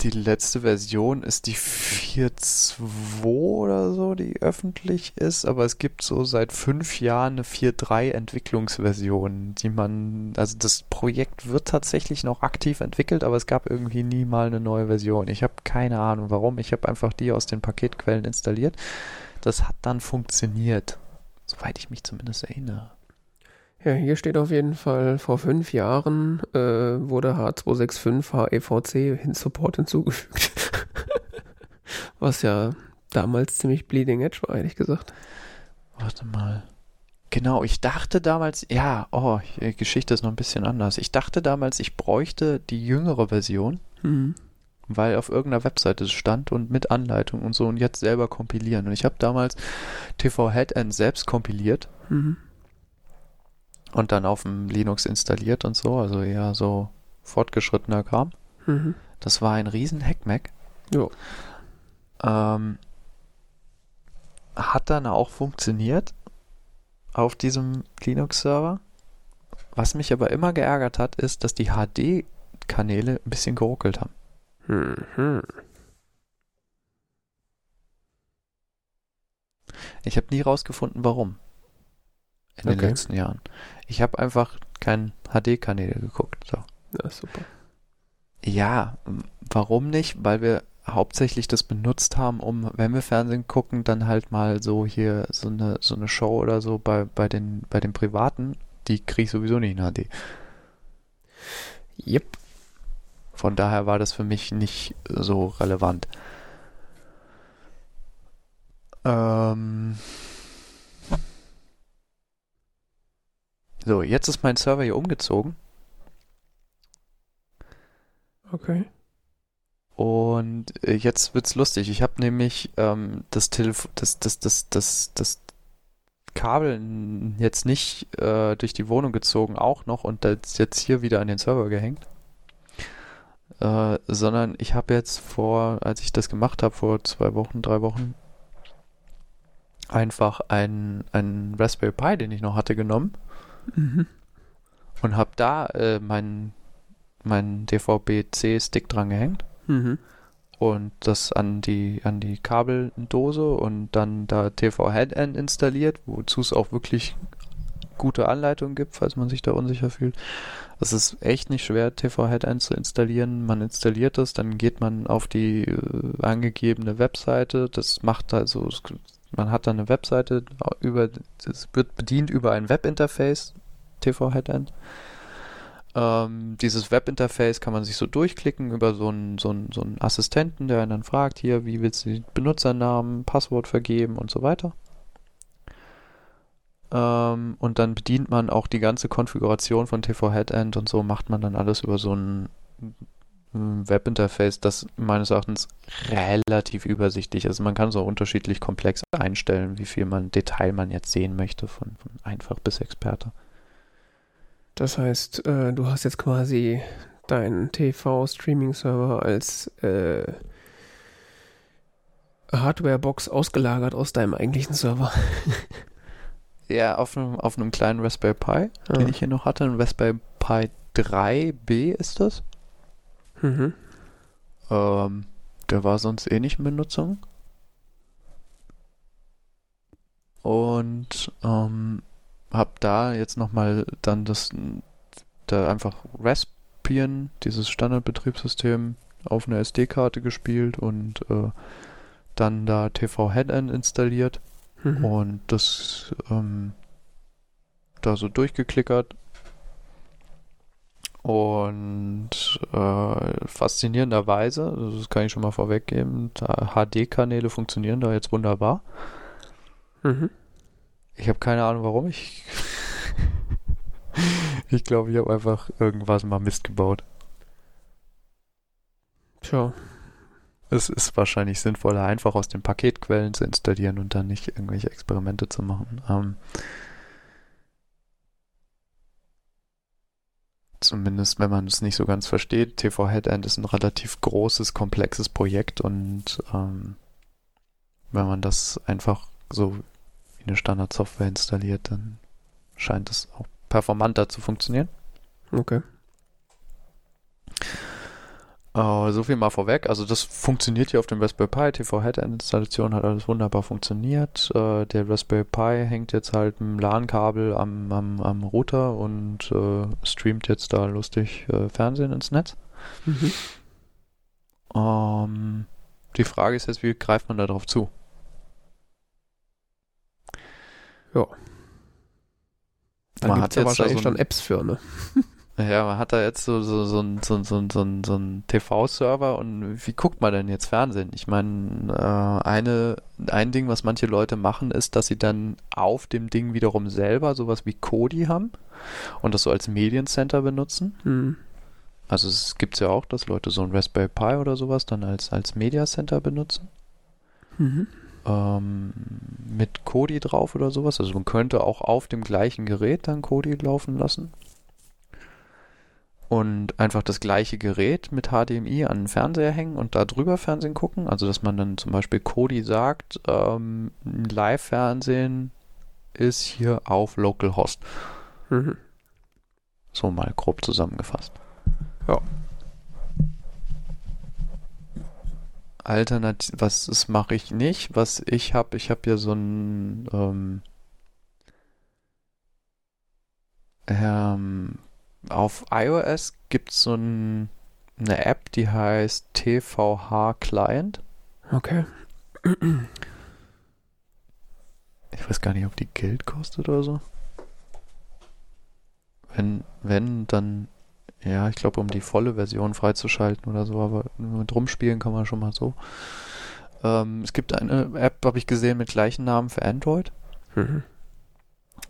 die letzte Version ist die 4.2 oder so, die öffentlich ist, aber es gibt so seit fünf Jahren eine 4.3 Entwicklungsversion, die man, also das Projekt wird tatsächlich noch aktiv entwickelt, aber es gab irgendwie nie mal eine neue Version. Ich habe keine Ahnung warum, ich habe einfach die aus den Paketquellen installiert. Das hat dann funktioniert, soweit ich mich zumindest erinnere. Ja, hier steht auf jeden Fall, vor fünf Jahren äh, wurde H265 HEVC hin Support hinzugefügt. Was ja damals ziemlich bleeding edge war, ehrlich gesagt. Warte mal. Genau, ich dachte damals, ja, oh, die Geschichte ist noch ein bisschen anders. Ich dachte damals, ich bräuchte die jüngere Version, Hm. Weil auf irgendeiner Webseite es stand und mit Anleitung und so und jetzt selber kompilieren. Und ich habe damals TV Headend selbst kompiliert Mhm. und dann auf dem Linux installiert und so, also eher so fortgeschrittener Kram. Mhm. Das war ein riesen Hackmack. Ähm, hat dann auch funktioniert auf diesem Linux-Server. Was mich aber immer geärgert hat, ist, dass die HD-Kanäle ein bisschen geruckelt haben. Mhm. Ich habe nie rausgefunden, warum. In den Okay. letzten Jahren. Ich habe einfach keinen HD-Kanäle geguckt. So. Ja, super. Ja, warum nicht? Weil wir hauptsächlich das benutzt haben, um, wenn wir Fernsehen gucken, dann halt mal so hier so eine, so eine Show oder so bei, bei den, bei den Privaten die kriege ich sowieso nicht in HD. Yep. Von daher war das für mich nicht so relevant. Ähm so, jetzt ist mein Server hier umgezogen. Okay. Und äh, jetzt wird's lustig. Ich habe nämlich ähm, das Telefon, das, das, das, das, das Kabel jetzt nicht äh, durch die Wohnung gezogen, auch noch und das jetzt hier wieder an den Server gehängt. Äh, sondern ich habe jetzt vor, als ich das gemacht habe, vor zwei Wochen, drei Wochen, einfach einen, einen Raspberry Pi, den ich noch hatte, genommen Mhm. und habe da äh, meinen mein DVB-C-Stick dran gehängt Mhm. und das an die an die Kabeldose und dann da TV-Headend installiert, wozu es auch wirklich gute Anleitungen gibt, falls man sich da unsicher fühlt. Es ist echt nicht schwer, TV-Headend zu installieren. Man installiert das, dann geht man auf die äh, angegebene Webseite. Das macht also, es- man hat dann eine Webseite über, es wird bedient über ein Webinterface, TV-Headend. Ähm, dieses Webinterface kann man sich so durchklicken über so einen, so, einen, so einen Assistenten, der einen dann fragt, hier, wie willst du den Benutzernamen, Passwort vergeben und so weiter. Ähm, und dann bedient man auch die ganze Konfiguration von TV-Headend und so macht man dann alles über so ein mm, Webinterface, das meines Erachtens relativ übersichtlich ist. Man kann so unterschiedlich komplex einstellen, wie viel man Detail man jetzt sehen möchte, von, von einfach bis Experte. Das heißt, äh, du hast jetzt quasi deinen TV-Streaming-Server als äh, Hardware-Box ausgelagert aus deinem eigentlichen Server. Ja, auf einem, auf einem kleinen Raspberry Pi, den Ja. ich hier noch hatte, ein Raspberry Pi 3B ist das. Mhm. Ähm, der war sonst eh nicht in Benutzung. Und ähm, hab da jetzt nochmal dann das, da einfach Raspbian, dieses Standardbetriebssystem, auf einer SD-Karte gespielt und äh, dann da TV-Headend installiert Mhm. und das ähm, da so durchgeklickert. Und äh, faszinierenderweise, das kann ich schon mal vorweggeben, HD-Kanäle funktionieren da jetzt wunderbar. Mhm. Ich habe keine Ahnung warum. Ich, ich glaube, ich habe einfach irgendwas mal Mist gebaut. Tja. Es ist wahrscheinlich sinnvoller, einfach aus den Paketquellen zu installieren und dann nicht irgendwelche Experimente zu machen. Ähm, zumindest, wenn man es nicht so ganz versteht. TV Headend ist ein relativ großes, komplexes Projekt und ähm, wenn man das einfach so wie eine Standardsoftware installiert, dann scheint es auch performanter zu funktionieren. Okay. Äh, so viel mal vorweg. Also das funktioniert hier auf dem Raspberry Pi. TV-Head-Installation hat alles wunderbar funktioniert. Äh, der Raspberry Pi hängt jetzt halt dem LAN-Kabel am, am, am Router und äh, streamt jetzt da lustig äh, Fernsehen ins Netz. Mhm. Ähm, die Frage ist jetzt, wie greift man da drauf zu? Da Man hat ja wahrscheinlich so schon ein- Apps für, ne? Ja, man hat da jetzt so, so, so, so, so, so, so ein TV-Server und wie guckt man denn jetzt Fernsehen? Ich meine, äh, eine, ein Ding, was manche Leute machen, ist, dass sie dann auf dem Ding wiederum selber sowas wie Kodi haben und das so als Mediencenter benutzen. Mhm. Also es gibt ja auch, dass Leute so ein Raspberry Pi oder sowas dann als, als Media Center benutzen. Mhm. Ähm, mit Kodi drauf oder sowas. Also man könnte auch auf dem gleichen Gerät dann Kodi laufen lassen. Und einfach das gleiche Gerät mit HDMI an den Fernseher hängen und da drüber Fernsehen gucken. Also dass man dann zum Beispiel Kodi sagt, ähm, Live-Fernsehen ist hier auf Localhost. Mhm. So mal grob zusammengefasst. Ja. Alternativ, was das mache ich nicht. Was ich habe, ich habe ja so ein ähm, ähm, auf iOS gibt es so ein, eine App, die heißt TVH Client. Okay. Ich weiß gar nicht, ob die Geld kostet oder so. wenn, wenn, dann, ja, ich glaube, um die volle Version freizuschalten oder so, aber mit rumspielen kann man schon mal so. Ähm, es gibt eine App, habe ich gesehen, mit gleichen Namen für Android. Mhm.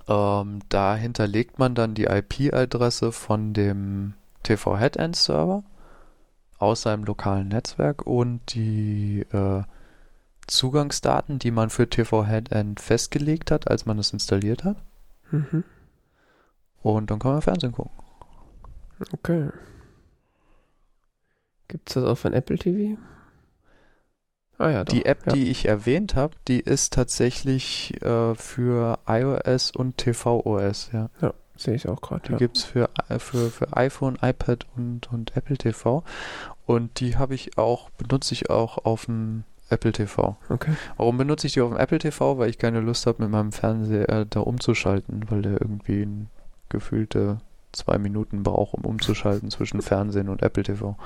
Ähm, da hinterlegt man dann die IP-Adresse von dem TV-Headend-Server aus seinem lokalen Netzwerk und die äh, Zugangsdaten, die man für TV-Headend festgelegt hat, als man es installiert hat. Mhm. Und dann kann man Fernsehen gucken. Okay. Gibt es das auch von Apple TV? Ah ja, doch. Die App, ja. die ich erwähnt habe, die ist tatsächlich äh, für iOS und tvOS, ja. Sehe ich auch gerade. Die Ja. gibt's für, äh, für, für iPhone, iPad und, und Apple TV. Und die habe ich auch, benutze ich auch auf dem Apple TV. Okay. Warum benutze ich die auf dem Apple TV? Weil ich keine Lust habe, mit meinem Fernseher äh, da umzuschalten, weil der irgendwie ein, gefühlte zwei Minuten braucht, um umzuschalten zwischen Fernsehen und Apple TV.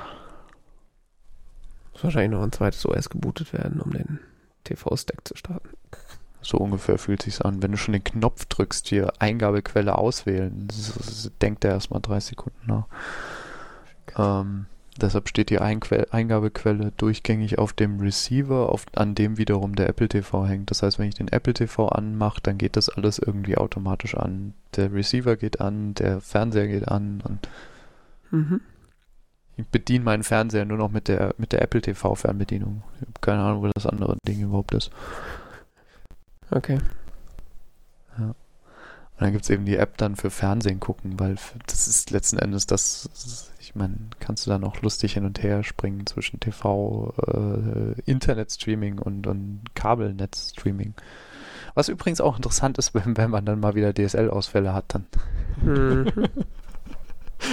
Muss wahrscheinlich noch ein zweites OS gebootet werden, um den TV-Stack zu starten. So ungefähr fühlt sich's an. Wenn du schon den Knopf drückst, hier Eingabequelle auswählen, das, denkt er erstmal drei Sekunden nach. Ähm, deshalb steht die Einque Eingabequelle durchgängig auf dem Receiver, auf, an dem wiederum der Apple TV hängt. Das heißt, wenn ich den Apple TV anmache, dann geht das alles irgendwie automatisch an. Der Receiver geht an, der Fernseher geht an und Mhm. Ich bediene meinen Fernseher nur noch mit der, mit der Apple TV Fernbedienung. Ich habe keine Ahnung, wo das andere Ding überhaupt ist. Okay. Und dann gibt's eben die App dann für Fernsehen gucken, weil das ist letzten Endes das, ich meine, kannst du da noch lustig hin und her springen zwischen TV, äh, Internetstreaming und, und Kabelnetzstreaming. Was übrigens auch interessant ist, wenn, wenn man dann mal wieder DSL-Ausfälle hat, dann, Mhm.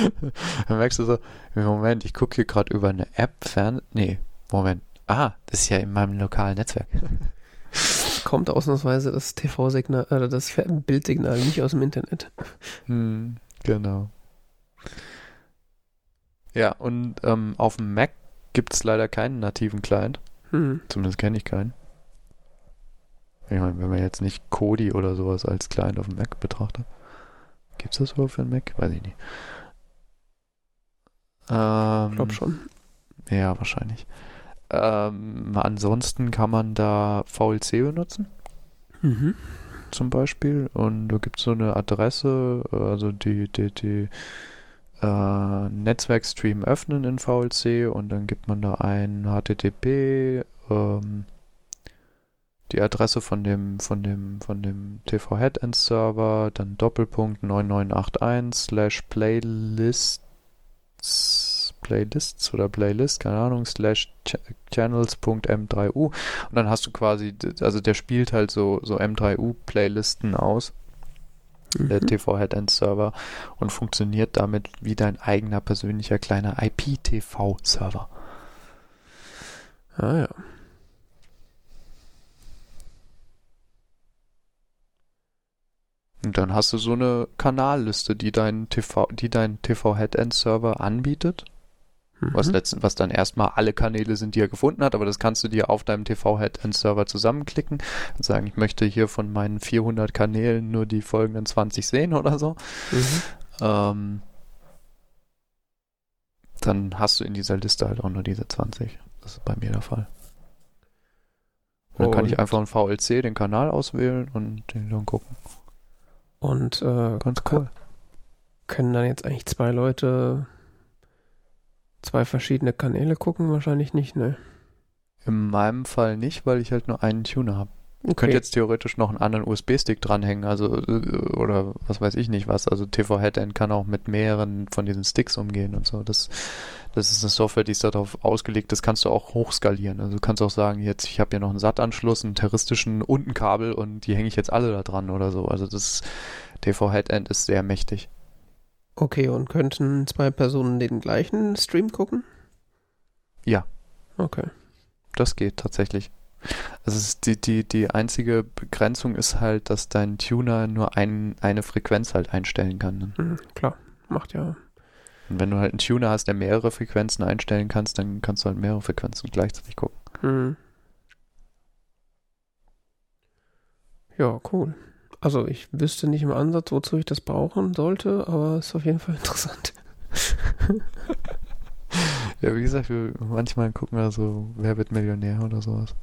dann merkst du so, Moment, ich gucke hier gerade über eine App fern, nee, Moment, ah, das ist ja in meinem lokalen Netzwerk. Kommt ausnahmsweise das TV-Signal, äh, das Fer- Bildsignal nicht aus dem Internet. Hm, genau. Ja, und ähm, auf dem Mac gibt's leider keinen nativen Client. Hm. Zumindest kenne ich keinen. Ich meine, wenn man jetzt nicht Kodi oder sowas als Client auf dem Mac betrachtet. Gibt's das überhaupt für einen Mac? Weiß ich nicht. Ähm, Glaub schon. Ja, wahrscheinlich. Ähm, ansonsten kann man da VLC benutzen Mhm. zum Beispiel und da gibt es so eine Adresse, also die, die, die äh, Netzwerkstream öffnen in VLC und dann gibt man da ein HTTP, ähm, die Adresse von dem, von dem, von dem TV Headend Server, dann Doppelpunkt 9981 slash Playlists, Playlists oder Playlist, keine Ahnung, slash ch channels.m3u und dann hast du quasi, also der spielt halt so, so M3U-Playlisten aus, der Mhm. TV-Headend-Server und funktioniert damit wie dein eigener persönlicher kleiner IP-TV-Server. Ah ja. Und dann hast du so eine Kanalliste, die dein TV, die dein TV-Headend-Server anbietet, was Mhm. letzten, was dann erstmal alle Kanäle sind, die er gefunden hat, aber das kannst du dir auf deinem TV-Headend-Server zusammenklicken und sagen, ich möchte hier von meinen 400 Kanälen nur die folgenden 20 sehen oder so. Mhm. Ähm, dann hast du in dieser Liste halt auch nur diese 20. Das ist bei mir der Fall. Und dann kann ich einfach einen VLC, den Kanal auswählen und den dann gucken. Und äh, Ganz cool. können dann jetzt eigentlich zwei Leute zwei verschiedene Kanäle gucken? Wahrscheinlich nicht, ne? In meinem Fall nicht, weil ich halt nur einen Tuner habe. Okay. Könnte jetzt theoretisch noch einen anderen USB-Stick dranhängen, also äh, oder was weiß ich nicht was. Also TV Headend kann auch mit mehreren von diesen Sticks umgehen und so. Das, das ist eine Software, die ist darauf ausgelegt, das kannst du auch hochskalieren. Also du kannst auch sagen, jetzt ich habe hier noch einen SAT-Anschluss, einen terroristischen und ein Kabel und die hänge ich jetzt alle da dran oder so. Also das TV Headend ist sehr mächtig. okay, und könnten zwei Personen den gleichen Stream gucken? Ja. Okay. Das geht tatsächlich. Also die, die, die einzige Begrenzung ist halt, dass dein Tuner nur ein, eine Frequenz halt einstellen kann. Mhm, klar. Macht ja. Und wenn du halt einen Tuner hast, der mehrere Frequenzen einstellen kannst, dann kannst du halt mehrere Frequenzen gleichzeitig gucken. Mhm. Ja, cool. Also ich wüsste nicht im Ansatz, wozu ich das brauchen sollte, aber es ist auf jeden Fall interessant. ja, wie gesagt, wir, manchmal gucken wir so, wer wird Millionär oder sowas.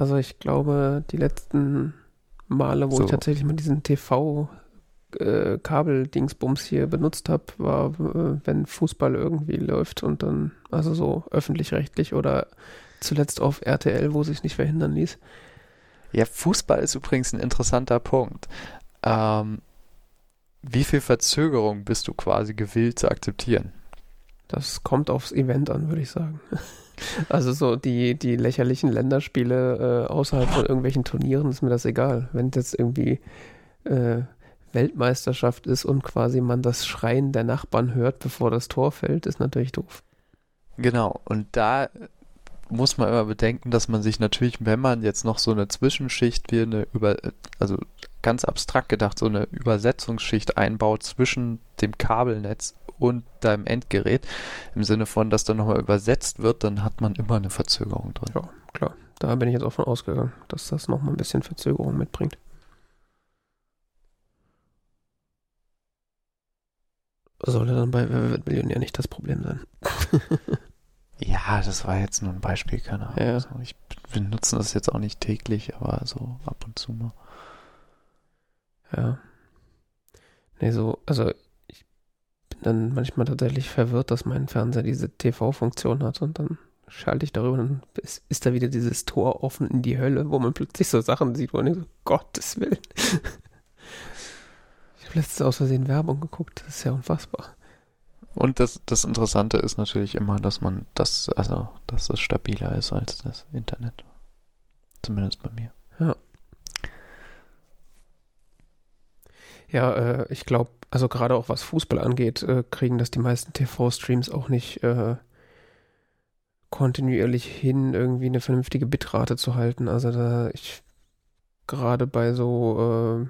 Also ich glaube, die letzten Male, wo so. ich tatsächlich mal diesen TV äh, Kabeldingsbums hier benutzt habe, war, äh, wenn Fußball irgendwie läuft und dann, also so öffentlich-rechtlich oder zuletzt auf RTL, wo sich nicht verhindern ließ. Ja, Fußball ist übrigens ein interessanter Punkt. Ähm, wie viel Verzögerung bist du quasi gewillt zu akzeptieren? Das kommt aufs Event an, würde ich sagen. Also so die, die lächerlichen Länderspiele äh, außerhalb von irgendwelchen Turnieren ist mir das egal. Wenn jetzt irgendwie äh, Weltmeisterschaft ist und quasi man das Schreien der Nachbarn hört, bevor das Tor fällt, ist natürlich doof. Genau, und da muss man immer bedenken, dass man sich natürlich, wenn man jetzt noch so eine Zwischenschicht wie eine über, also ganz abstrakt gedacht, so eine Übersetzungsschicht einbaut zwischen dem Kabelnetz und deinem Endgerät, im Sinne von, dass dann nochmal übersetzt wird, dann hat man immer eine Verzögerung drin. Ja, klar. Da bin ich jetzt auch von ausgegangen, dass das nochmal ein bisschen Verzögerung mitbringt. Sollte dann bei Wer wird Millionär nicht das Problem sein. ja, das war jetzt nur ein Beispiel, keine Ahnung. Ja. Also ich benutze das jetzt auch nicht täglich, aber so ab und zu mal. Ja. Nee, so, also dann manchmal tatsächlich verwirrt, dass mein Fernseher diese TV-Funktion hat und dann schalte ich darüber und dann ist, ist, da wieder dieses Tor offen in die Hölle, wo man plötzlich so Sachen sieht, wo man denkt, so, Gottes Willen habe letztens aus Versehen Werbung geguckt. Das ist ja unfassbar. Und das, das Interessante ist natürlich immer, dass man das, also, dass das stabiler ist als das Internet. Zumindest bei mir. Ja. Ja, äh, ich glaube, also gerade auch was Fußball angeht, äh, kriegen das die meisten TV-Streams auch nicht äh, kontinuierlich hin, irgendwie eine vernünftige Bitrate zu halten. Also da ich gerade bei so äh,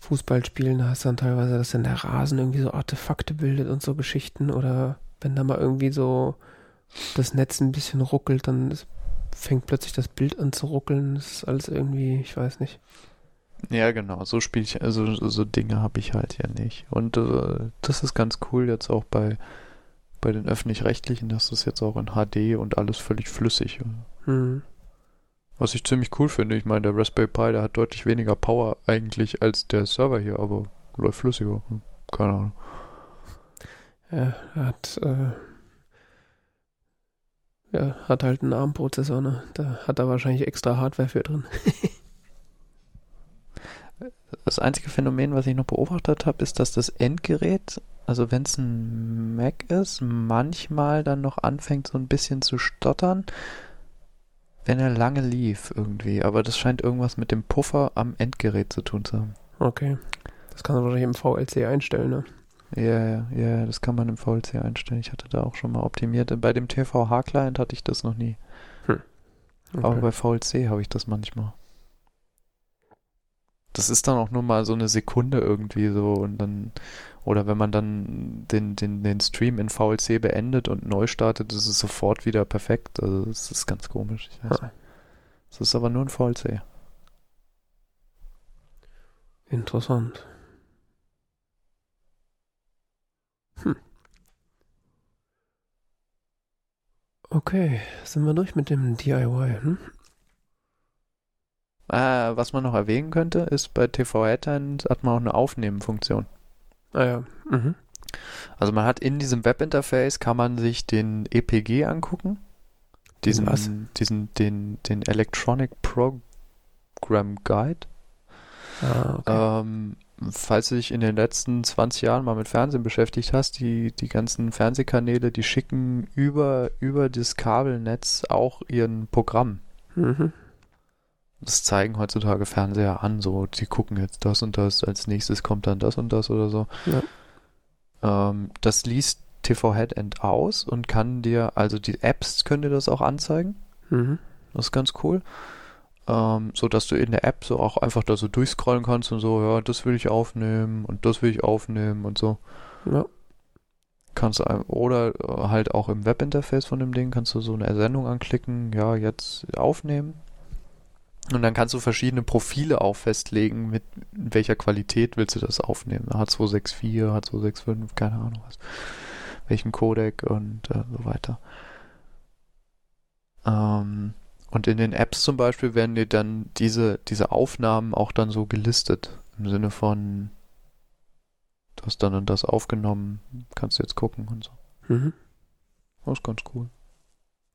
Fußballspielen, da hast du dann teilweise, dass dann der Rasen irgendwie so Artefakte bildet und so Geschichten oder wenn da mal irgendwie so das Netz ein bisschen ruckelt, dann fängt plötzlich das Bild an zu ruckeln. Das ist alles irgendwie, ich weiß nicht. Ja, genau, so spiele ich, also so Dinge habe ich halt ja nicht. Und äh, das ist ganz cool jetzt auch bei, bei den öffentlich-rechtlichen, dass das jetzt auch in HD und alles völlig flüssig. Mhm. Was ich ziemlich cool finde. Ich meine, der Raspberry Pi, der hat deutlich weniger Power eigentlich als der Server hier, aber läuft flüssiger. Keine Ahnung. Ja, er hat, äh, ja, hat halt einen ARM-Prozessor, ne? Da hat er wahrscheinlich extra Hardware für drin. das einzige Phänomen, was ich noch beobachtet habe, ist, dass das Endgerät, also wenn es ein Mac ist, manchmal dann noch anfängt so ein bisschen zu stottern wenn er lange lief irgendwie, aber das scheint irgendwas mit dem Puffer am Endgerät zu tun zu haben. Okay. Das kann man wahrscheinlich im VLC einstellen, ne? Ja, ja, ja, das kann man im VLC einstellen. Ich hatte da auch schon mal optimiert. Bei dem TVH-Client hatte ich das noch nie. Hm. Okay. Aber bei VLC habe ich das manchmal. Das ist dann auch nur mal so eine Sekunde irgendwie so und dann oder wenn man dann den, den, den Stream in VLC beendet und neu startet, ist es sofort wieder perfekt. Also das ist ganz komisch. Ich weiß nicht. Es ist aber nur ein VLC. Interessant. Hm. Okay, sind wir durch mit dem DIY, hm? Äh, was man noch erwähnen könnte, ist bei TV-Headline hat man auch eine Aufnehmen-Funktion. Ah ja. Mhm. Also man hat in diesem Webinterface kann man sich den EPG angucken. Diesen, Was? diesen, den, den Electronic Program Guide. Ah, okay. Ähm, falls du dich in den letzten 20 Jahren mal mit Fernsehen beschäftigt hast, die, die ganzen Fernsehkanäle, die schicken über, über das Kabelnetz auch ihren Programm. Mhm. Das zeigen heutzutage Fernseher an, so, die gucken jetzt das und das, als nächstes kommt dann das und das oder so. Ja. Ähm, das liest TV Headend aus und kann dir, also die Apps können dir das auch anzeigen. Mhm. Das ist ganz cool. Ähm, so dass du in der App so auch einfach da so durchscrollen kannst und so, ja, das will ich aufnehmen und das will ich aufnehmen und so. Ja. Kannst du, oder halt auch im Webinterface von dem Ding kannst du so eine Sendung anklicken, ja, jetzt aufnehmen Und dann kannst du verschiedene Profile auch festlegen, mit welcher Qualität willst du das aufnehmen. H264, H265, keine Ahnung was. Welchen Codec und äh, so weiter. Ähm, und in den Apps zum Beispiel werden dir dann diese, diese Aufnahmen auch dann so gelistet. Im Sinne von, du hast dann und das aufgenommen, kannst du jetzt gucken und so. Mhm. Das ist ganz cool.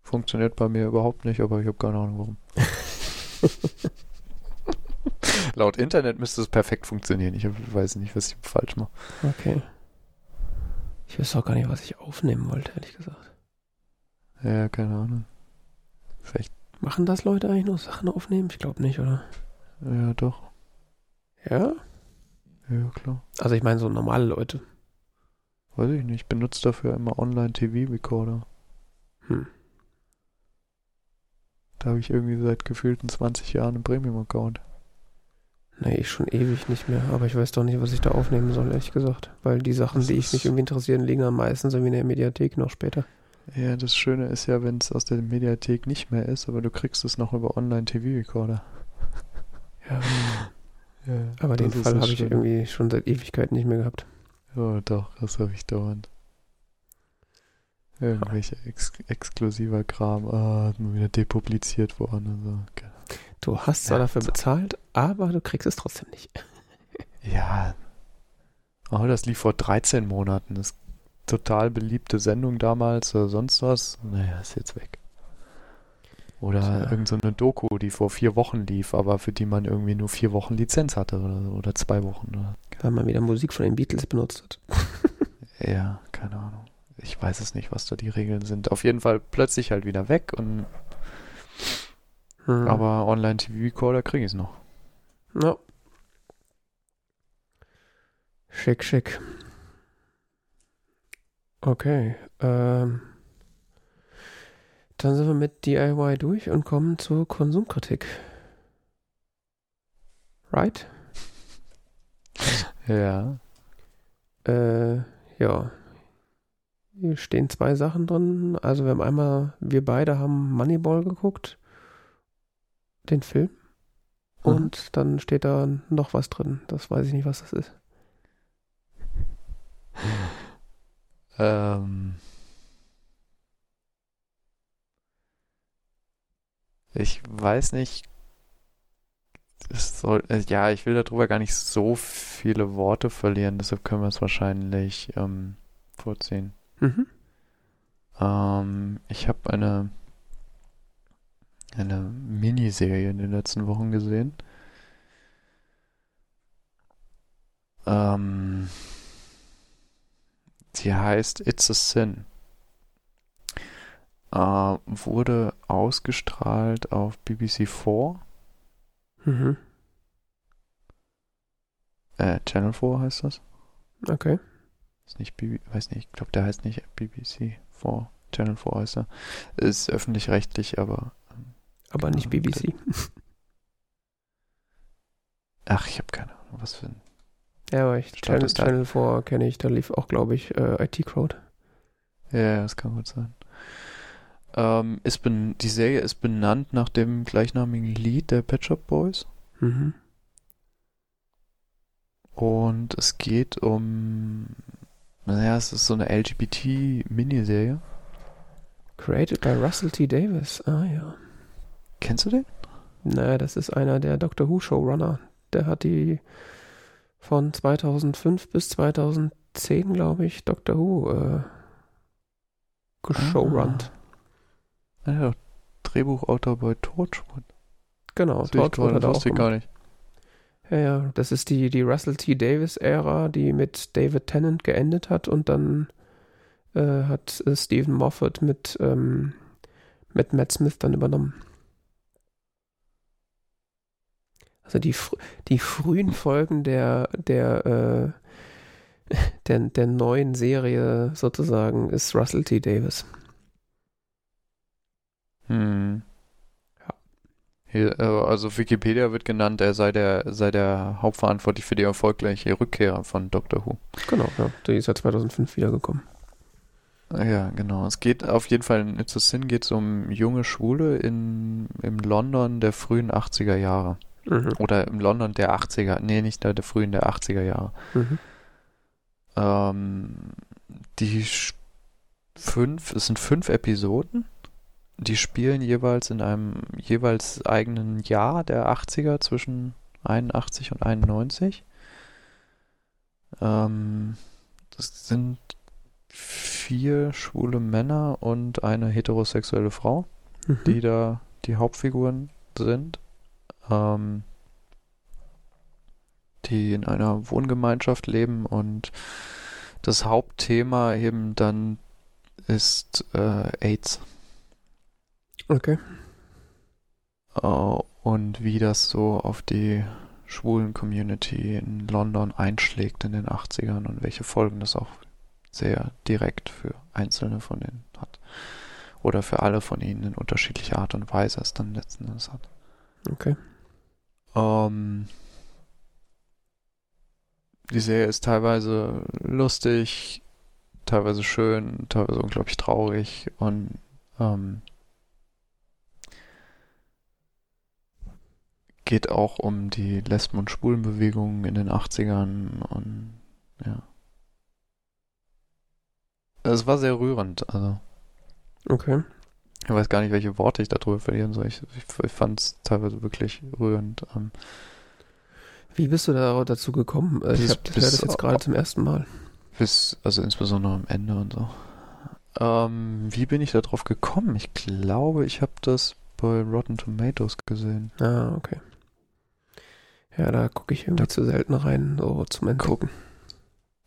Funktioniert bei mir überhaupt nicht, aber ich habe keine Ahnung warum. Laut Internet müsste es perfekt funktionieren. Ich weiß nicht, was ich falsch mache. Okay. Ich weiß auch gar nicht, was ich aufnehmen wollte, ehrlich gesagt. Ja, keine Ahnung. Vielleicht. Machen das Leute eigentlich noch Sachen aufnehmen? Ich glaube nicht, oder? Ja, doch. Ja? Ja, klar. Also ich meine so normale Leute. Weiß ich nicht. Ich benutze dafür immer Online-TV-Recorder. Hm. Da habe ich irgendwie seit gefühlten 20 Jahren einen Premium-Account. Nee, ich schon ewig nicht mehr. Aber ich weiß doch nicht, was ich da aufnehmen soll, ehrlich gesagt. Weil die Sachen, Das die ich mich irgendwie interessieren, liegen am meisten so wie in der Mediathek noch später. Ja, das Schöne ist ja, wenn es aus der Mediathek nicht mehr ist, aber du kriegst es noch über Online-TV-Recorder. Ja. Ja, Aber den Fall habe ich irgendwie schon seit Ewigkeiten nicht mehr gehabt. Oh, doch, das habe ich dauernd. Irgendwelche ex exklusiver Kram, ah, nur wieder depubliziert worden und so. Keine Du hast zwar Ja, dafür so. bezahlt, aber du kriegst es trotzdem nicht. Ja. Oh, das lief vor 13 Monaten. Das ist total beliebte Sendung damals oder sonst was. Naja, ist jetzt weg. Oder Tja. irgend so eine Doku, die vor vier Wochen lief, aber für die man irgendwie nur vier Wochen Lizenz hatte oder, oder zwei Wochen. Oder. Weil man wieder Musik von den Beatles benutzt hat. Ja, keine Ahnung. Ich weiß es nicht, was da die Regeln sind. Auf jeden Fall plötzlich halt wieder weg und Hm. aber Online-TV-Recorder kriege ich es noch. Ja. Schick, schick. Okay. Ähm, dann sind wir mit DIY durch und kommen zur Konsumkritik. Right? Ja. Äh, ja. Hier stehen zwei Sachen drin. Also wir haben einmal, wir beide haben Moneyball geguckt. Den Film. Mhm. Und dann steht da noch was drin. Das weiß ich nicht, was das ist. Ähm. Ich weiß nicht. Soll, äh, ja, ich will darüber gar nicht so viele Worte verlieren, deshalb können wir es wahrscheinlich ähm, vorziehen. Mhm. Ähm, ich habe eine eine Miniserie in den letzten Wochen gesehen. Ähm, die heißt It's a Sin. Äh, wurde ausgestrahlt auf BBC 4. Mhm. Äh, Channel 4 heißt das. Okay. Ist nicht BB, weiß nicht, ich glaube, der heißt nicht BBC 4. Channel 4 heißt er. Ist öffentlich-rechtlich, aber. ähm, Aber Genau, nicht BBC. Ach, ich habe keine Ahnung, was für ein. Ja, aber ich, Channel. Channel 4 kenne ich, da lief auch, glaube ich, äh, IT Crowd. Ja, das kann gut sein. Ähm, ist ben die Serie ist benannt nach dem gleichnamigen Lied der Pet Shop Boys. Mhm. Und es geht um. Naja, es ist so eine LGBT-Miniserie. Created by Russell T. Davis. Ah ja. Kennst du den? Naja, das ist einer der Doctor Who Showrunner. Der hat die von 2005 bis 2010, glaube ich, Doctor Who äh, geshowrunnt. Ah, ja, Drehbuchautor bei Torchwood. Genau, Das Torchwood hat das auch wusste ich gemacht. gar nicht. Ja, ja, das ist die, die Russell T. Davis-Ära, die mit David Tennant geendet hat und dann äh, hat äh, Stephen Moffat mit, ähm, mit Matt Smith dann übernommen. Also die, die frühen Folgen der, der, äh, der, der neuen Serie sozusagen ist Russell T. Davis. Hm. Äh, also Wikipedia wird genannt, er sei der, sei der hauptverantwortlich für die erfolgreiche Rückkehr von Doctor Who. Genau, ja. Die ist ja 2005 wiedergekommen. Ja, genau. Es geht auf jeden Fall in It's a Sin geht es um junge Schwule in, im London der frühen 80er Jahre. Mhm. Oder im London der 80er, nee, nicht der, der frühen der 80er Jahre. Mhm. Ähm, die fünf, es sind fünf Episoden. Die spielen jeweils in einem jeweils eigenen Jahr der 80er zwischen 81 und 91. Ähm, das sind vier schwule Männer und eine heterosexuelle Frau Mhm. die da die Hauptfiguren sind, ähm, die in einer Wohngemeinschaft leben und das Hauptthema eben dann ist äh, AIDS Okay. äh, und wie das so auf die schwulen Community in London einschlägt in den 80ern und welche Folgen das auch sehr direkt für einzelne von denen hat. Oder für alle von ihnen in unterschiedlicher Art und Weise es dann letzten Endes hat. Okay. Ähm, die Serie ist teilweise lustig, teilweise schön, teilweise unglaublich traurig und ähm, geht auch um die Lesben- und Schwulenbewegung in den 80ern und ja. Es war sehr rührend, also Okay. ich weiß gar nicht, welche Worte ich darüber verlieren soll. Ich, ich, ich fand es teilweise wirklich rührend. Ähm, Wie bist du da dazu gekommen? Äh, Ich Bis- habe bis- das jetzt gerade zum ersten Mal. Bis, also insbesondere am Ende und so. Ähm, wie bin ich da drauf gekommen? Ich glaube, ich habe das bei Rotten Tomatoes gesehen. Ah, okay. Ja, da gucke ich irgendwie zu selten rein, so zum Entgucken.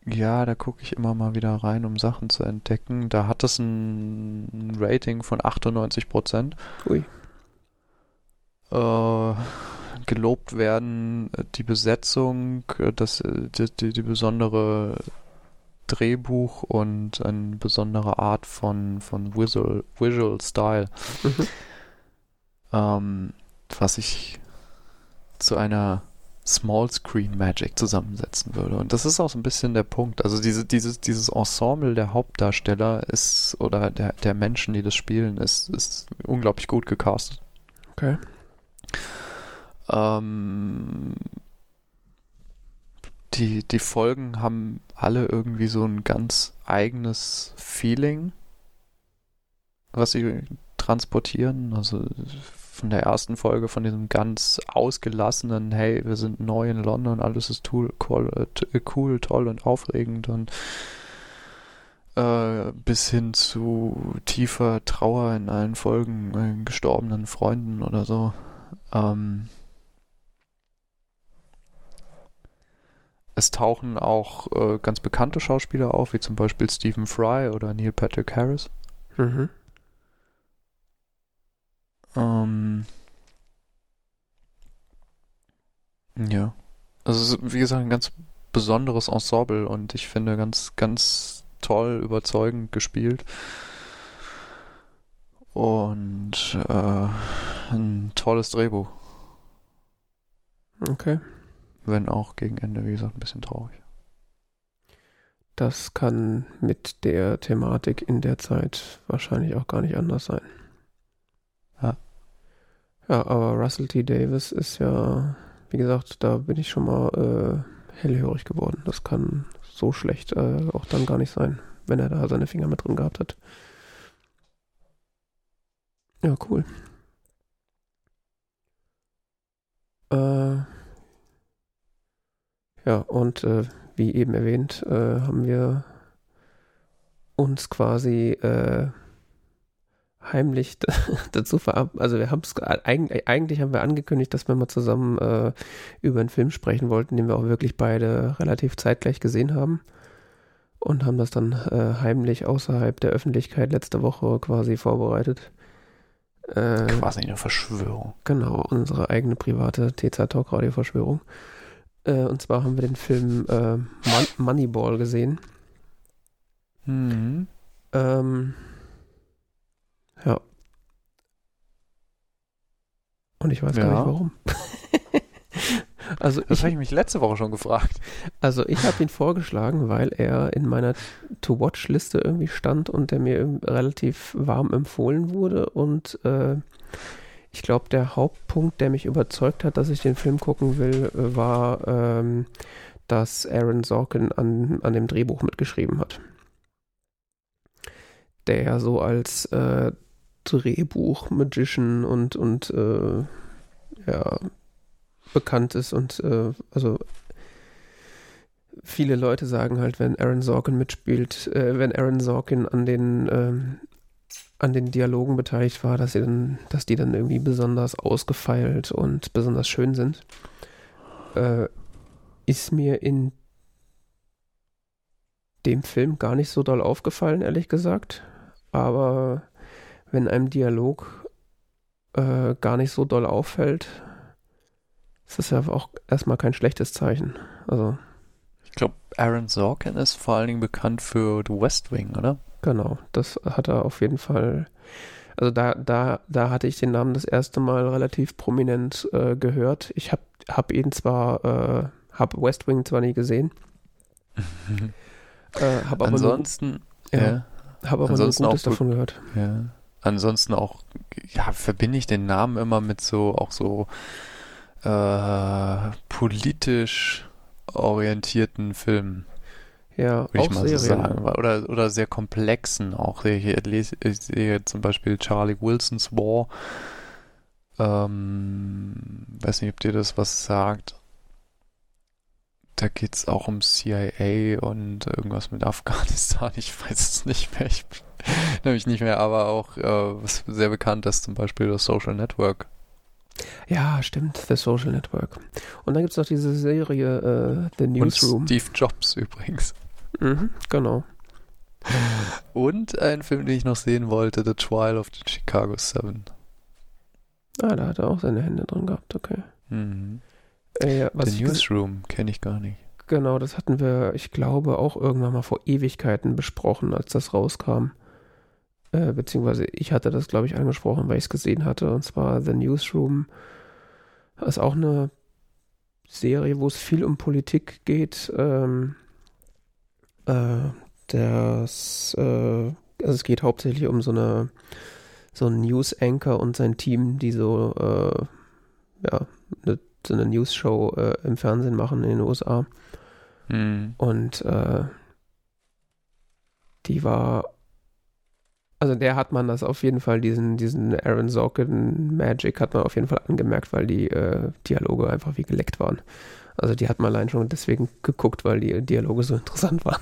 Ja, da gucke ich immer mal wieder rein, um Sachen zu entdecken. Da hat es ein Rating von 98%. Ui. Äh, gelobt werden äh, die Besetzung, äh, das, äh, die, die, die besondere Drehbuch und eine besondere Art von, von Visual, Visual Style. Mhm. ähm, was ich zu einer Small Screen Magic zusammensetzen würde. Und das ist auch so ein bisschen der Punkt. Also diese, dieses, dieses Ensemble der Hauptdarsteller ist, oder der, der Menschen, die das spielen, ist, ist unglaublich gut gecastet. Okay. Ähm, die, die Folgen haben alle irgendwie so ein ganz eigenes Feeling, was sie transportieren. Also von der ersten Folge, von diesem ganz ausgelassenen, hey, wir sind neu in London, alles ist tool, cool, äh, cool toll und aufregend und äh, bis hin zu tiefer Trauer in allen Folgen, äh, gestorbenen Freunden oder so. Ähm, es tauchen auch äh, ganz bekannte Schauspieler auf, wie zum Beispiel Stephen Fry oder Neil Patrick Harris. Mhm. Ähm, ja. Also wie gesagt, ein ganz besonderes Ensemble und ich finde ganz, ganz toll, überzeugend gespielt. Und äh, ein tolles Drehbuch, Okay. wenn auch gegen Ende, wie gesagt, ein bisschen traurig. Das kann mit der Thematik in der Zeit wahrscheinlich auch gar nicht anders sein. Ja. Ja, aber Russell T. Davis ist ja, wie gesagt, da bin ich schon mal äh, hellhörig geworden. Das kann so schlecht äh, auch dann gar nicht sein, wenn er da seine Finger mit drin gehabt hat. Ja, cool. Äh, ja, und äh, wie eben erwähnt, äh, haben wir uns quasi äh, heimlich dazu verabredet. Also wir haben es eigentlich, eigentlich haben wir angekündigt, dass wir mal zusammen äh, über einen Film sprechen wollten, den wir auch wirklich beide relativ zeitgleich gesehen haben. Und haben das dann äh, heimlich außerhalb der Öffentlichkeit letzte Woche quasi vorbereitet. Äh, Quasi eine Verschwörung. Genau, unsere eigene private TZ Talk Radio Verschwörung. Äh, und zwar haben wir den Film äh, Mon Moneyball gesehen. Mhm. Ähm, ja. Und ich weiß gar Ja. nicht warum. Also Das habe ich mich letzte Woche schon gefragt. also ich habe ihn vorgeschlagen, weil er in meiner To-Watch-Liste irgendwie stand und der mir relativ warm empfohlen wurde. Und äh, ich glaube, der Hauptpunkt, der mich überzeugt hat, dass ich den Film gucken will, äh, war, ähm, dass Aaron Sorkin an, an dem Drehbuch mitgeschrieben hat. Der ja so als äh, Drehbuch-Magician und, und äh, ja, bekannt ist und äh, also viele Leute sagen halt, wenn Aaron Sorkin mitspielt, äh, wenn Aaron Sorkin an den ähm, an den Dialogen beteiligt war, dass sie dann, dass die dann irgendwie besonders ausgefeilt und besonders schön sind, äh, ist mir in dem Film gar nicht so doll aufgefallen, ehrlich gesagt. Aber wenn einem Dialog äh, gar nicht so doll auffällt, ist das ja auch erstmal kein schlechtes Zeichen. Also, Ich glaube, Aaron Sorkin ist vor allen Dingen bekannt für The West Wing, oder? genau, das hat er auf jeden Fall. Also da, da, da hatte ich den Namen das erste Mal relativ prominent äh, gehört. Ich habe hab ihn zwar, äh, habe West Wing zwar nie gesehen, äh, habe aber, nur, Ansonsten, ja, ja, hab aber nur ansonsten Gutes auch davon gehört. ja. Ansonsten auch, ja, verbinde ich den Namen immer mit so, auch so äh, politisch orientierten Filmen, Ja, würde auch ich mal so Serien. sagen. Oder, oder sehr komplexen auch. Ich, lese, ich sehe zum Beispiel Charlie Wilson's War. Ähm, weiß nicht, ob dir das was sagt. Da geht es auch um CIA und irgendwas mit Afghanistan. Ich weiß es nicht mehr. Ich nämlich nicht mehr, aber auch äh, was sehr bekannt ist, zum Beispiel das Social Network. Ja, stimmt, The Social Network. Und dann gibt es noch diese Serie äh, The Und Newsroom. Steve Jobs übrigens. Mhm, genau. Und ein Film, den ich noch sehen wollte, The Trial of the Chicago Seven. Ah, da hat er auch seine Hände drin gehabt, okay. Mhm. Äh, was The Newsroom kenne ich gar nicht. Genau, das hatten wir, ich glaube, auch irgendwann mal vor Ewigkeiten besprochen, als das rauskam. Äh, beziehungsweise ich hatte das, glaube ich, angesprochen, weil ich es gesehen hatte. Und zwar The Newsroom. Ist auch eine Serie, wo es viel um Politik geht. Ähm, äh, das, äh, also es geht hauptsächlich um so eine so einen News-Anchor und sein Team, die so äh, ja, eine, so eine News-Show äh, im Fernsehen machen in den USA. Mhm. Und äh, die war, also der hat man das auf jeden Fall, diesen, diesen Aaron Sorkin Magic hat man auf jeden Fall angemerkt, weil die äh, Dialoge einfach wie geleckt waren. Also die hat man allein schon deswegen geguckt, weil die Dialoge so interessant waren.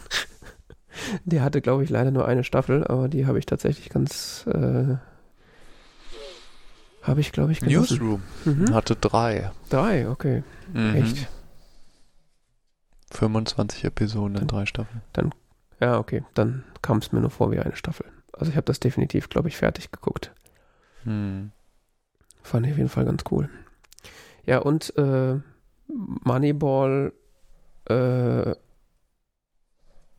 Der hatte, glaube ich, leider nur eine Staffel, aber die habe ich tatsächlich ganz, äh, habe ich, glaube ich, genossen. Newsroom Mhm. hatte drei. Drei, okay. Mhm. Echt? 25 Episoden in drei Staffeln. Ja, okay. Dann kam es mir nur vor wie eine Staffel. Also ich habe das definitiv, glaube ich, fertig geguckt. Mhm. Fand ich auf jeden Fall ganz cool. Ja, und äh, Moneyball äh,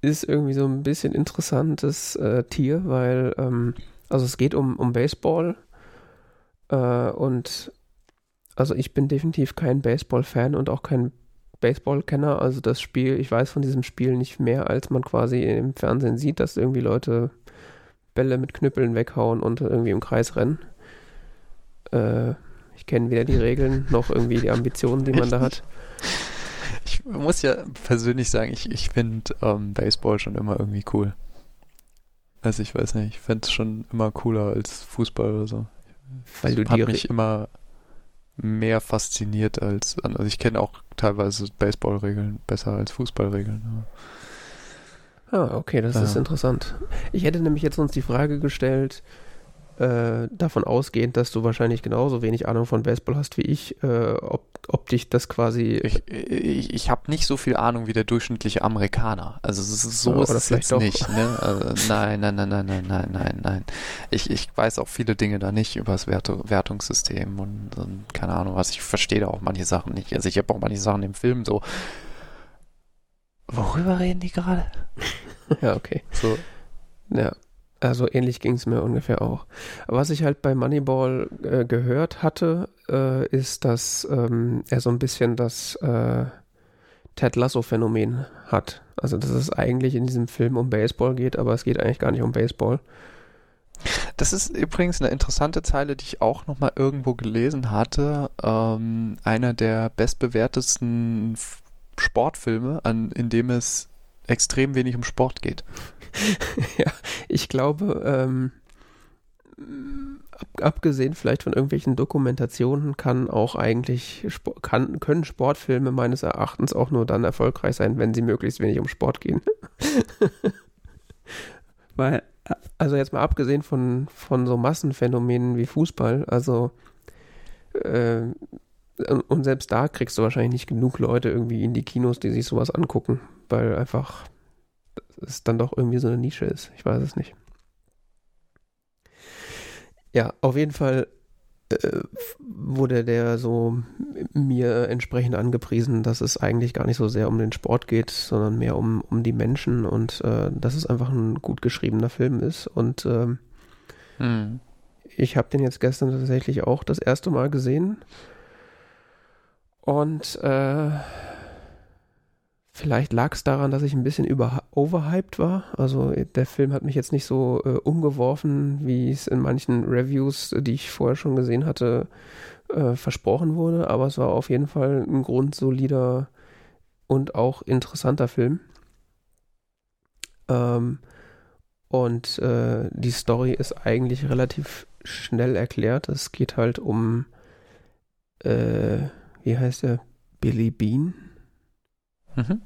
ist irgendwie so ein bisschen interessantes äh, Tier, weil, ähm, also es geht um, um Baseball äh, und also ich bin definitiv kein Baseball-Fan und auch kein Baseball-Kenner. Also das Spiel, ich weiß von diesem Spiel nicht mehr, als man quasi im Fernsehen sieht, dass irgendwie Leute Bälle mit Knüppeln weghauen und irgendwie im Kreis rennen. Äh, ich kenne weder die Regeln noch irgendwie die Ambitionen, die man da hat. Ich muss ja persönlich sagen, ich, ich finde ähm, Baseball schon immer irgendwie cool. Also ich weiß nicht, ich fände es schon immer cooler als Fußball oder so. Weil du hat die mich immer mehr fasziniert als also ich kenne auch teilweise Baseballregeln besser als Fußballregeln. Ah, okay, das ist Ja. interessant. Ich hätte nämlich jetzt uns die Frage gestellt, äh, davon ausgehend, dass du wahrscheinlich genauso wenig Ahnung von Baseball hast wie ich, äh, ob, ob dich das quasi. Ich, ich, ich habe nicht so viel Ahnung wie der durchschnittliche Amerikaner. Also es ist, so ist es jetzt doch. nicht. Ne? Also, nein, nein, nein, nein, nein, nein, nein, nein. Ich, ich weiß auch viele Dinge da nicht über das Wert Wertungssystem und, und keine Ahnung was. Ich verstehe da auch manche Sachen nicht. Also ich habe auch manche Sachen im Film so. Worüber reden die gerade? ja, okay. So. Ja. Also ähnlich ging es mir ungefähr auch. Was ich halt bei Moneyball äh, gehört hatte, äh, ist, dass ähm, er so ein bisschen das äh, Ted Lasso-Phänomen hat. Also dass es eigentlich in diesem Film um Baseball geht, aber es geht eigentlich gar nicht um Baseball. Das ist übrigens eine interessante Zeile, die ich auch nochmal irgendwo gelesen hatte. Ähm, einer der bestbewertesten Sportfilme, an, in dem es extrem wenig um Sport geht. ja, ich glaube, ähm, ab, abgesehen vielleicht von irgendwelchen Dokumentationen kann auch eigentlich kann, können Sportfilme meines Erachtens auch nur dann erfolgreich sein, wenn sie möglichst wenig um Sport gehen. Weil, also jetzt mal abgesehen von, von so Massenphänomenen wie Fußball, also äh, und selbst da kriegst du wahrscheinlich nicht genug Leute irgendwie in die Kinos, die sich sowas angucken, weil einfach es dann doch irgendwie so eine Nische ist. Ich weiß es nicht. Ja, auf jeden Fall äh, wurde der so mir entsprechend angepriesen, dass es eigentlich gar nicht so sehr um den Sport geht, sondern mehr um, um die Menschen und äh, dass es einfach ein gut geschriebener Film ist. Und ähm, hm. ich habe den jetzt gestern tatsächlich auch das erste Mal gesehen. Und äh, Vielleicht lag es daran, dass ich ein bisschen über overhyped war. Also der Film hat mich jetzt nicht so äh, umgeworfen, wie es in manchen Reviews, die ich vorher schon gesehen hatte, äh, versprochen wurde. Aber es war auf jeden Fall ein grundsolider und auch interessanter Film. Ähm, und äh, die Story ist eigentlich relativ schnell erklärt. Es geht halt um, äh, wie heißt er, Billy Bean. Mhm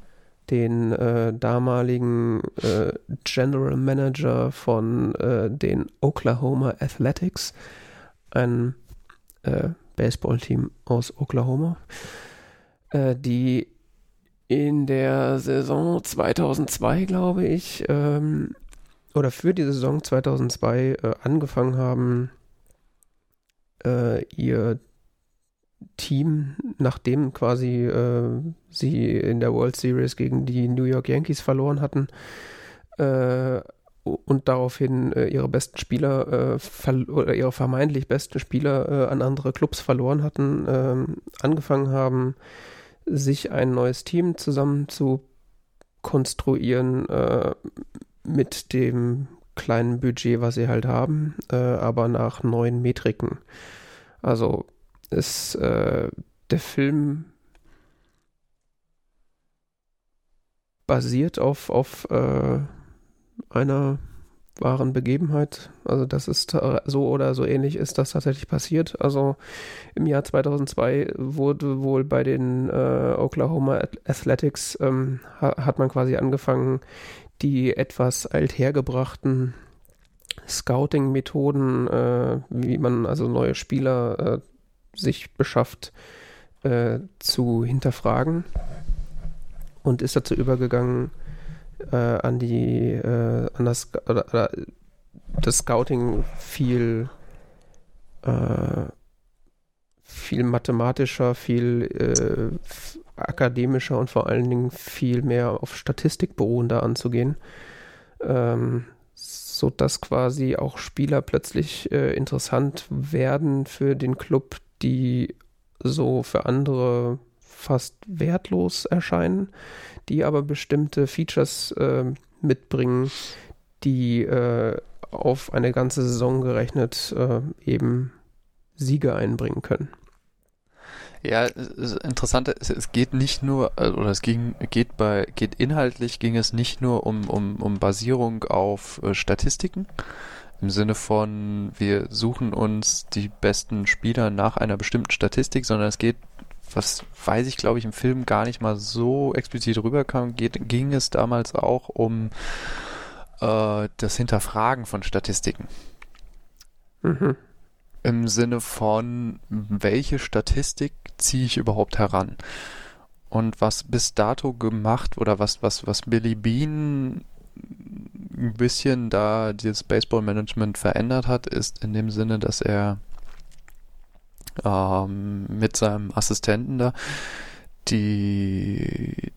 den äh, damaligen äh, General Manager von äh, den Oklahoma Athletics, ein äh, Baseballteam aus Oklahoma, äh, die in der Saison 2002, glaube ich, ähm, oder für die Saison 2002 äh, angefangen haben, ihr Team, nachdem quasi äh, sie in der World Series gegen die New York Yankees verloren hatten äh, und daraufhin äh, ihre besten Spieler äh, oder ihre vermeintlich besten Spieler äh, an andere Clubs verloren hatten, ähm, angefangen haben, sich ein neues Team zusammen zu konstruieren äh, mit dem kleinen Budget, was sie halt haben, aber nach neuen Metriken. Also ist äh, der Film basiert auf, auf äh, einer wahren Begebenheit. Also das ist so oder so ähnlich ist das tatsächlich passiert. Also im Jahr 2002 wurde wohl bei den äh, Oklahoma Athletics ähm, ha hat man quasi angefangen, die etwas althergebrachten Scouting-Methoden, äh, wie man also neue Spieler äh, sich beschafft, äh, zu hinterfragen und ist dazu übergegangen, äh, an die, äh, an das, oder, oder das Scouting viel, äh, viel mathematischer, viel äh, akademischer und vor allen Dingen viel mehr auf Statistik beruhender anzugehen. Ähm, so dass quasi auch Spieler plötzlich äh, interessant werden für den Club, die so für andere fast wertlos erscheinen, die aber bestimmte Features äh, mitbringen, die äh, auf eine ganze Saison gerechnet äh, eben Siege einbringen können. Ja, interessant ist, es geht nicht nur, äh, oder es ging, geht bei, geht inhaltlich ging es nicht nur um, um, um Basierung auf äh, Statistiken, im Sinne von, wir suchen uns die besten Spieler nach einer bestimmten Statistik, sondern es geht, was weiß ich, glaube ich, im Film gar nicht mal so explizit rüberkam, geht, ging es damals auch um äh, das Hinterfragen von Statistiken. Mhm. Im Sinne von, welche Statistik ziehe ich überhaupt heran? Und was bis dato gemacht oder was, was, was Billy Bean ein bisschen da dieses Baseball-Management verändert hat, ist in dem Sinne, dass er ähm, mit seinem Assistenten da die,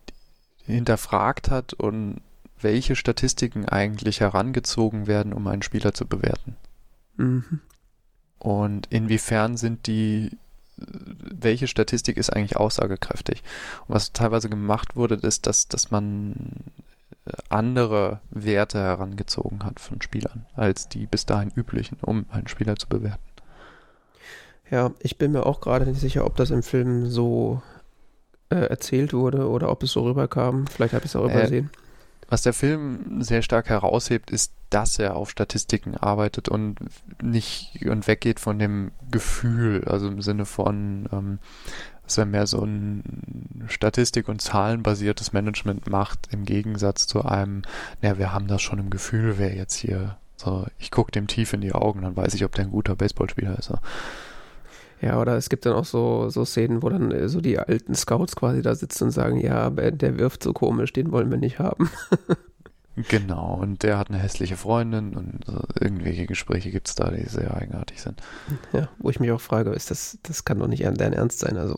die hinterfragt hat und welche Statistiken eigentlich herangezogen werden, um einen Spieler zu bewerten. Mhm. Und inwiefern sind die, welche Statistik ist eigentlich aussagekräftig? Und was teilweise gemacht wurde, ist, dass, dass man andere Werte herangezogen hat von Spielern, als die bis dahin üblichen, um einen Spieler zu bewerten. Ja, ich bin mir auch gerade nicht sicher, ob das im Film so äh, erzählt wurde oder ob es so rüberkam. Vielleicht habe ich es auch Äh, übersehen. Was der Film sehr stark heraushebt, ist, dass er auf Statistiken arbeitet und nicht und weggeht von dem Gefühl, also im Sinne von, ähm, dass er mehr so ein Statistik- und Zahlenbasiertes Management macht, im Gegensatz zu einem, naja, wir haben das schon im Gefühl, wer jetzt hier, so, ich gucke dem tief in die Augen, dann weiß ich, ob der ein guter Baseballspieler ist. Ja, oder es gibt dann auch so, so Szenen, wo dann äh, so die alten Scouts quasi da sitzen und sagen, ja, der wirft so komisch, den wollen wir nicht haben. Genau, und der hat eine hässliche Freundin und irgendwelche Gespräche gibt's da, die sehr eigenartig sind. Ja, wo ich mich auch frage, ist das, das kann doch nicht dein Ernst sein. Also,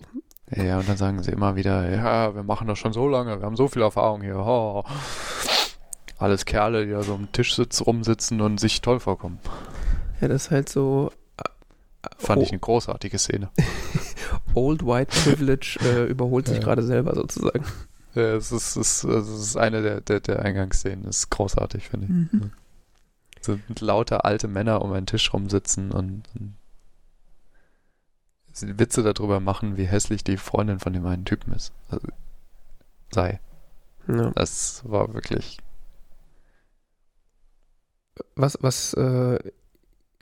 Ja, und dann sagen sie immer wieder, ja, wir machen das schon so lange, wir haben so viel Erfahrung hier. Oh. Alles Kerle, die da so am Tisch sitzen, rumsitzen und sich toll vorkommen. ja, das ist halt so Fand Oh. ich eine großartige Szene. Old White Privilege äh, überholt sich Ja. gerade selber sozusagen. Ja, es ist, es ist, es ist eine der, der, der Eingangsszenen. Das ist großartig, finde ich. Mhm. So lauter alte Männer um einen Tisch rumsitzen und, und Witze darüber machen, wie hässlich die Freundin von dem einen Typen ist. Also, sei. Ja. Das war wirklich. Was, was äh,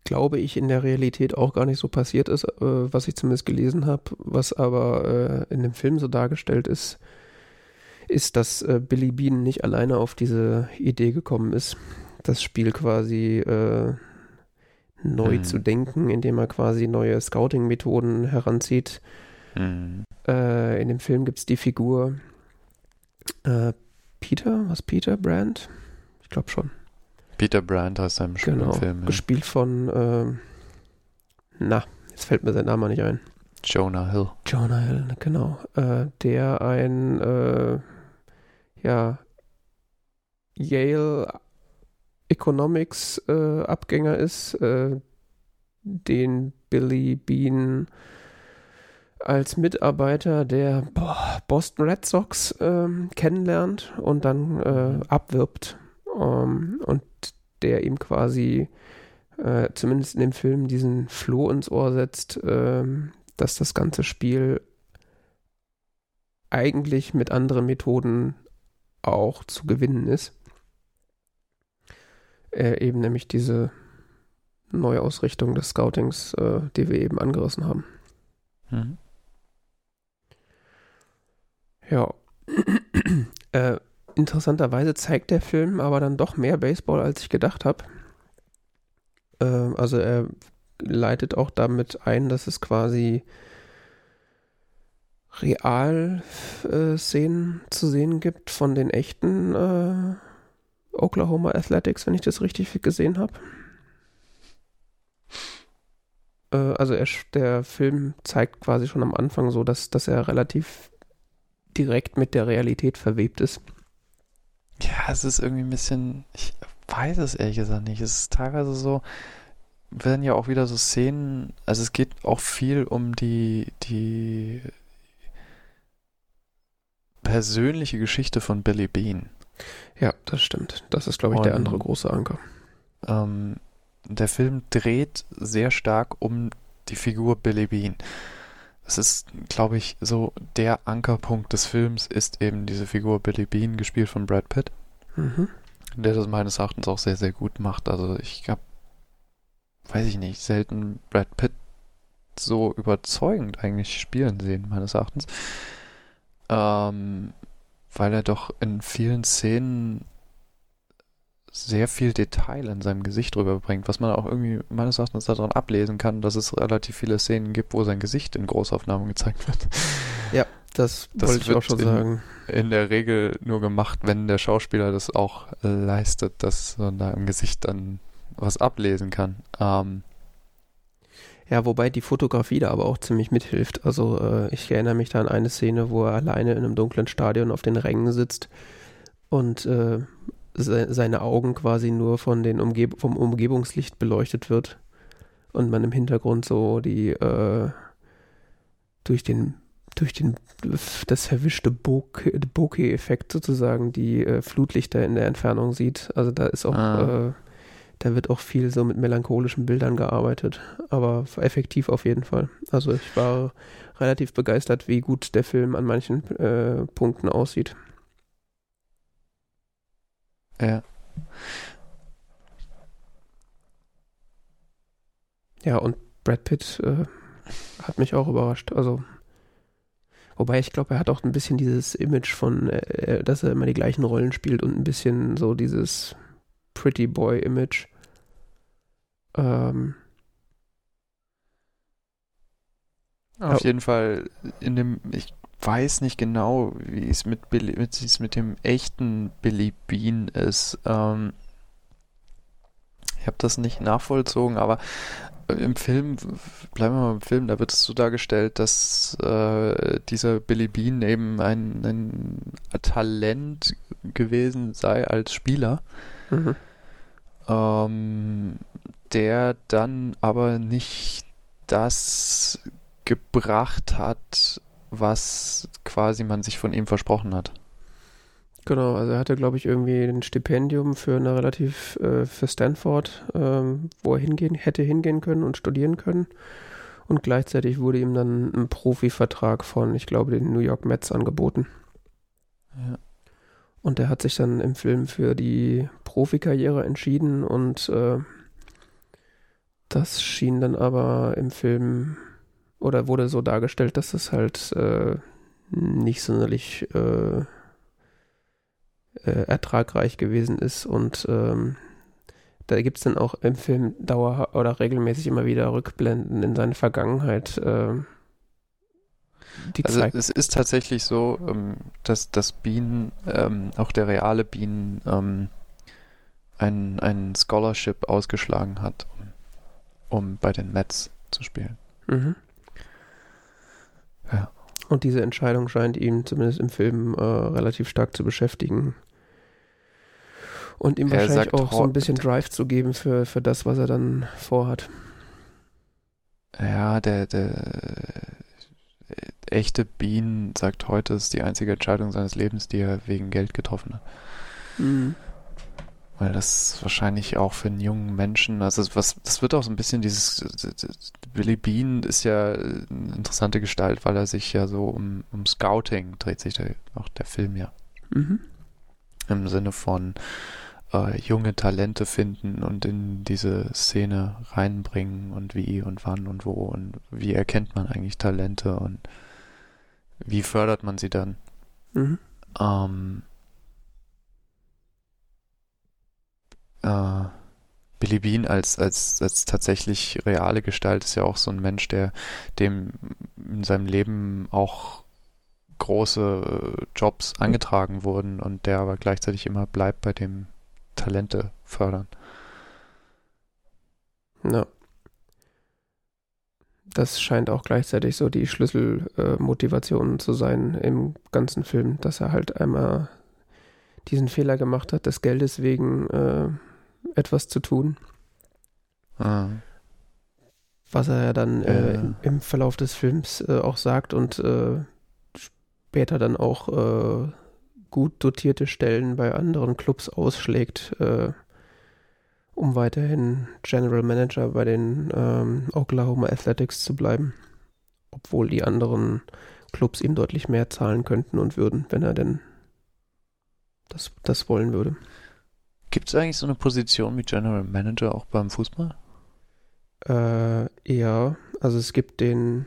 glaube ich in der Realität auch gar nicht so passiert ist, äh, was ich zumindest gelesen habe, was aber äh, in dem Film so dargestellt ist, ist, dass äh, Billy Bean nicht alleine auf diese Idee gekommen ist, das Spiel quasi äh, neu Hm. zu denken, indem er quasi neue Scouting-Methoden heranzieht. Hm. Äh, in dem Film gibt es die Figur äh, Peter, was Peter Brand? Ich glaube schon. Peter Brandt heißt er im im Genau, Film. Ja. gespielt von, ähm, na, jetzt fällt mir sein Name nicht ein. Jonah Hill. Jonah Hill, genau. Äh, der ein, äh, ja, Yale Economics äh, Abgänger ist, äh, den Billy Bean als Mitarbeiter der Boston Red Sox ähm, kennenlernt und dann äh, abwirbt. Ähm, und der ihm quasi, äh, zumindest in dem Film, diesen Floh ins Ohr setzt, ähm, dass das ganze Spiel eigentlich mit anderen Methoden auch zu gewinnen ist. Äh, eben nämlich diese Neuausrichtung des Scoutings, äh, die wir eben angerissen haben. Mhm. Ja. äh, interessanterweise zeigt der Film aber dann doch mehr Baseball, als ich gedacht habe. Äh, also er leitet auch damit ein, dass es quasi Real-Szenen zu sehen gibt von den echten äh, Oklahoma Athletics, wenn ich das richtig gesehen habe. Äh, also er, der Film zeigt quasi schon am Anfang so, dass, dass er relativ direkt mit der Realität verwebt ist. Ja, es ist irgendwie ein bisschen. Ich weiß es ehrlich gesagt nicht. Es ist teilweise so. Werden ja auch wieder so Szenen. Also es geht auch viel um die, die persönliche Geschichte von Billy Bean. Ja, das stimmt. Das ist, glaube ich, der Und- andere große Anker. Ähm, der Film dreht sehr stark um die Figur Billy Bean. Es ist, glaube ich, so der Ankerpunkt des Films ist eben diese Figur Billy Bean, gespielt von Brad Pitt, Mhm. der das meines Erachtens auch sehr, sehr gut macht. Also ich habe, weiß ich nicht, selten Brad Pitt so überzeugend eigentlich spielen sehen, meines Erachtens. Ähm, weil er doch in vielen Szenen sehr viel Detail in seinem Gesicht rüberbringt, was man auch irgendwie meines Erachtens daran ablesen kann, dass es relativ viele Szenen gibt, wo sein Gesicht in Großaufnahmen gezeigt wird. Das, Das wollte ich wird auch schon in- sagen. In der Regel nur gemacht, wenn der Schauspieler das auch leistet, dass man da im Gesicht dann was ablesen kann. Ähm, Ja, wobei die Fotografie da aber auch ziemlich mithilft. Also äh, ich erinnere mich da an eine Szene, wo er alleine in einem dunklen Stadion auf den Rängen sitzt und äh, se seine Augen quasi nur von den Umgeb vom Umgebungslicht beleuchtet wird und man im Hintergrund so die äh, durch den durch den das verwischte Bokeh-Effekt sozusagen die äh, Flutlichter in der Entfernung sieht. Also da ist auch ah. Äh, da wird auch viel so mit melancholischen Bildern gearbeitet, aber effektiv auf jeden Fall. Also ich war relativ begeistert, wie gut der Film an manchen äh, Punkten aussieht. Ja. Ja, und Brad Pitt äh, hat mich auch überrascht. Also, wobei ich glaube, er hat auch ein bisschen dieses Image von, äh, dass er immer die gleichen Rollen spielt und ein bisschen so dieses Pretty Boy Image. Ähm, Auf jeden Fall in dem, ich weiß nicht genau, wie es mit, Billy, wie es mit dem echten Billy Bean ist. Ähm, ich habe das nicht nachvollzogen, aber im Film, bleiben wir mal im Film, da wird es so dargestellt, dass äh, dieser Billy Bean eben ein, ein Talent gewesen sei als Spieler, mhm. Ähm, der dann aber nicht das gebracht hat, was quasi man sich von ihm versprochen hat. Genau, also er hatte, glaube ich, irgendwie ein Stipendium für eine relativ äh, für Stanford, ähm, wo er hingehen, hätte hingehen können und studieren können. Und gleichzeitig wurde ihm dann ein Profivertrag von, ich glaube, den New York Mets angeboten. Ja. Und er hat sich dann im Film für die Profikarriere entschieden und äh, das schien dann aber im Film oder wurde so dargestellt, dass es halt äh, nicht sonderlich äh, äh, ertragreich gewesen ist und ähm, da gibt es dann auch im Film dauer oder regelmäßig immer wieder Rückblenden in seine Vergangenheit. Äh, also es ist tatsächlich so, ähm, dass, dass Bean, ähm, auch der reale Bean, ähm, ein, ein Scholarship ausgeschlagen hat, um, um bei den Mets zu spielen. Mhm. Ja. Und diese Entscheidung scheint ihn zumindest im Film äh, relativ stark zu beschäftigen und ihm er wahrscheinlich auch so ein bisschen Drive zu geben für, für das, was er dann vorhat. Ja, der, der echte Bean sagt heute, ist die einzige Entscheidung seines Lebens, die er wegen Geld getroffen hat. Mhm. Weil das wahrscheinlich auch für einen jungen Menschen, also was, das wird auch so ein bisschen dieses, Billy Bean ist ja eine interessante Gestalt, weil er sich ja so um, um Scouting dreht sich der, auch der Film ja. Mhm. Im Sinne von, äh, junge Talente finden und in diese Szene reinbringen und wie und wann und wo und wie erkennt man eigentlich Talente und wie fördert man sie dann? Mhm. Ähm, äh, Billy Bean als, als, als tatsächlich reale Gestalt ist ja auch so ein Mensch, der dem in seinem Leben auch große Jobs angetragen wurden und der aber gleichzeitig immer bleibt bei dem Talente fördern. Ja. Das scheint auch gleichzeitig so die Schlüsselmotivation äh, zu sein im ganzen Film, dass er halt einmal diesen Fehler gemacht hat, des Geldes wegen äh, etwas zu tun. Ah. Was er ja dann äh, im, im, Verlauf des Films äh, auch sagt und äh, später dann auch äh, gut dotierte Stellen bei anderen Clubs ausschlägt, äh, um weiterhin General Manager bei den ähm, Oklahoma Athletics zu bleiben. Obwohl die anderen Clubs ihm deutlich mehr zahlen könnten und würden, wenn er denn das, das wollen würde. Gibt es eigentlich so eine Position wie General Manager auch beim Fußball? Äh, ja, also es gibt den,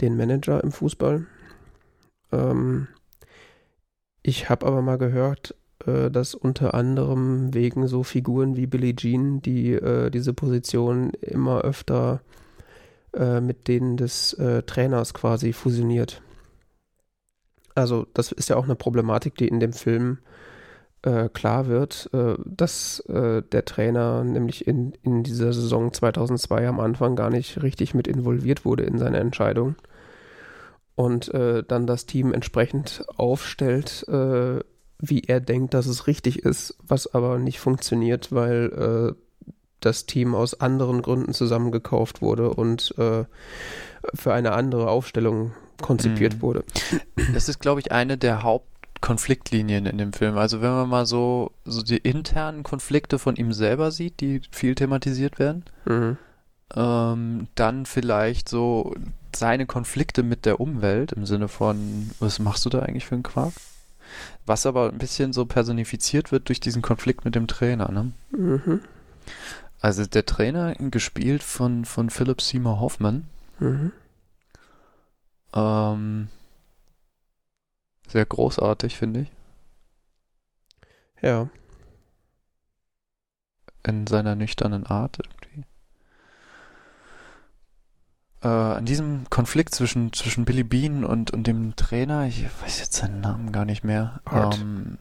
den Manager im Fußball. Ähm, ich habe aber mal gehört, äh, dass unter anderem wegen so Figuren wie Billie Jean, die äh, diese Position immer öfter äh, mit denen des äh, Trainers quasi fusioniert. Also das ist ja auch eine Problematik, die in dem Film äh, klar wird, dass der Trainer nämlich in, in dieser Saison 2002 am Anfang gar nicht richtig mit involviert wurde in seine Entscheidung und äh, dann das Team entsprechend aufstellt, äh, wie er denkt, dass es richtig ist, was aber nicht funktioniert, weil äh, das Team aus anderen Gründen zusammengekauft wurde und äh, für eine andere Aufstellung konzipiert mhm. wurde. Das ist, glaube ich, eine der Hauptkonfliktlinien in dem Film. Also wenn man mal so, so die internen Konflikte von ihm selber sieht, die viel thematisiert werden, mhm. ähm, dann vielleicht so seine Konflikte mit der Umwelt im Sinne von, was machst du da eigentlich für einen Quark? Was aber ein bisschen so personifiziert wird durch diesen Konflikt mit dem Trainer, ne? Mhm. Also der Trainer, gespielt von, von Philip Seymour Hoffman, mhm. ähm, sehr großartig, finde ich. Ja. In seiner nüchternen Art äh, an diesem Konflikt zwischen, zwischen Billy Bean und, und dem Trainer, ich weiß jetzt seinen Namen gar nicht mehr. Art. Ähm,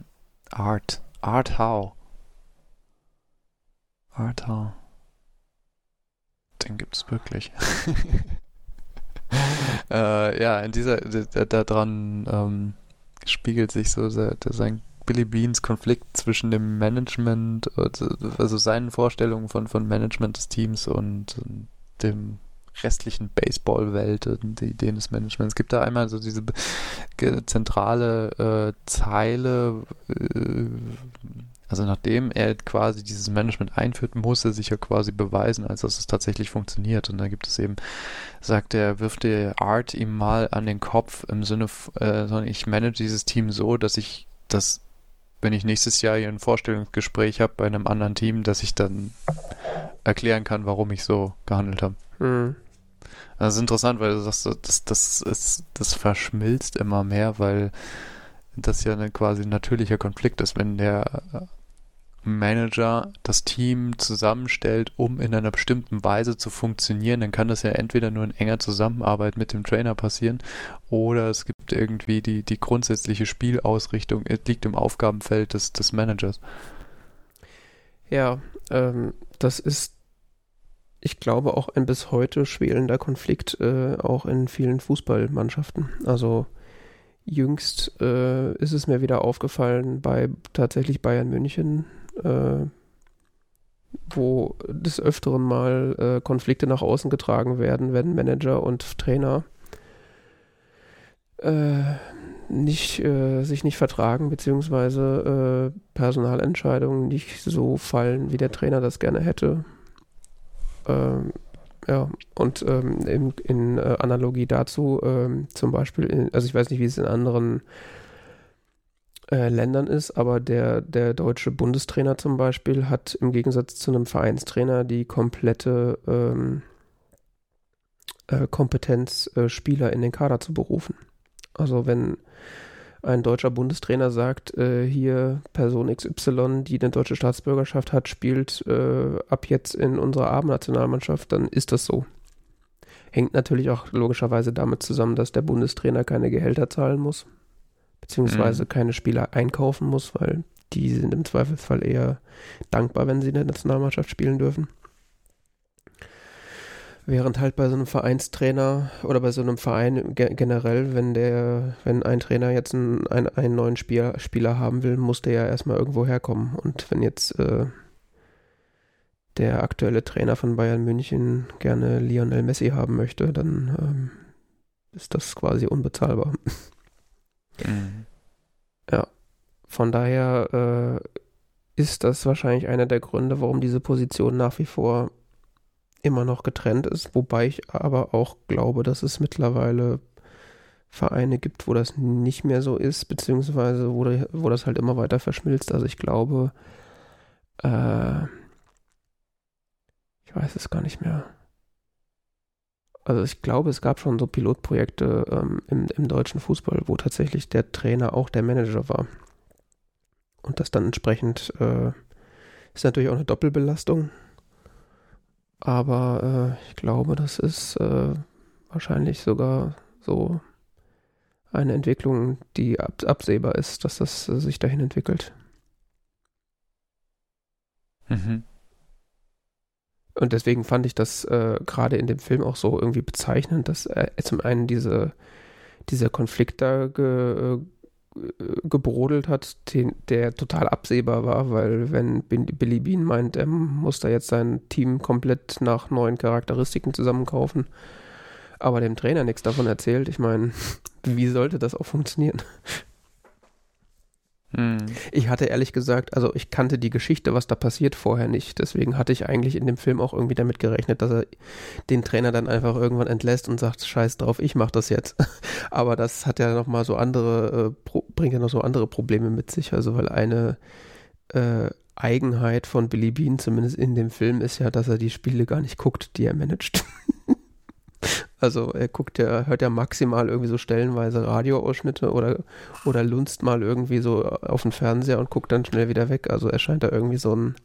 Art. Art Howe. Art Howe. Den gibt es wirklich. äh, ja, in dieser, da, da dran ähm, spiegelt sich so sein Billy Beans Konflikt zwischen dem Management, also seinen Vorstellungen von, von Management des Teams und dem restlichen Baseball-Welt die Ideen des Managements. Es gibt da einmal so diese zentrale äh, Zeile, äh, also nachdem er quasi dieses Management einführt, muss er sich ja quasi beweisen, als dass es tatsächlich funktioniert. Und da gibt es eben, sagt er, wirft der Art ihm mal an den Kopf im Sinne, äh, ich manage dieses Team so, dass ich das wenn ich nächstes Jahr hier ein Vorstellungsgespräch habe bei einem anderen Team, dass ich dann erklären kann, warum ich so gehandelt habe. Mhm. Das ist interessant, weil du sagst, das, das, ist, das verschmilzt immer mehr, weil das ja ein quasi natürlicher Konflikt ist, wenn der Manager das Team zusammenstellt, um in einer bestimmten Weise zu funktionieren, dann kann das ja entweder nur in enger Zusammenarbeit mit dem Trainer passieren oder es gibt irgendwie die, die grundsätzliche Spielausrichtung, liegt im Aufgabenfeld des, des Managers. Ja, ähm, das ist ich glaube, auch ein bis heute schwelender Konflikt, äh, auch in vielen Fußballmannschaften. Also jüngst äh, ist es mir wieder aufgefallen bei tatsächlich Bayern München, äh, wo des Öfteren mal äh, Konflikte nach außen getragen werden, wenn Manager und Trainer äh, nicht, äh, sich nicht vertragen, beziehungsweise Personalentscheidungen nicht so fallen, wie der Trainer das gerne hätte. Ähm, ja, und ähm, in, in äh, Analogie dazu, ähm, zum Beispiel, in, also ich weiß nicht, wie es in anderen äh, Ländern ist, aber der, der deutsche Bundestrainer zum Beispiel hat im Gegensatz zu einem Vereinstrainer die komplette ähm, äh, Kompetenz, äh, Spieler in den Kader zu berufen. Also wenn ein deutscher Bundestrainer sagt, äh, hier Person XY, die eine deutsche Staatsbürgerschaft hat, spielt äh, ab jetzt in unserer Abendnationalmannschaft, dann ist das so. Hängt natürlich auch logischerweise damit zusammen, dass der Bundestrainer keine Gehälter zahlen muss, beziehungsweise mhm. keine Spieler einkaufen muss, weil die sind im Zweifelsfall eher dankbar, wenn sie in der Nationalmannschaft spielen dürfen. Während halt bei so einem Vereinstrainer oder bei so einem Verein ge generell, wenn der, wenn ein Trainer jetzt einen, einen, einen neuen Spieler, Spieler haben will, muss der ja erstmal irgendwo herkommen. Und wenn jetzt äh, der aktuelle Trainer von Bayern München gerne Lionel Messi haben möchte, dann ähm, ist das quasi unbezahlbar. Mhm. Ja. Von daher äh, ist das wahrscheinlich einer der Gründe, warum diese Position nach wie vor immer noch getrennt ist, wobei ich aber auch glaube, dass es mittlerweile Vereine gibt, wo das nicht mehr so ist, beziehungsweise wo, wo das halt immer weiter verschmilzt. Also ich glaube, äh, ich weiß es gar nicht mehr. Also ich glaube, es gab schon so Pilotprojekte ähm, im, im deutschen Fußball, wo tatsächlich der Trainer auch der Manager war. Und das dann entsprechend äh, ist natürlich auch eine Doppelbelastung. Aber äh, ich glaube, das ist äh, wahrscheinlich sogar so eine Entwicklung, die ab absehbar ist, dass das äh, sich dahin entwickelt. Mhm. Und deswegen fand ich das äh, gerade in dem Film auch so irgendwie bezeichnend, dass äh, zum einen diese, dieser Konflikt da ge, äh, gebrodelt hat, den, der total absehbar war, weil wenn Billy Bean meint, er muss da jetzt sein Team komplett nach neuen Charakteristiken zusammenkaufen, aber dem Trainer nichts davon erzählt, ich meine, wie sollte das auch funktionieren? Hm. Ich hatte ehrlich gesagt, also ich kannte die Geschichte, was da passiert, vorher nicht. Deswegen hatte ich eigentlich in dem Film auch irgendwie damit gerechnet, dass er den Trainer dann einfach irgendwann entlässt und sagt, scheiß drauf, ich mach das jetzt. Aber das hat ja nochmal so andere, äh, bringt ja noch so andere Probleme mit sich. Also weil eine äh, Eigenheit von Billy Bean, zumindest in dem Film, ist ja, dass er die Spiele gar nicht guckt, die er managt. Also er guckt ja, hört ja maximal irgendwie so stellenweise Radioausschnitte oder, oder lunzt mal irgendwie so auf den Fernseher und guckt dann schnell wieder weg. Also er scheint da irgendwie so ein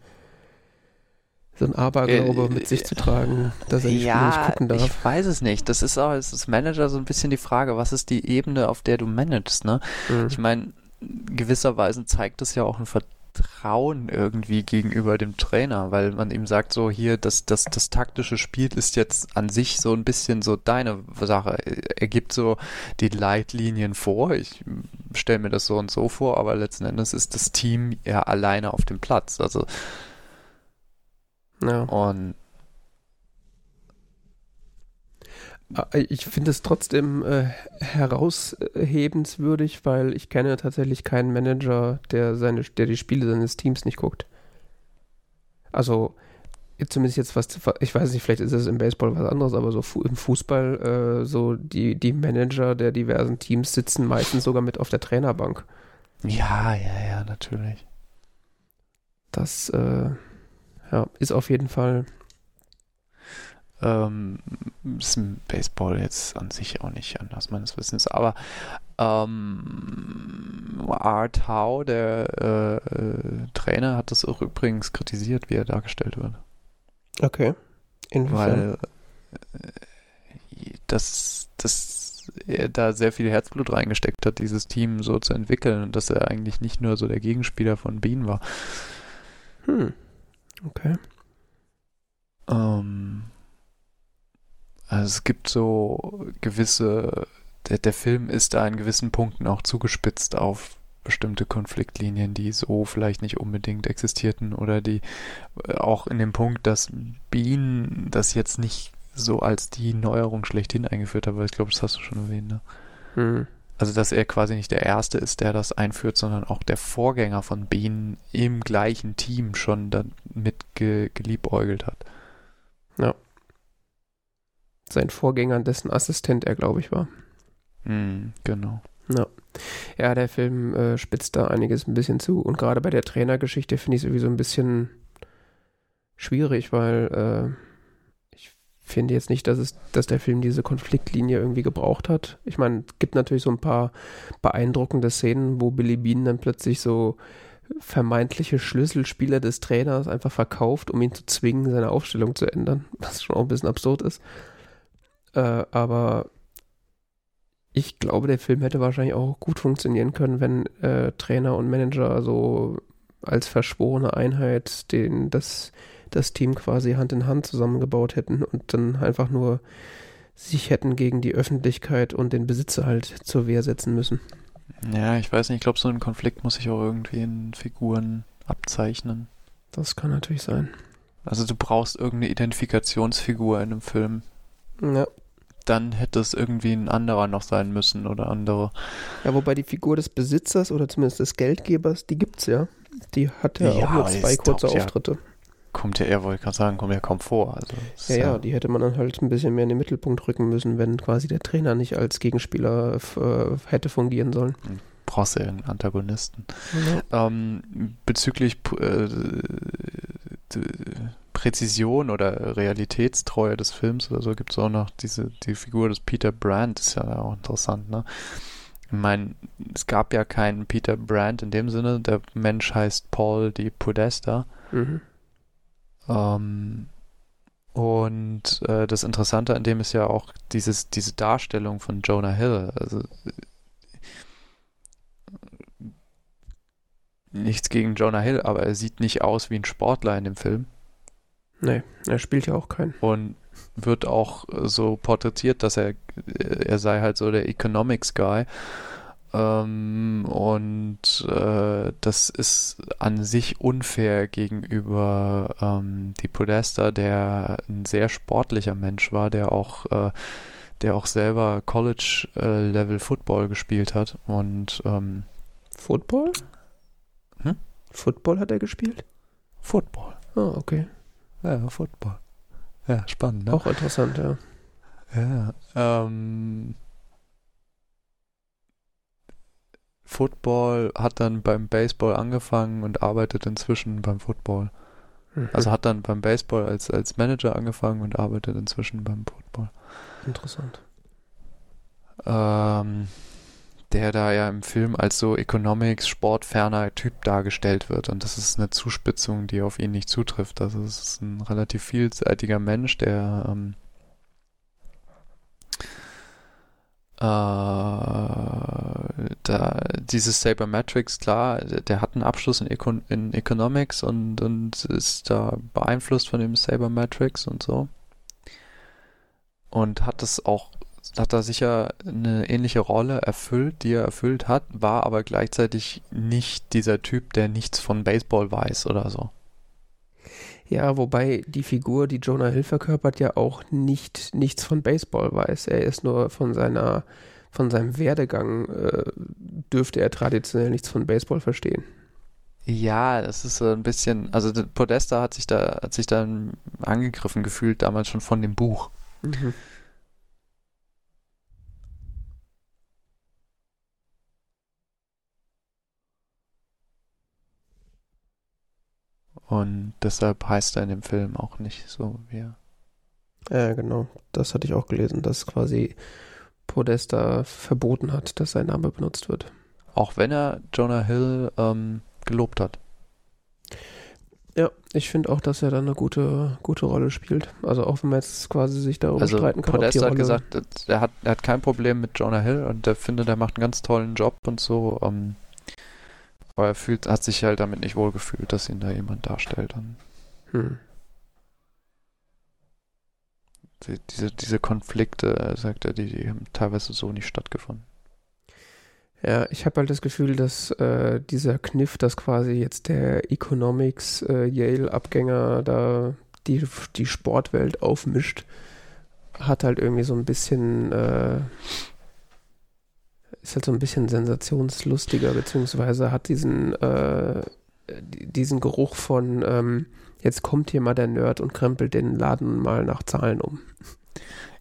so ein Aberglaube äh, mit sich zu tragen, dass er die ja, Spiele nicht gucken darf. Ich weiß es nicht. Das ist auch als Manager so ein bisschen die Frage, was ist die Ebene, auf der du managst, ne? Mhm. Ich meine, gewisserweise zeigt das ja auch ein Ver Vertrauen irgendwie gegenüber dem Trainer, weil man ihm sagt, so hier, das, das, das taktische Spiel ist jetzt an sich so ein bisschen so deine Sache. Er gibt so die Leitlinien vor. Ich stelle mir das so und so vor, aber letzten Endes ist das Team ja alleine auf dem Platz. Also ja. Und Äh, ich finde es trotzdem äh, heraushebenswürdig, weil ich kenne tatsächlich keinen Manager, der seine, der die Spiele seines Teams nicht guckt. Also zumindest jetzt was, ich weiß nicht, vielleicht ist es im Baseball was anderes, aber so im Fußball, äh, so die, die Manager der diversen Teams sitzen meistens sogar mit auf der Trainerbank. Ja, ja, ja, natürlich. Das äh, ja, ist auf jeden Fall ähm, ist im Baseball jetzt an sich auch nicht anders meines Wissens, aber ähm, Art Howe, der äh, äh, Trainer, hat das auch übrigens kritisiert, wie er dargestellt wird. Okay. Inwiefern? Weil äh, das, das er da sehr viel Herzblut reingesteckt hat, dieses Team so zu entwickeln und dass er eigentlich nicht nur so der Gegenspieler von Bean war. Hm. Okay. Ähm, also es gibt so gewisse, der, der Film ist da in gewissen Punkten auch zugespitzt auf bestimmte Konfliktlinien, die so vielleicht nicht unbedingt existierten oder die äh, auch in dem Punkt, dass Bean das jetzt nicht so als die Neuerung schlechthin eingeführt hat, weil ich glaube, das hast du schon erwähnt, ne? Hm. Also, dass er quasi nicht der Erste ist, der das einführt, sondern auch der Vorgänger von Bean im gleichen Team schon damit ge geliebäugelt hat. Ja sein Vorgänger, dessen Assistent er, glaube ich, war. Mm, genau. Ja. ja, der Film äh, spitzt da einiges ein bisschen zu. Und gerade bei der Trainergeschichte finde ich es irgendwie so ein bisschen schwierig, weil äh, ich finde jetzt nicht, dass, es, dass der Film diese Konfliktlinie irgendwie gebraucht hat. Ich meine, es gibt natürlich so ein paar beeindruckende Szenen, wo Billy Bean dann plötzlich so vermeintliche Schlüsselspieler des Trainers einfach verkauft, um ihn zu zwingen, seine Aufstellung zu ändern, was schon auch ein bisschen absurd ist. Äh, aber ich glaube, der Film hätte wahrscheinlich auch gut funktionieren können, wenn äh, Trainer und Manager so als verschworene Einheit den, das, das Team quasi Hand in Hand zusammengebaut hätten und dann einfach nur sich hätten gegen die Öffentlichkeit und den Besitzer halt zur Wehr setzen müssen. Ja, ich weiß nicht, ich glaube, so ein Konflikt muss sich auch irgendwie in Figuren abzeichnen. Das kann natürlich sein. Also du brauchst irgendeine Identifikationsfigur in einem Film. Ja dann hätte es irgendwie ein anderer noch sein müssen oder andere. Ja, wobei die Figur des Besitzers oder zumindest des Geldgebers, die gibt's ja. Die hat ja, ja auch nur zwei kurze Auftritte. Ja, kommt ja, er wollte gerade sagen, kommt ja kaum vor. Also, ja, ja, die hätte man dann halt ein bisschen mehr in den Mittelpunkt rücken müssen, wenn quasi der Trainer nicht als Gegenspieler äh, hätte fungieren sollen. Hm, brauchst du irgendeinen Antagonisten. Ja. Ähm, bezüglich äh, Präzision oder Realitätstreue des Films oder so gibt es auch noch diese, die Figur des Peter Brandt, ist ja auch interessant, ne? Ich meine, es gab ja keinen Peter Brandt in dem Sinne, der Mensch heißt Paul Di Podesta. Mhm. Ähm, und äh, das Interessante an dem ist ja auch dieses, diese Darstellung von Jonah Hill. Also nichts gegen Jonah Hill, aber er sieht nicht aus wie ein Sportler in dem Film. Nee, er spielt ja auch keinen. Und wird auch so porträtiert, dass er, er sei halt so der Economics Guy. Ähm, und äh, das ist an sich unfair gegenüber ähm, die Podesta, der ein sehr sportlicher Mensch war, der auch, äh, der auch selber College-Level Football gespielt hat. Und ähm, Football? Hm? Football hat er gespielt? Football. Ah, okay. Ja, Football. Ja, spannend, ne? Auch interessant, ja. Ja, ähm, Football hat dann beim Baseball angefangen und arbeitet inzwischen beim Football. Mhm. Also hat dann beim Baseball als, als Manager angefangen und arbeitet inzwischen beim Football. Interessant. Ähm, der da ja im Film als so Economics, sportferner Typ dargestellt wird. Und das ist eine Zuspitzung, die auf ihn nicht zutrifft. Also es ist ein relativ vielseitiger Mensch, der ähm, äh, da dieses Sabermetrics, klar, der hat einen Abschluss in, Econ in Economics und, und ist da beeinflusst von dem Sabermetrics und so. Und hat das auch, hat da sicher eine ähnliche Rolle erfüllt, die er erfüllt hat, war aber gleichzeitig nicht dieser Typ, der nichts von Baseball weiß oder so. Ja, wobei die Figur, die Jonah Hill verkörpert, ja auch nicht nichts von Baseball weiß. Er ist nur von seiner, von seinem Werdegang äh, dürfte er traditionell nichts von Baseball verstehen. Ja, das ist so ein bisschen, also Podesta hat sich da, hat sich dann angegriffen gefühlt, damals schon von dem Buch. Mhm. Und deshalb heißt er in dem Film auch nicht so wie er. Ja, genau. Das hatte ich auch gelesen, dass quasi Podesta verboten hat, dass sein Name benutzt wird. Auch wenn er Jonah Hill ähm, gelobt hat. Ja, ich finde auch, dass er dann eine gute, gute Rolle spielt. Also auch wenn man jetzt quasi sich darüber also streiten kann. Podesta hat gesagt, er hat, er hat kein Problem mit Jonah Hill und er findet, er macht einen ganz tollen Job und so. Ähm, aber er fühlt, hat sich halt damit nicht wohlgefühlt, dass ihn da jemand darstellt. Und hm. die, diese, diese Konflikte, sagt er, die, die haben teilweise so nicht stattgefunden. Ja, ich habe halt das Gefühl, dass äh, dieser Kniff, dass quasi jetzt der Economics äh, Yale-Abgänger da die, die Sportwelt aufmischt, hat halt irgendwie so ein bisschen, äh, ist halt so ein bisschen sensationslustiger, beziehungsweise hat diesen, äh, diesen Geruch von, ähm, jetzt kommt hier mal der Nerd und krempelt den Laden mal nach Zahlen um.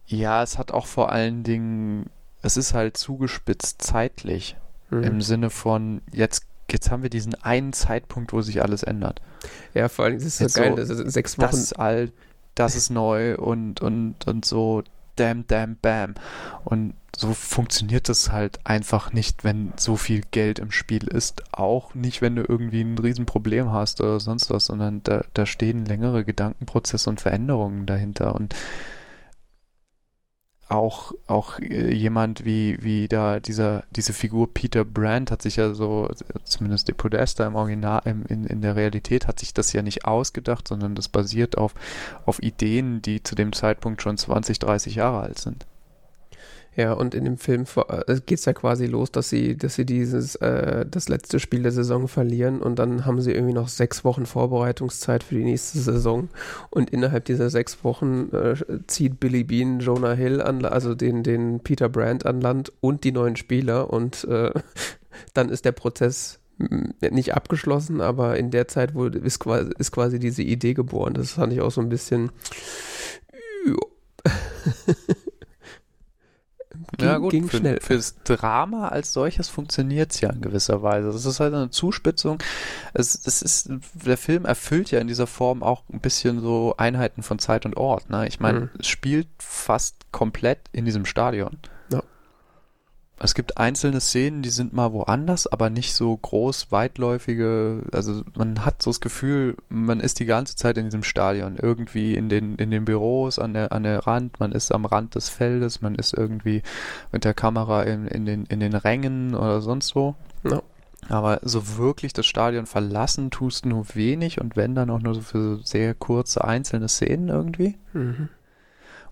Ja, es hat auch vor allen Dingen es ist halt zugespitzt zeitlich. Mhm. Im Sinne von, jetzt, jetzt haben wir diesen einen Zeitpunkt, wo sich alles ändert. Ja, vor allem, das ist so Jetzt geil, so, sechs Wochen. Das ist alt, das ist neu und, und, und so, damn, damn, bam. Und so funktioniert das halt einfach nicht, wenn so viel Geld im Spiel ist. Auch nicht, wenn du irgendwie ein Riesenproblem hast oder sonst was, sondern da, da stehen längere Gedankenprozesse und Veränderungen dahinter. Und auch, auch äh, jemand wie, wie da dieser, diese Figur Peter Brandt hat sich ja so, zumindest die Podesta im Original, im, in, in der Realität hat sich das ja nicht ausgedacht, sondern das basiert auf, auf Ideen, die zu dem Zeitpunkt schon 20, 30 Jahre alt sind. Ja, und in dem Film äh, geht es ja quasi los, dass sie, dass sie dieses, äh, das letzte Spiel der Saison verlieren und dann haben sie irgendwie noch sechs Wochen Vorbereitungszeit für die nächste Saison. Und innerhalb dieser sechs Wochen äh, zieht Billy Bean Jonah Hill an, also den, den Peter Brandt an Land und die neuen Spieler und äh, dann ist der Prozess nicht abgeschlossen, aber in der Zeit wurde, ist, quasi, ist quasi diese Idee geboren. Das fand ich auch so ein bisschen. Ging, ja, gut, ging für, schnell. Fürs Drama als solches funktioniert es ja in gewisser Weise. Das ist halt eine Zuspitzung. Es, es ist, der Film erfüllt ja in dieser Form auch ein bisschen so Einheiten von Zeit und Ort. Ne? Ich meine, mhm. es spielt fast komplett in diesem Stadion. Es gibt einzelne Szenen, die sind mal woanders, aber nicht so groß, weitläufige. Also man hat so das Gefühl, man ist die ganze Zeit in diesem Stadion, irgendwie in den in den Büros an der an der Rand, man ist am Rand des Feldes, man ist irgendwie mit der Kamera in, in den in den Rängen oder sonst wo. Ja. Aber so wirklich das Stadion verlassen tust du nur wenig und wenn dann auch nur so für sehr kurze einzelne Szenen irgendwie. Mhm.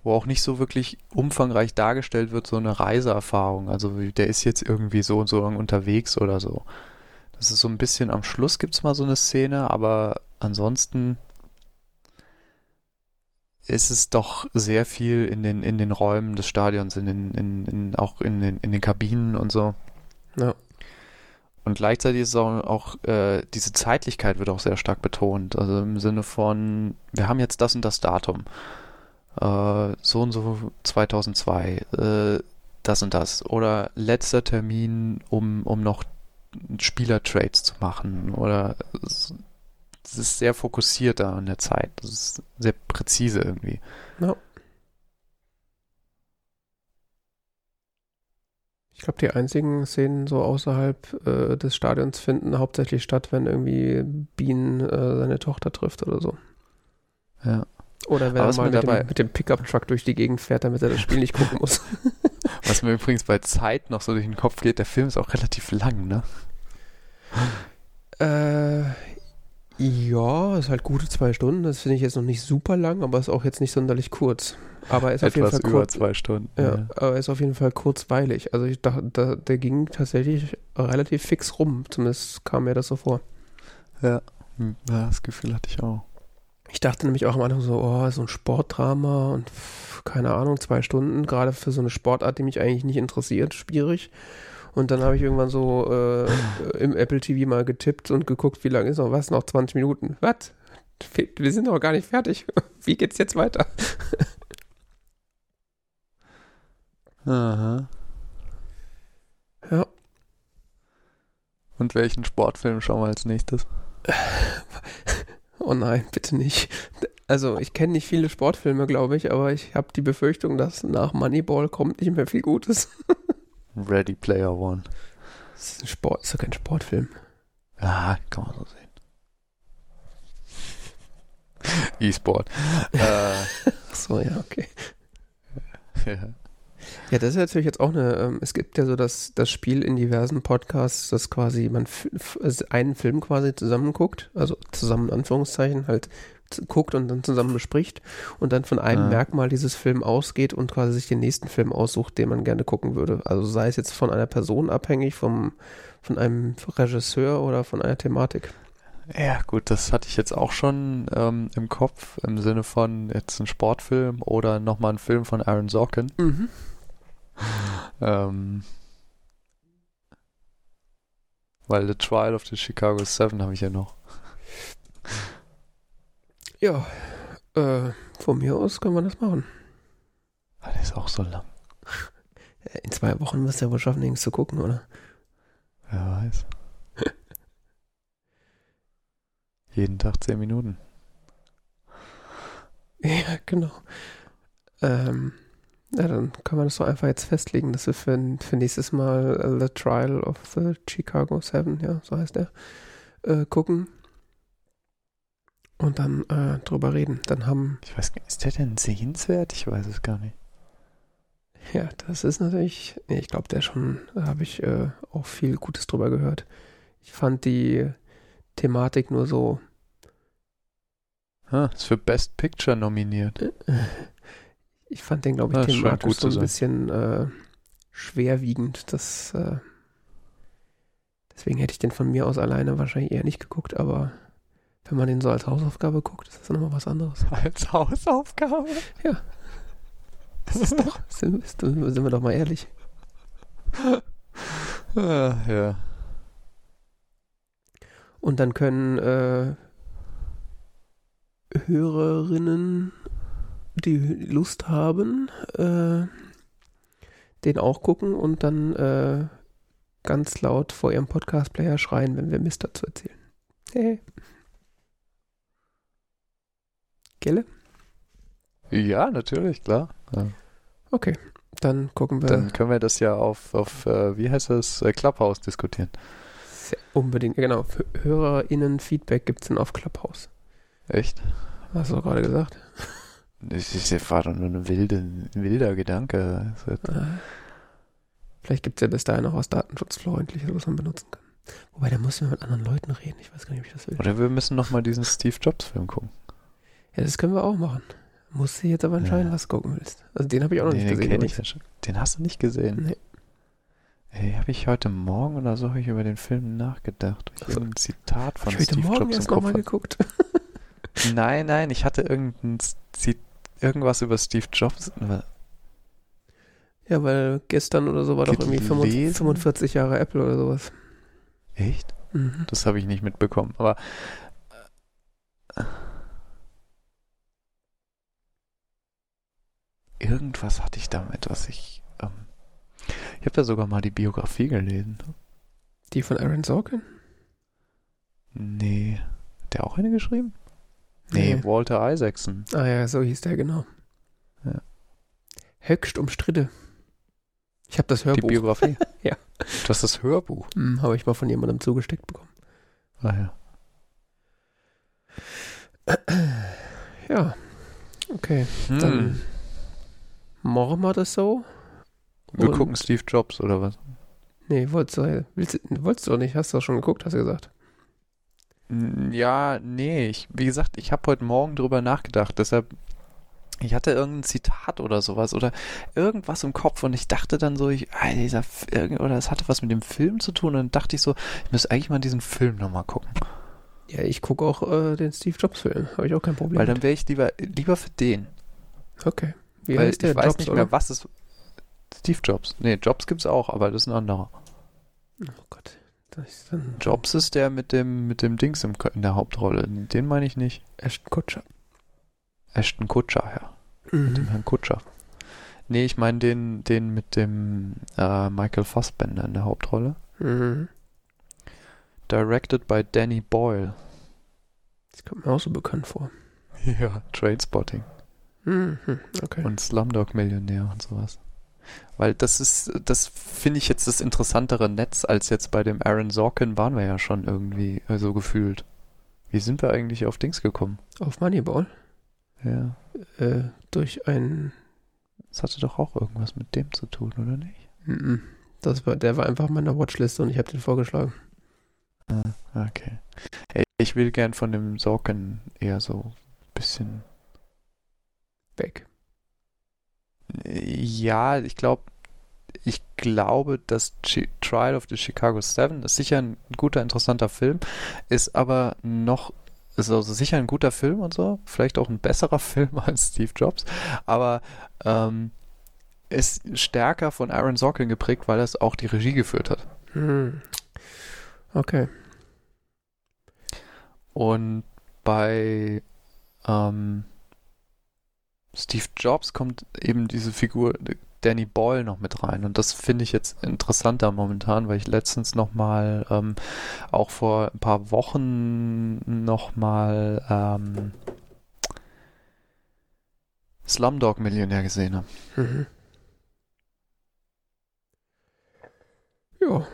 Wo auch nicht so wirklich umfangreich dargestellt wird, so eine Reiseerfahrung. Also der ist jetzt irgendwie so und so lang unterwegs oder so. Das ist so ein bisschen am Schluss gibt es mal so eine Szene, aber ansonsten ist es doch sehr viel in den, in den Räumen des Stadions, in den, in, in, auch in den, in den Kabinen und so. Ja. Und gleichzeitig ist auch, auch äh, diese Zeitlichkeit wird auch sehr stark betont. Also im Sinne von, wir haben jetzt das und das Datum. Äh, so und so 2002. Äh, das und das. Oder letzter Termin, um, um noch Spielertrades zu machen. Oder es ist sehr fokussiert da an der Zeit. Das ist sehr präzise irgendwie. Ja. Ich glaube, die einzigen Szenen so außerhalb äh, des Stadions finden hauptsächlich statt, wenn irgendwie Bean äh, seine Tochter trifft oder so. Ja. Oder wenn Aber er mal mit dabei- dem, mit dem Pickup-Truck durch die Gegend fährt, damit er das Spiel nicht gucken muss. Was mir übrigens bei Zeit noch so durch den Kopf geht, der Film ist auch relativ lang, ne? Äh, ja, ist halt gute zwei Stunden. Das finde ich jetzt noch nicht super lang, aber ist auch jetzt nicht sonderlich kurz. Aber er ist auf jeden Etwas Fall über kurz. zwei Stunden. Ja, aber er ist auf jeden Fall kurzweilig. Also ich dachte, da, der ging tatsächlich relativ fix rum. Zumindest kam mir das so vor. Ja. Hm, ja, das Gefühl hatte ich auch. Ich dachte nämlich auch am Anfang so, oh, so ein Sportdrama und keine Ahnung, zwei Stunden, gerade für so eine Sportart, die mich eigentlich nicht interessiert, schwierig. Und dann habe ich irgendwann so äh, im Apple TV mal getippt und geguckt, wie lange ist noch was? Noch 20 Minuten. Was? Wir sind noch gar nicht fertig. Wie geht's jetzt weiter? Aha. Ja. Und welchen Sportfilm schauen wir als nächstes? Oh nein, bitte nicht. Also ich kenne nicht viele Sportfilme, glaube ich, aber ich habe die Befürchtung, dass nach Moneyball kommt nicht mehr viel Gutes. Ready Player One. Das ist, ein Sport, ist doch kein Sportfilm. Ja, kann man so sehen. E-Sport. äh, Ach so, ja, okay. ja. Ja, das ist natürlich jetzt auch eine, ähm, es gibt ja so das, das Spiel in diversen Podcasts, dass quasi man einen Film quasi zusammen guckt, also zusammen in Anführungszeichen halt guckt und dann zusammen bespricht und dann von einem Ah. Merkmal dieses Film ausgeht und quasi sich den nächsten Film aussucht, den man gerne gucken würde. Also sei es jetzt von einer Person abhängig, vom, von einem Regisseur oder von einer Thematik. ja, gut, das hatte ich jetzt auch schon ähm, im Kopf, im Sinne von jetzt ein Sportfilm oder nochmal ein Film von Aaron Sorkin. Mhm. Ähm, weil The Trial of the Chicago Seven habe ich ja noch. Ja, äh, von mir aus können wir das machen. Ah, Der ist auch so lang. In zwei Wochen wirst du ja wohl schaffen, nichts zu gucken, oder? Wer weiß. Jeden Tag zehn Minuten. Ja, genau. Ähm, ja, dann kann man das doch einfach jetzt festlegen, dass wir für, für nächstes Mal äh, The Trial of the Chicago Seven, ja, so heißt er, äh, gucken und dann äh, drüber reden. Dann haben, Ich weiß gar nicht, ist der denn sehenswert? Ich weiß es gar nicht. ja, das ist natürlich, nee, ich glaube, der schon, da habe ich äh, auch viel Gutes drüber gehört. Ich fand die Thematik nur so, Ah, ist für Best Picture nominiert. ich fand den, glaube ich, scheint thematisch so ein sein. bisschen äh, schwerwiegend. Das, äh, deswegen hätte ich den von mir aus alleine wahrscheinlich eher nicht geguckt, aber wenn man den so als Hausaufgabe guckt, ist das nochmal was anderes. Als Hausaufgabe. Das ist doch, sind, sind wir doch mal ehrlich. Ah, ja. Und dann können äh, Hörerinnen, die Lust haben, äh, den auch gucken und dann äh, ganz laut vor ihrem Podcast-Player schreien, wenn wir Mist dazu erzählen. Hey. Gelle? Ja, natürlich, klar. Ja. Okay, dann gucken wir Dann können wir das ja auf, auf äh, wie heißt das, äh, Clubhouse diskutieren. sehr unbedingt. Genau, für HörerInnen-Feedback gibt es dann auf Clubhouse. Echt? Hast du doch gerade gesagt. Das ist doch nur ein, wilde, ein wilder Gedanke. Vielleicht gibt es ja bis dahin auch was Datenschutzfreundliches, was man benutzen kann. Wobei, da muss man mit anderen Leuten reden. Ich weiß gar nicht, ob ich das will. Oder wir müssen nochmal diesen Steve Jobs Film gucken. Ja, das können wir auch machen. Musst du jetzt aber entscheiden, Ja. was du gucken willst. Also den habe ich auch noch Nee, nicht den gesehen. kenn ich schon. Den hast du nicht gesehen? Nee. Ey, habe ich heute Morgen oder so ich über den Film nachgedacht. Ich Also, ein Zitat von Hab ich heute Steve Morgen Jobs erst nochmal geguckt. Nein, nein, ich hatte irgendein Zi- irgendwas über Steve Jobs. Ja, weil gestern oder so war doch irgendwie 45, Gelesen? 45 Jahre Apple oder sowas. Echt? Mhm. Das habe ich nicht mitbekommen. Aber äh, irgendwas hatte ich damit, was ich. Ähm, ich habe da sogar mal die Biografie gelesen. Die von Aaron Sorkin? Nee. Hat der auch eine geschrieben? Nee, Walter Isaacson. Ah ja, so hieß der, genau. Ja. Höchst umstritten. Ich habe das Die Hörbuch. Biografie. Ja. Du hast das Hörbuch. Hm, habe ich mal von jemandem zugesteckt bekommen. Ah ja. Ja, okay. Hm. Dann machen wir das so. Wir gucken Steve Jobs oder was? Nee, wolltest du, willst, wolltest du doch nicht. Hast du doch schon geguckt, hast du gesagt. Ja, nee, ich, wie gesagt, ich habe heute Morgen drüber nachgedacht, deshalb, ich hatte irgendein Zitat oder sowas oder irgendwas im Kopf und ich dachte dann so, ich, ah, dieser, oder es hatte was mit dem Film zu tun und dann dachte ich so, ich müsste eigentlich mal diesen Film nochmal gucken, Ja, ich gucke auch äh, den Steve Jobs Film. Habe ich auch kein Problem. weil dann wäre ich lieber, lieber für den, Okay. Wie weil heißt der? ich weiß Jobs, nicht oder? mehr, was es, Steve Jobs, nee, Jobs gibt's auch, aber das ist ein anderer. Oh Gott. Ist dann Jobs ist der mit dem, mit dem Dings im, in der Hauptrolle, den meine ich nicht. Ashton Kutscher. Ashton Kutscher, ja. Mit dem Mhm. Herrn Kutscher. Nee, ich meine den, den mit dem äh, Michael Fassbender in der Hauptrolle. Mhm. Directed by Danny Boyle. Das kommt mir auch so bekannt vor. Ja. Trainspotting. Mhm. Okay. Und Slumdog Millionär und sowas. Weil das ist, das finde ich jetzt das interessantere Netz als jetzt bei dem Aaron Sorkin waren wir ja schon irgendwie so gefühlt. Wie sind wir eigentlich auf Dings gekommen? Auf Moneyball. Ja. Äh, durch ein. Das hatte doch auch irgendwas mit dem zu tun, oder nicht? Mhm. Das war, der war einfach in meiner Watchliste und ich habe den vorgeschlagen. Ah, okay. Ey, ich will gern von dem Sorkin eher so ein bisschen Weg. Ja, ich glaube, ich glaube, dass Trial of the Chicago Seven ist sicher ein guter, interessanter Film, ist aber noch, ist also sicher ein guter Film und so, vielleicht auch ein besserer Film als Steve Jobs, aber ähm, ist stärker von Aaron Sorkin geprägt, weil er es auch die Regie geführt hat. Mhm. Okay. Und bei ähm, Steve Jobs kommt eben diese Figur Danny Boyle noch mit rein. Und das finde ich jetzt interessanter momentan, weil ich letztens nochmal, ähm, auch vor ein paar Wochen nochmal ähm, Slumdog Millionär gesehen habe. Mhm. Ja.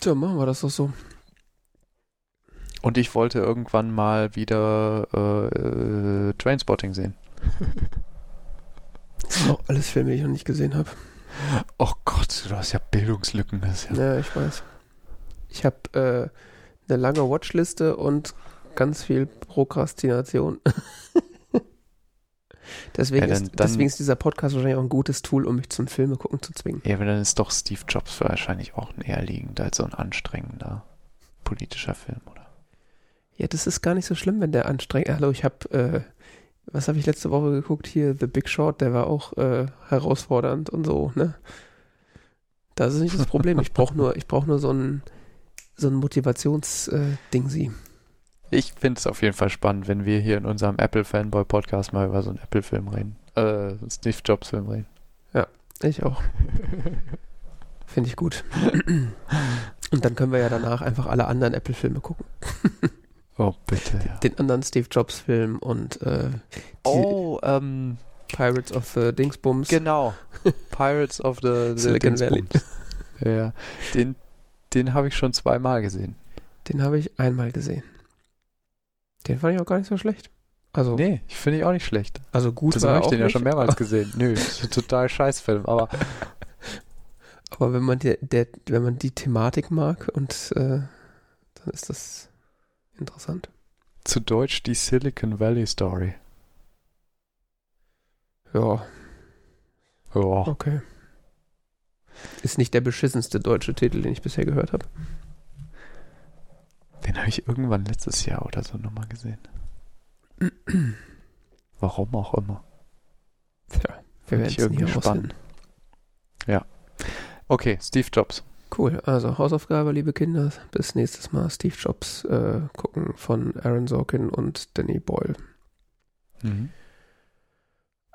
Tja, machen wir das doch so. Und ich wollte irgendwann mal wieder äh, äh, Trainspotting sehen. Das sind auch alles Filme, die ich noch nicht gesehen habe. Oh Gott, du hast ja Bildungslücken. Das ist ja Ja, ich weiß. Ich habe äh, eine lange Watchliste und ganz viel Prokrastination. deswegen, Ja, dann- ist, dann- deswegen ist dieser Podcast wahrscheinlich auch ein gutes Tool, um mich zum Filme gucken zu zwingen. Ja, aber dann ist doch Steve Jobs wahrscheinlich auch näher liegend als so ein anstrengender politischer Film, oder? Ja, das ist gar nicht so schlimm, wenn der anstrengend. Hallo, ich habe, äh, was habe ich letzte Woche geguckt? Hier, The Big Short, der war auch äh, herausfordernd und so, ne? Das ist nicht das Problem. Ich brauche nur, ich brauche nur so ein, so ein Motivations-Ding sie. Ich finde es auf jeden Fall spannend, wenn wir hier in unserem Apple-Fanboy-Podcast mal über so einen Apple-Film reden. Äh, Steve Jobs-Film reden. Ich auch. Finde ich gut. Und dann können wir ja danach einfach alle anderen Apple-Filme gucken. Oh, bitte, ja. Den anderen Steve Jobs-Film und äh, die Oh, ähm, Pirates of the Dingsbums. genau. Pirates of the, the Silicon Valley. Ja, den, den habe ich schon zweimal gesehen. Den habe ich einmal gesehen. Den fand ich auch gar nicht so schlecht. Also, Nee, ich finde ich auch nicht schlecht. also gut habe ich auch den ja nicht, schon mehrmals gesehen. Nö, ist ein total scheiß Film, aber Aber wenn man, die, der, wenn man die Thematik mag und äh, dann ist das interessant. zu Deutsch die Silicon Valley Story. Ja, Ja. okay. Ist nicht der beschissenste deutsche Titel, den ich bisher gehört habe. Den habe ich irgendwann letztes Jahr oder so nochmal gesehen. Warum auch immer. Tja, wir werden ich es irgendwie spannend. Okay, Steve Jobs. Cool, also Hausaufgabe, liebe Kinder. Bis nächstes Mal Steve Jobs äh, gucken von Aaron Sorkin und Danny Boyle. Mhm.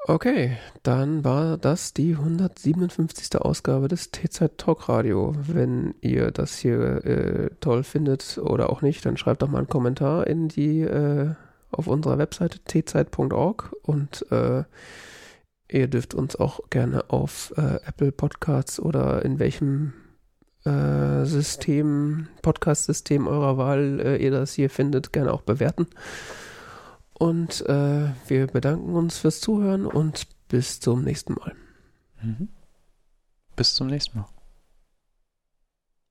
Okay, dann war das die 157. Ausgabe des T-Zeit Talk Radio. Wenn ihr das hier äh, toll findet oder auch nicht, dann schreibt doch mal einen Kommentar in die äh, auf unserer Webseite tzeit.org und äh, ihr dürft uns auch gerne auf äh, Apple Podcasts oder in welchem äh, System, Podcast-System eurer Wahl äh, ihr das hier findet, gerne auch bewerten. Und äh, wir bedanken uns fürs Zuhören und bis zum nächsten Mal. Mhm. Bis zum nächsten Mal.